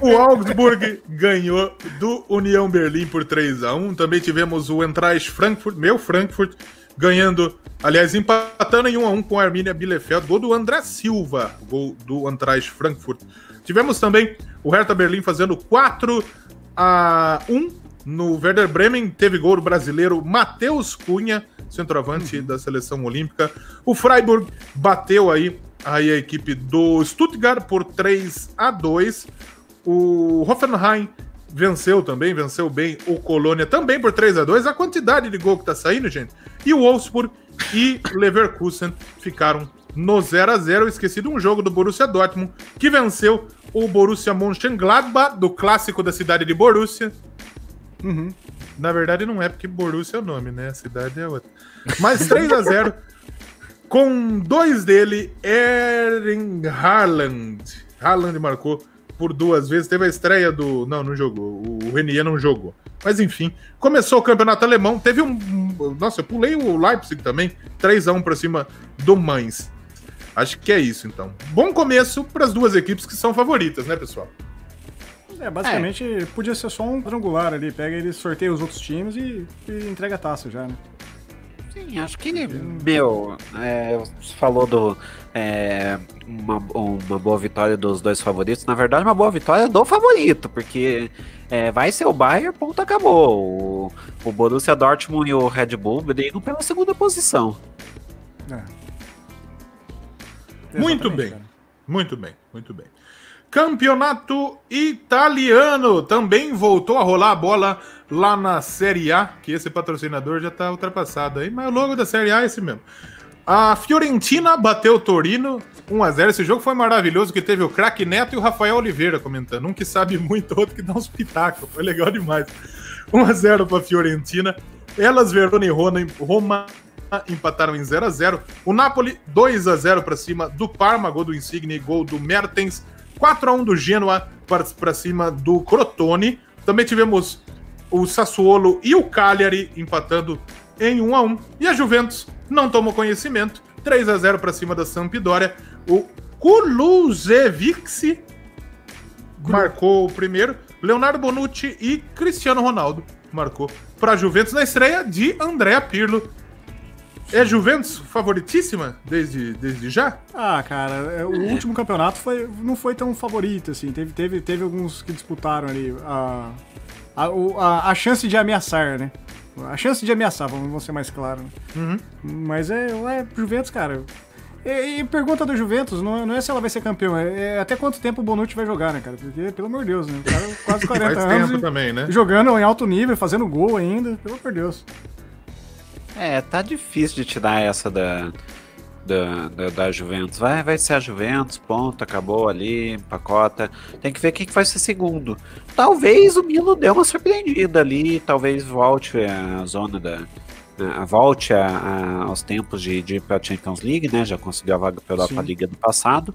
[LAUGHS] o Augsburg ganhou do União Berlim por 3 a 1 Também tivemos o Eintracht Frankfurt, meu Frankfurt, ganhando, aliás, empatando em 1 a 1 com o Arminia Bielefeld. Gol do André Silva, gol do Eintracht Frankfurt. Tivemos também o Hertha Berlim fazendo 4 a 1 no Werder Bremen. Teve gol do brasileiro Matheus Cunha, centroavante da seleção olímpica. O Freiburg bateu aí, aí a equipe do Stuttgart por 3 a 2 O Hoffenheim venceu também, venceu bem o Colônia também por 3 a 2 A quantidade de gol que tá saindo, gente. E o Wolfsburg e Leverkusen ficaram no 0 a 0 Esqueci de um jogo do Borussia Dortmund, que venceu o Borussia Mönchengladbach, do clássico da cidade de Borussia. Uhum. Na verdade não é porque Borussia é o nome, né? A cidade é outra. Mas 3 a 0 com dois dele, Eren Haaland. Haaland marcou por duas vezes. Teve a estreia do. Não, não jogou. O Renier não jogou. Mas enfim, começou o campeonato alemão. Teve um. Nossa, eu pulei o Leipzig também. 3 a 1 para cima do Mainz. Acho que é isso, então. Bom começo para as duas equipes que são favoritas, né, pessoal? É, basicamente podia ser só um quadrangular ali. Pega ele, sorteia os outros times e, e entrega a taça já, né? sim, acho que, meu, é, você falou do. É, uma, uma boa vitória dos dois favoritos. Na verdade, uma boa vitória do favorito, porque é, vai ser o Bayern, ponto, acabou. O, o Borussia Dortmund e o Red Bull brigam pela segunda posição. É. Muito bem. cara. Muito bem, muito bem. Campeonato italiano também voltou a rolar a bola lá na Série A, que esse patrocinador já tá ultrapassado aí, mas o logo da Série A é esse mesmo. A Fiorentina bateu o Torino 1 a 0 Esse jogo foi maravilhoso, que teve o craque Neto e o Rafael Oliveira comentando. Um que sabe [LAUGHS] muito, outro que dá uns pitacos. Foi legal demais. 1 a 0 para Fiorentina. Elas, Verona e Roma, empataram em 0 a 0 O Napoli 2 a 0 para cima do Parma, gol do Insigne e gol do Mertens. 4 a 1 do Genoa para cima do Crotone. Também tivemos o Sassuolo e o Cagliari empatando em 1 a 1 E a Juventus não tomou conhecimento. 3 a 0 para cima da Sampdoria. O Kulusevski marcou o primeiro. Leonardo Bonucci e Cristiano Ronaldo marcou para a Juventus na estreia de Andrea Pirlo. É Juventus favoritíssima desde, desde já? Ah, cara, é, o último campeonato foi, não foi tão favorito, assim. Teve, teve, teve alguns que disputaram ali a, a, a, a chance de ameaçar, né? A chance de ameaçar, vamos, ser mais claros. né? Uhum. Mas é, é Juventus, cara. E, e pergunta do Juventus, não, não, é se ela vai ser campeão, é, é, até quanto tempo o Bonucci vai jogar, né, cara? Porque, pelo amor de Deus, né? O cara [LAUGHS] quase 40 Faz anos. Tempo também, né? Jogando em alto nível, fazendo gol ainda, pelo amor de Deus. É, tá difícil de tirar essa da, da, da, da, Juventus. Vai, vai ser a Juventus, ponto, acabou ali, empacota. Tem que ver quem que vai ser segundo. Talvez o Milo dê uma surpreendida ali, talvez volte a zona da, volte a, a, aos tempos de, de ir para a Champions League, né? Já conseguiu a vaga pela Europa Liga do passado.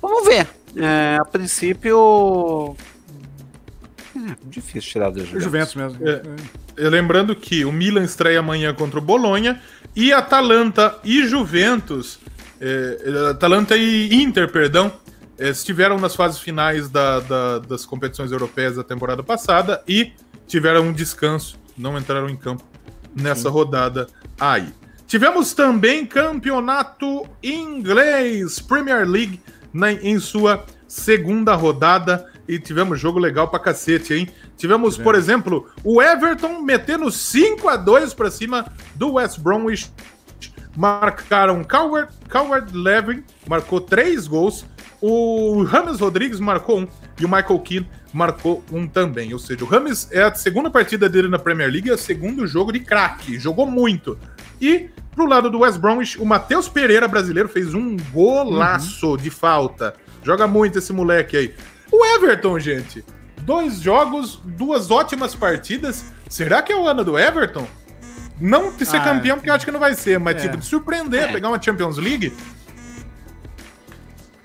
Vamos ver. É, a princípio. É, difícil tirar da Juventus. Juventus mesmo. É, é. Lembrando que o Milan estreia amanhã contra o Bolonha e Atalanta e Juventus. É, Atalanta e Inter, perdão, é, estiveram nas fases finais da, da, das competições europeias da temporada passada e tiveram um descanso, não entraram em campo nessa Sim. rodada aí. Tivemos também campeonato inglês, Premier League, na, em sua segunda rodada. E tivemos jogo legal pra cacete, hein? Tivemos, por exemplo, o Everton metendo 5 a 2 para cima do West Bromwich. Marcaram Coward, Coward Levin, marcou 3 gols. O Rames Rodrigues marcou um. E o Michael Keane marcou um também. Ou seja, o Rames é a segunda partida dele na Premier League, é o segundo jogo de craque. Jogou muito. E pro lado do West Bromwich, o Matheus Pereira, brasileiro, fez um golaço uhum. de falta. Joga muito esse moleque aí. O Everton, gente. Dois jogos, duas ótimas partidas. Será que é o ano do Everton? Não de ser ah, campeão, porque eu acho que não vai ser, mas é. tipo, de surpreender, é. pegar uma Champions League.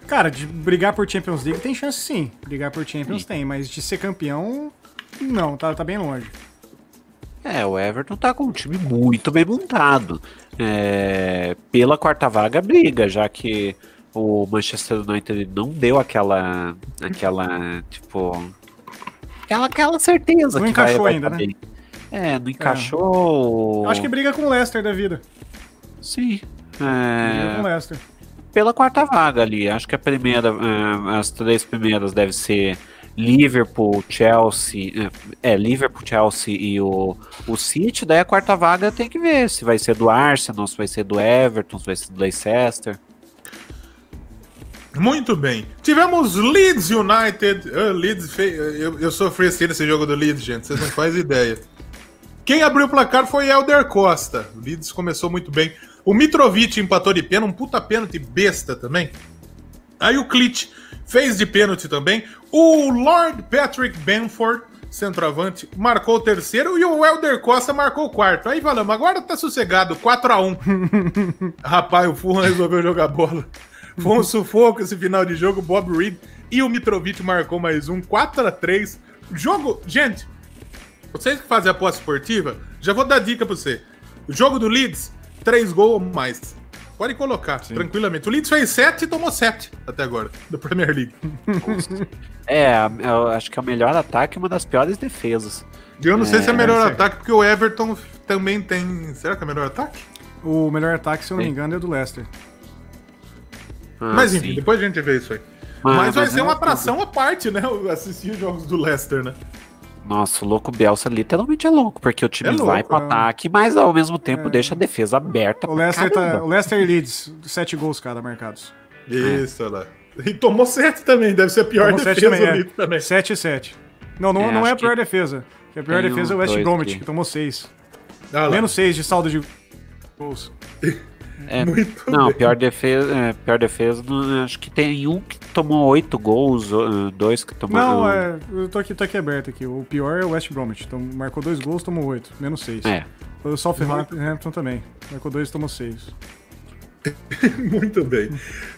Cara, de brigar por Champions League tem chance sim. Brigar por Champions sim. tem, mas de ser campeão, não, tá, tá bem longe. É, o Everton tá com um time muito bem montado. É, pela quarta vaga briga, já que o Manchester United não deu aquela. aquela. tipo. aquela, aquela certeza não que encaixou vai, vai ainda, né? É, não encaixou. É. Acho que briga com o Leicester da vida. Sim. É... Briga com o Leicester pela quarta vaga ali. Acho que a primeira, eh, as três primeiras devem ser Liverpool, Chelsea, eh, é, Liverpool, Chelsea e o, o City, daí a quarta vaga tem que ver se vai ser do Arsenal, se vai ser do Everton, se vai ser do Leicester. Muito bem. Tivemos Leeds United. Uh, Leeds fe... eu, eu sofri assim nesse jogo do Leeds, gente. Vocês não [LAUGHS] fazem ideia. Quem abriu o placar foi Elder Costa. O Leeds começou muito bem. O Mitrovic empatou de pênalti, um puta pênalti besta também. Aí o Clit fez de pênalti também. O Lord Patrick Benford, centroavante, marcou o terceiro e o Elder Costa marcou o quarto. Aí falamos, agora tá sossegado, 4 a 1 [LAUGHS] Rapaz, o Fulham resolveu jogar bola. Foi um sufoco esse final de jogo. Bob Reed e o Mitrovic marcou mais um, 4 a 3 Jogo, gente, vocês que fazem a aposta esportiva, já vou dar dica pra você. O jogo do Leeds três gols ou mais. Pode colocar, Sim. tranquilamente. O Leeds fez sete e tomou sete até agora, da Premier League. [LAUGHS] é, eu acho que é o melhor ataque e uma das piores defesas. Eu não é, sei se é o melhor é ataque, porque o Everton também tem. Será que é o melhor ataque? O melhor ataque, se eu não me engano, é do Leicester. Ah, Mas enfim, sim. depois a gente vê isso aí. Mas, Mas vai ser uma atração à parte, né? Assistir os jogos do Leicester, né? Nossa, o louco Bielsa literalmente é louco, porque o time é louco, vai pro é. ataque, mas ao mesmo tempo é. deixa a defesa aberta. O Leicester, tá, o Leicester Leeds, sete gols cada marcados. Isso, olha lá. E tomou sete também, deve ser a pior tomou defesa também, é. também. Sete e sete. Não, não é, não é a pior defesa. A pior defesa é o West Bromwich, que tomou seis. Ah, Menos seis de saldo de gols. [LAUGHS] É, Muito não, bem. pior defesa, é, pior defesa, acho que tem um que tomou oito gols, dois que tomou. Não, é, eu tô aqui, tô aqui aberto aqui. O pior é o West Bromwich. Então, marcou dois gols, tomou oito, menos seis. É. O Southampton também. Marcou dois, tomou seis. [LAUGHS] Muito bem.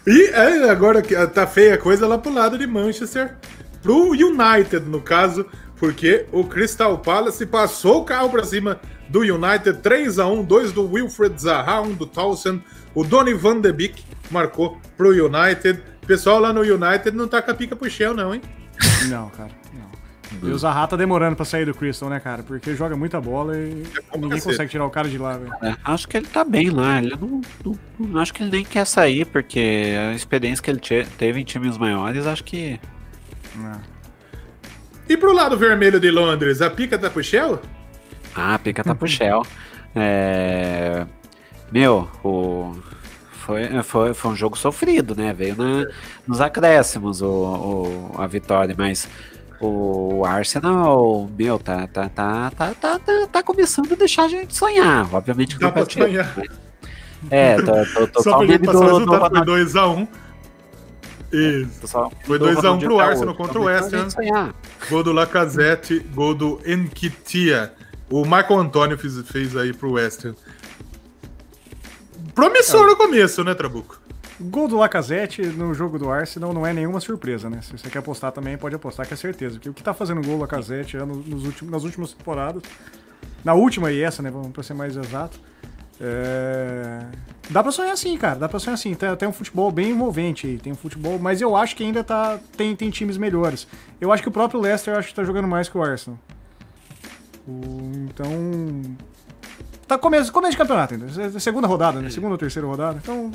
E é, agora que tá feia a coisa lá pro lado de Manchester, pro United, no caso, porque o Crystal Palace passou o carro para cima do United, 3 a 1 dois do Wilfred Zaha, um do Townsend, o Donny van de Beek marcou pro United. O pessoal lá no United não tá com a pica pro Shell, não, hein? [LAUGHS] Não, cara, não. E o Zaha tá demorando pra sair do Crystal, né, cara? Porque joga muita bola e é ninguém consegue tirar o cara de lá, velho. É, acho que ele tá bem lá. Ele não, não, não, Acho que ele nem quer sair, porque a experiência que ele teve em times maiores, acho que. É. E pro lado vermelho de Londres, a pica tá pro Shell? Ah, pica tá pro Shell. É... Meu, o foi, foi, foi um jogo sofrido, né? Veio na, nos acréscimos o, o, a vitória, mas o Arsenal, meu, tá, tá, tá, tá, tá, tá, tá começando a deixar a gente sonhar. Obviamente que Dá não pra sonhar. né? É, tô, tô, tô Só [LAUGHS] só pra o gente meme passar o do, do resultado, foi Ronaldinho. 2x1. Isso. tô só- Foi do 2 a 1 Ronaldinho pro Gaúcho. Arsenal contra o Tá West Ham. Gol do Lacazette, gol do Enquitia. O Michael Antônio fez, fez aí pro West Ham. Promissor no começo, né, Trabuco? Gol do Lacazette no jogo do Arsenal não é nenhuma surpresa, né? Se você quer apostar também, pode apostar que é certeza. Porque o que tá fazendo gol do Lacazette é no- nos últimos, nas últimas temporadas, na última e essa, né? Vamos pra ser mais exato. é, Dá pra sonhar assim, cara. Dá pra sonhar assim. Tem, tem um futebol bem envolvente aí. Tem um futebol, mas eu acho que ainda tá. Tem, tem times melhores. Eu acho que o próprio Leicester acho que tá jogando mais que o Arsenal. O- Então. Tá começo, começo de campeonato ainda. É Segunda rodada, né? Segunda ou terceira rodada. Então,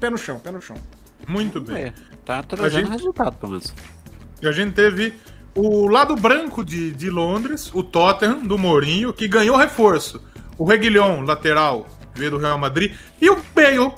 pé no chão, pé no chão. Muito bem. É, tá trazendo gente- resultado, pelo menos. E a gente teve o lado branco de, de Londres, o Tottenham, do Mourinho, que ganhou reforço. O Reguilhon, lateral, veio do Real Madrid. E o Bale,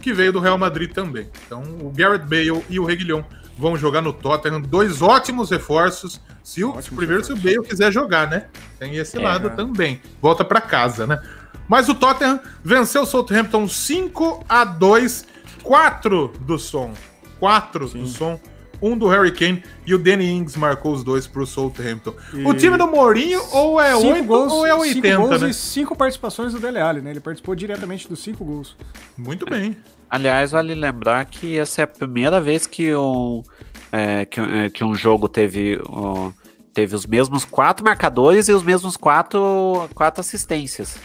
que veio do Real Madrid também. Então, o Garrett Bale e o Reguilhon vão jogar no Tottenham. Dois ótimos reforços. Se o, Ótimos primeiro, se o Bale quiser jogar, né? Tem esse É, lado cara. também. Volta pra casa, né? Mas o Tottenham venceu o Southampton 5 a 2 4 do som. 4 do som. Um do Harry Kane e o Danny Ings marcou os dois pro Southampton. E- O time do Mourinho ou é Cinco 8 gols, ou é cinco 80, gols né? e cinco participações do Dele Alli, né? Ele participou diretamente dos cinco gols. Muito bem. Aliás, vale lembrar que essa é a primeira vez que um, é, que, é, que um jogo teve, ó, teve os mesmos quatro marcadores e os mesmos quatro, quatro assistências.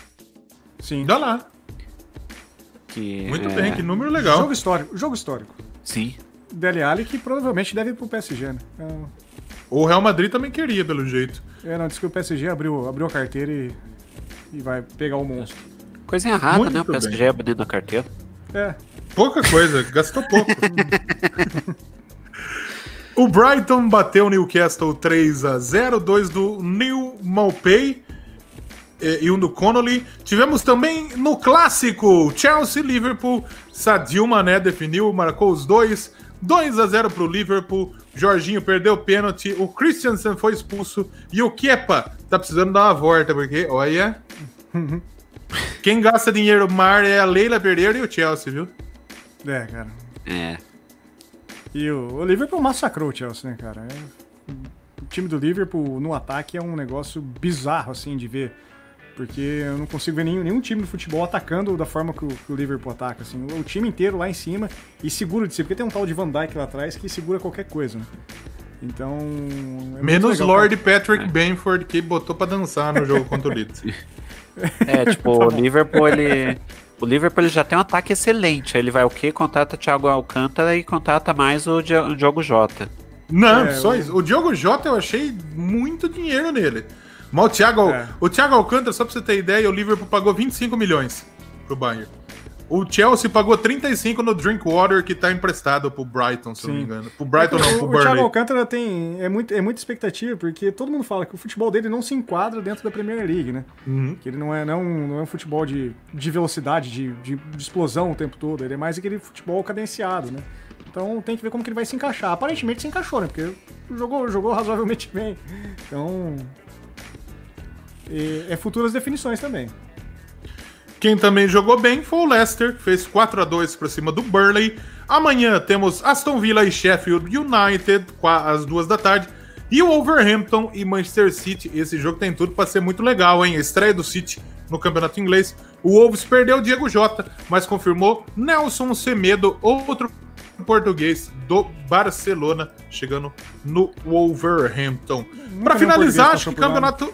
Sim. Dá lá. Que, Muito é, bem, que número legal. Jogo histórico. Jogo histórico. Sim. Dele Alli que provavelmente deve ir pro PSG, né? Então, O Real Madrid também queria, pelo jeito. é, não, diz que o PSG abriu, abriu a carteira e, e vai pegar o monstro. Coisa errada, Muito né? O PSG bem. abrindo a carteira. É, Pouca coisa, gastou pouco. o Brighton bateu o Newcastle 3 a 0 dois do New Maupay eh, e um do Connolly. Tivemos também no clássico Chelsea Liverpool. Sadio Mané definiu, marcou os dois. 2 a 0 pro Liverpool. Jorginho perdeu o pênalti. O Christensen foi expulso. E o Kepa tá precisando dar uma volta, porque, olha. [LAUGHS] Quem gasta dinheiro mar é a Leila Pereira e o Chelsea, viu? É, cara. É. E o, o Liverpool massacrou o Chelsea, né, cara? É- o time do Liverpool no ataque é um negócio bizarro, assim, de ver. Porque eu não consigo ver nenhum, nenhum time no futebol atacando da forma que o, que o Liverpool ataca. Assim. O, o time inteiro lá em cima e segura de si. Porque tem um tal de Van Dijk lá atrás que segura qualquer coisa, né? Então. é Menos legal, Lord Patrick Benford, que botou pra dançar no jogo contra o Leeds. [LAUGHS] É, tipo, [LAUGHS] Tá o Liverpool, ele. O Liverpool ele já tem um ataque excelente. Aí Ele vai o quê? Contrata Thiago Alcântara e contrata mais o Di- o Diogo Jota. Não, É, só o- isso. O Diogo Jota eu achei muito dinheiro nele. Mas o Thiago, É. o Thiago Alcântara, só pra você ter ideia, o Liverpool pagou 25 milhões pro Bayern. O Chelsea pagou 35 no Drinkwater, que tá emprestado pro Brighton, se eu não me Sim. engano. Pro Brighton É não, o, pro o Thiago Burnley. Alcântara tem, é, muito, é muita expectativa, porque todo mundo fala que o futebol dele não se enquadra dentro da Premier League, né? Uhum. Que ele não é, não, não é um futebol de, de velocidade, de, de, de explosão o tempo todo. Ele é mais aquele futebol cadenciado, né? Então tem que ver como que ele vai se encaixar. Aparentemente se encaixou, né? Porque jogou, jogou razoavelmente [LAUGHS] bem. Então. e- é futuras definições também. Quem também jogou bem foi o Leicester, que fez 4 a 2 para cima do Burnley. Amanhã temos Aston Villa e Sheffield United, às duas da tarde. E o Wolverhampton e Manchester City. Esse jogo tem tudo para ser muito legal, hein? Estreia do City no campeonato inglês. O Wolves perdeu o Diego Jota, mas confirmou Nelson Semedo, outro português do Barcelona, chegando no Wolverhampton. Para finalizar, acho que lá, né? campeonato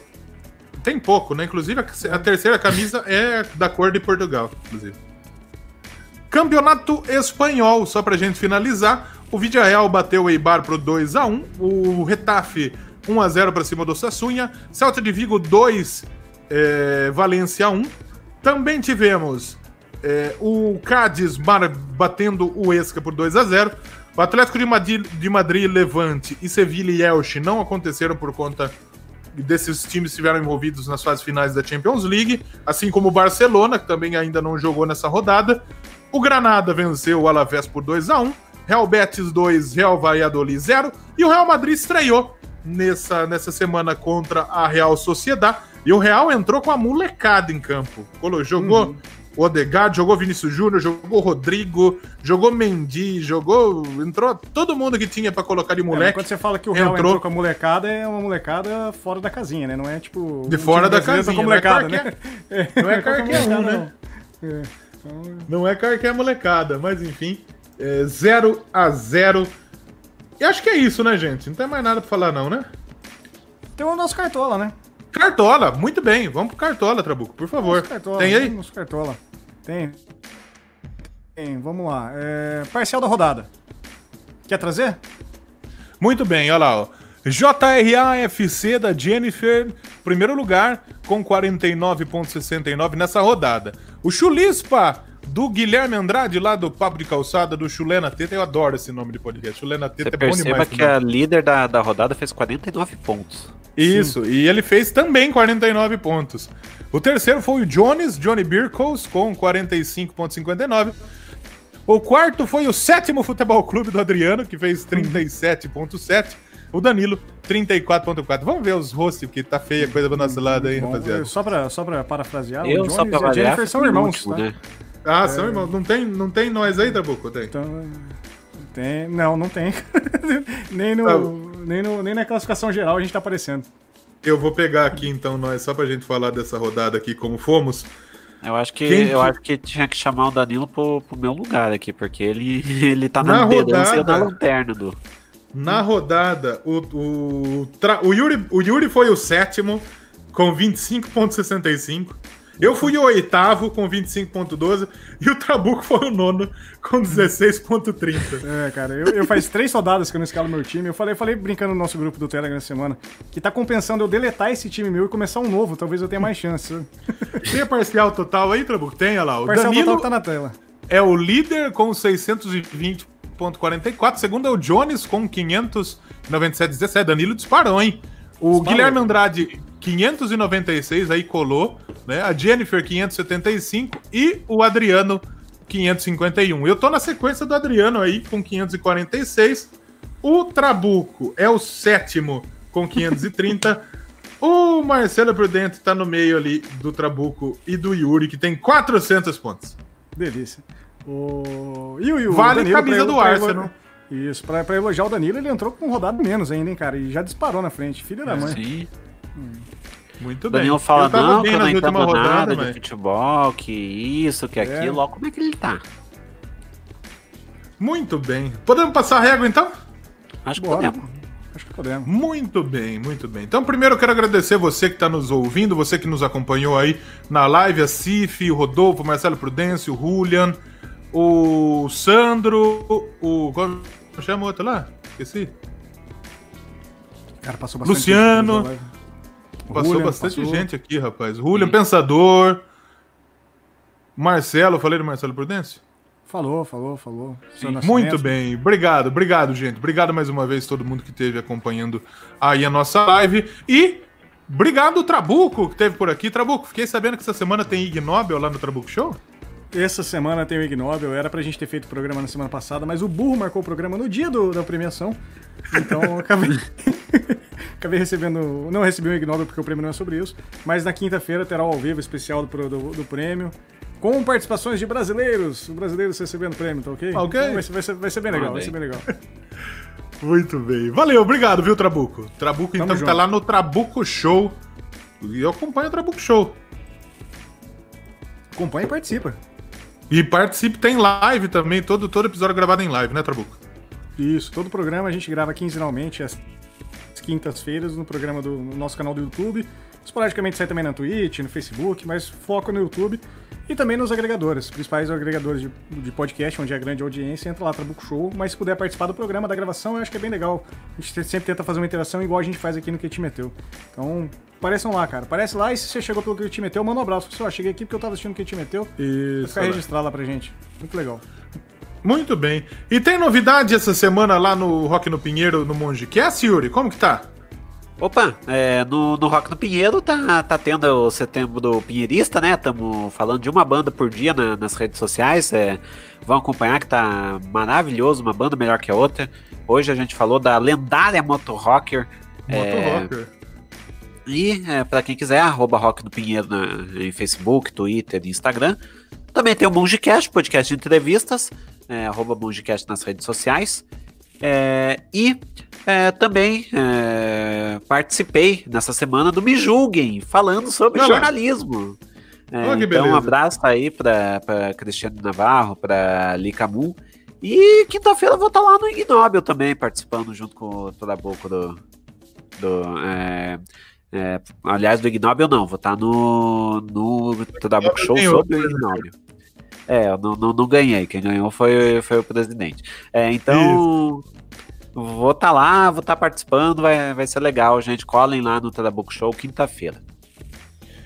tem pouco, né? Inclusive, a, a terceira camisa é da cor de Portugal, inclusive. Campeonato Espanhol, só pra gente finalizar. O Villarreal bateu o Eibar pro 2x1. O Retafe 1x0 pra cima do Sassunha. Celta de Vigo 2, é, Valência 1. Também tivemos é, o Cádiz batendo o Esca por 2x0. O Atlético de Madrid, de Madrid, Levante e Sevilha e Elche não aconteceram por conta desses times estiveram envolvidos nas fases finais da Champions League, assim como o Barcelona, que também ainda não jogou nessa rodada. O Granada venceu o Alavés por 2 a 1 Real Betis 2, Real Valladolid 0. E o Real Madrid estreou nessa, nessa semana contra a Real Sociedad. E o Real entrou com a molecada em campo. Jogou uhum. Odegaard, jogou Vinícius Júnior, jogou Rodrigo, jogou Mendy, jogou. Entrou todo mundo que tinha para colocar de moleque. É, quando você fala que o Real entrou... entrou com a molecada, é uma molecada fora da casinha, né? Não é tipo. De fora da casinha. Com molecada, não é, né? [LAUGHS] é, não é qualquer um, né? É. Então... Não é qualquer molecada, mas enfim. 0 é, a 0 E acho que é isso, né, gente? Não tem mais nada pra falar, não, né? Tem o nosso Cartola, né? Cartola, muito bem. Vamos pro Cartola, Trabuco, por favor. Cartola, tem aí? Nosso Cartola. Tem. Tem, vamos lá. É, parcial da rodada. Quer trazer? Muito bem, olha lá, ó. JRAFC da Jennifer, primeiro lugar, com 49,69 nessa rodada. O Chulispa do Guilherme Andrade, lá do Papo de Calçada, do Chulena Teta. Eu adoro esse nome de podcast. Chulena Teta Você é bom demais. que a líder da, da rodada fez 49 pontos. Isso, Sim. e ele fez também 49 pontos. O terceiro foi o Jones, Johnny Birkles, com 45,59. O quarto foi o sétimo Futebol Clube do Adriano, que fez 37,7. O Danilo, 34,4. Vamos ver os hosts, porque tá feia a coisa do nosso lado aí, Bom, rapaziada. Só pra, só pra parafrasear, eu, o Jones e a Jennifer são irmãos, tá? Né? Ah, é... são irmãos. Não tem, não tem nós aí, Trabuco? Tem? Então, tem. Não, não tem. [LAUGHS] nem, no, tá. nem, no, nem na classificação geral a gente tá aparecendo. Eu vou pegar aqui então nós, só pra gente falar dessa rodada aqui, como fomos. Eu acho que, eu acho que tinha que chamar o Danilo pro, pro meu lugar aqui, porque ele, [LAUGHS] ele tá na, na rodada, da lanterna do. Na rodada, o, o, o, Yuri, o Yuri foi o sétimo, com 25,65. Eu fui o oitavo com 25.12 e o Trabuco foi o nono com 16.30. É, cara, eu, eu faz três rodadas que eu não escalo meu time. Eu falei, falei brincando no nosso grupo do Telegram essa semana que tá compensando eu deletar esse time meu e começar um novo. Talvez eu tenha mais chance. [LAUGHS] Tem a parcial total aí, Trabuco? Tem, olha lá. O parcial Danilo total tá na tela. É o líder com 620.44. Segundo é o Jones com 597.17. Danilo disparou, hein? O disparou. Guilherme Andrade 596, aí colou, né? A Jennifer 575 e o Adriano 551. Eu tô na sequência do Adriano aí com 546. O Trabuco é o sétimo com 530. o Marcelo Prudente tá no meio ali do Trabuco e do Yuri, que tem 400 pontos. Delícia. O... E o Yuri? Vale Danilo, camisa do Arsenal. Isso, pra, pra elogiar o Danilo, ele entrou com um rodado menos ainda, hein, cara? E já disparou na frente. Filho é, da mãe. Sim. Hum. Muito bem. Daniel fala, não, que eu não entendo rodada, nada mas... de futebol, que isso, que é. aquilo. Ó, como é que ele tá? Muito bem. Podemos passar a régua, então? Acho que Bora. podemos. Acho que podemos. Muito bem, muito bem. Então, primeiro eu quero agradecer você que está nos ouvindo, você que nos acompanhou aí na live, a Cif, o Rodolfo, o Marcelo Prudêncio, o Julian, o Sandro, o. Como chama o outro lá? Esqueci. Cara, passou bastante Luciano. Passou Julian, bastante passou. gente aqui, rapaz. Julian, Pensador. Marcelo, falei do Marcelo Prudêncio? Falou, falou, falou. Muito bem, obrigado, obrigado, gente. Obrigado mais uma vez todo mundo que esteve acompanhando aí a nossa live. E obrigado, Trabuco, que esteve por aqui. Trabuco, fiquei sabendo que essa semana tem Ig Nobel lá no Trabuco Show? Essa semana tem o Ig Nobel, era pra gente ter feito o programa na semana passada, mas o burro marcou o programa no dia do, da premiação. Então eu acabei. [LAUGHS] acabei recebendo. Não recebi o Ig Nobel porque o prêmio não é sobre isso. Mas na quinta-feira terá o ao vivo especial do, do, do, prêmio. Com participações de brasileiros. Brasileiros recebendo prêmio, tá ok? Ok. Então vai, ser, vai, ser, vai ser bem legal, vai ser bem legal. Muito bem. Valeu, obrigado, viu, Trabuco? Trabuco, Tamo então, junto. tá lá no Trabuco Show. E eu acompanho o Trabuco Show. Acompanha e participa. E participe, tem live também, todo, todo episódio gravado em live, né, Trabuco? Isso, todo programa a gente grava quinzenalmente, às quintas-feiras, no programa do no nosso canal do YouTube. Esporadicamente sai também na Twitch, no Facebook, mas foco no YouTube e também nos agregadores, principais agregadores de, de podcast, onde é grande audiência, entra lá, Trabuco Show, mas se puder participar do programa, da gravação, eu acho que é bem legal. A gente sempre tenta fazer uma interação igual a gente faz aqui no Que Te Meteu. Então, apareçam lá, cara. Aparece lá e se você chegou pelo Que Te Meteu, manda um abraço. Pessoal, cheguei aqui porque eu tava assistindo o Que Te Meteu. Isso. Ficar registrado lá pra gente. Muito legal. Muito bem. E tem novidade essa semana lá no Rock no Pinheiro, no Monge Cast, Yuri? Como que tá? Opa, é, no, no Rock no Pinheiro tá, tá tendo o setembro do Pinheirista, né? Estamos falando de uma banda por dia na, nas redes sociais. É, vão acompanhar que tá maravilhoso, uma banda melhor que a outra. Hoje a gente falou da lendária Moto Rocker. Moto Rocker. E é, para quem quiser, arroba Rock do Pinheiro na, em Facebook, Twitter e Instagram. Também tem o Mungicast, podcast de entrevistas, é, arroba Mungicast nas redes sociais. É, e é, também é, participei nessa semana do Me Julguem, falando sobre jornalismo. É, então, um abraço aí para Cristiano Navarro, para Licamu. E quinta-feira eu vou estar lá no Ignóbil também, participando junto com o Trabuco do. do é, é, aliás, do Ignóbil não, vou estar no, no Trabuco Show sobre o Ignóbil. É, eu não, não, não ganhei, quem ganhou foi, foi o presidente. É, então, vou estar lá, vou estar participando, vai, vai ser legal, gente. Colhem lá no Trabuco Show quinta-feira.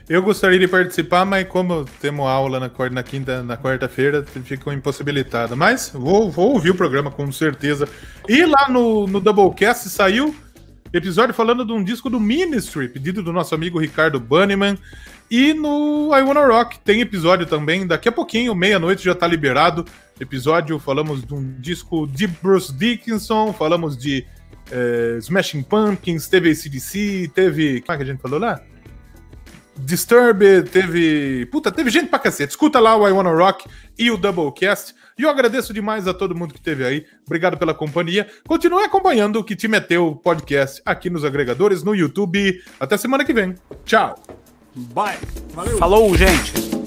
Eu gostaria de participar, mas como temos aula na, quar- na quinta, na quarta-feira, fico impossibilitado. Mas vou, vou ouvir o programa com certeza. E lá no, no Doublecast saiu episódio falando de um disco do Ministry, pedido do nosso amigo Ricardo Banniman. E no I Wanna Rock tem episódio também, daqui a pouquinho, meia-noite já tá liberado. Episódio, falamos de um disco de Bruce Dickinson, falamos de eh, Smashing Pumpkins, teve ACDC, teve. Como é que a gente falou lá? Disturbed, teve. Puta, teve gente pra cacete. Escuta lá o I Wanna Rock e o Doublecast. E eu agradeço demais a todo mundo que esteve aí. Obrigado pela companhia. Continue acompanhando o que te meteu podcast aqui nos agregadores, no YouTube. Até semana que vem. Tchau. Bye. Valeu. Falou, gente!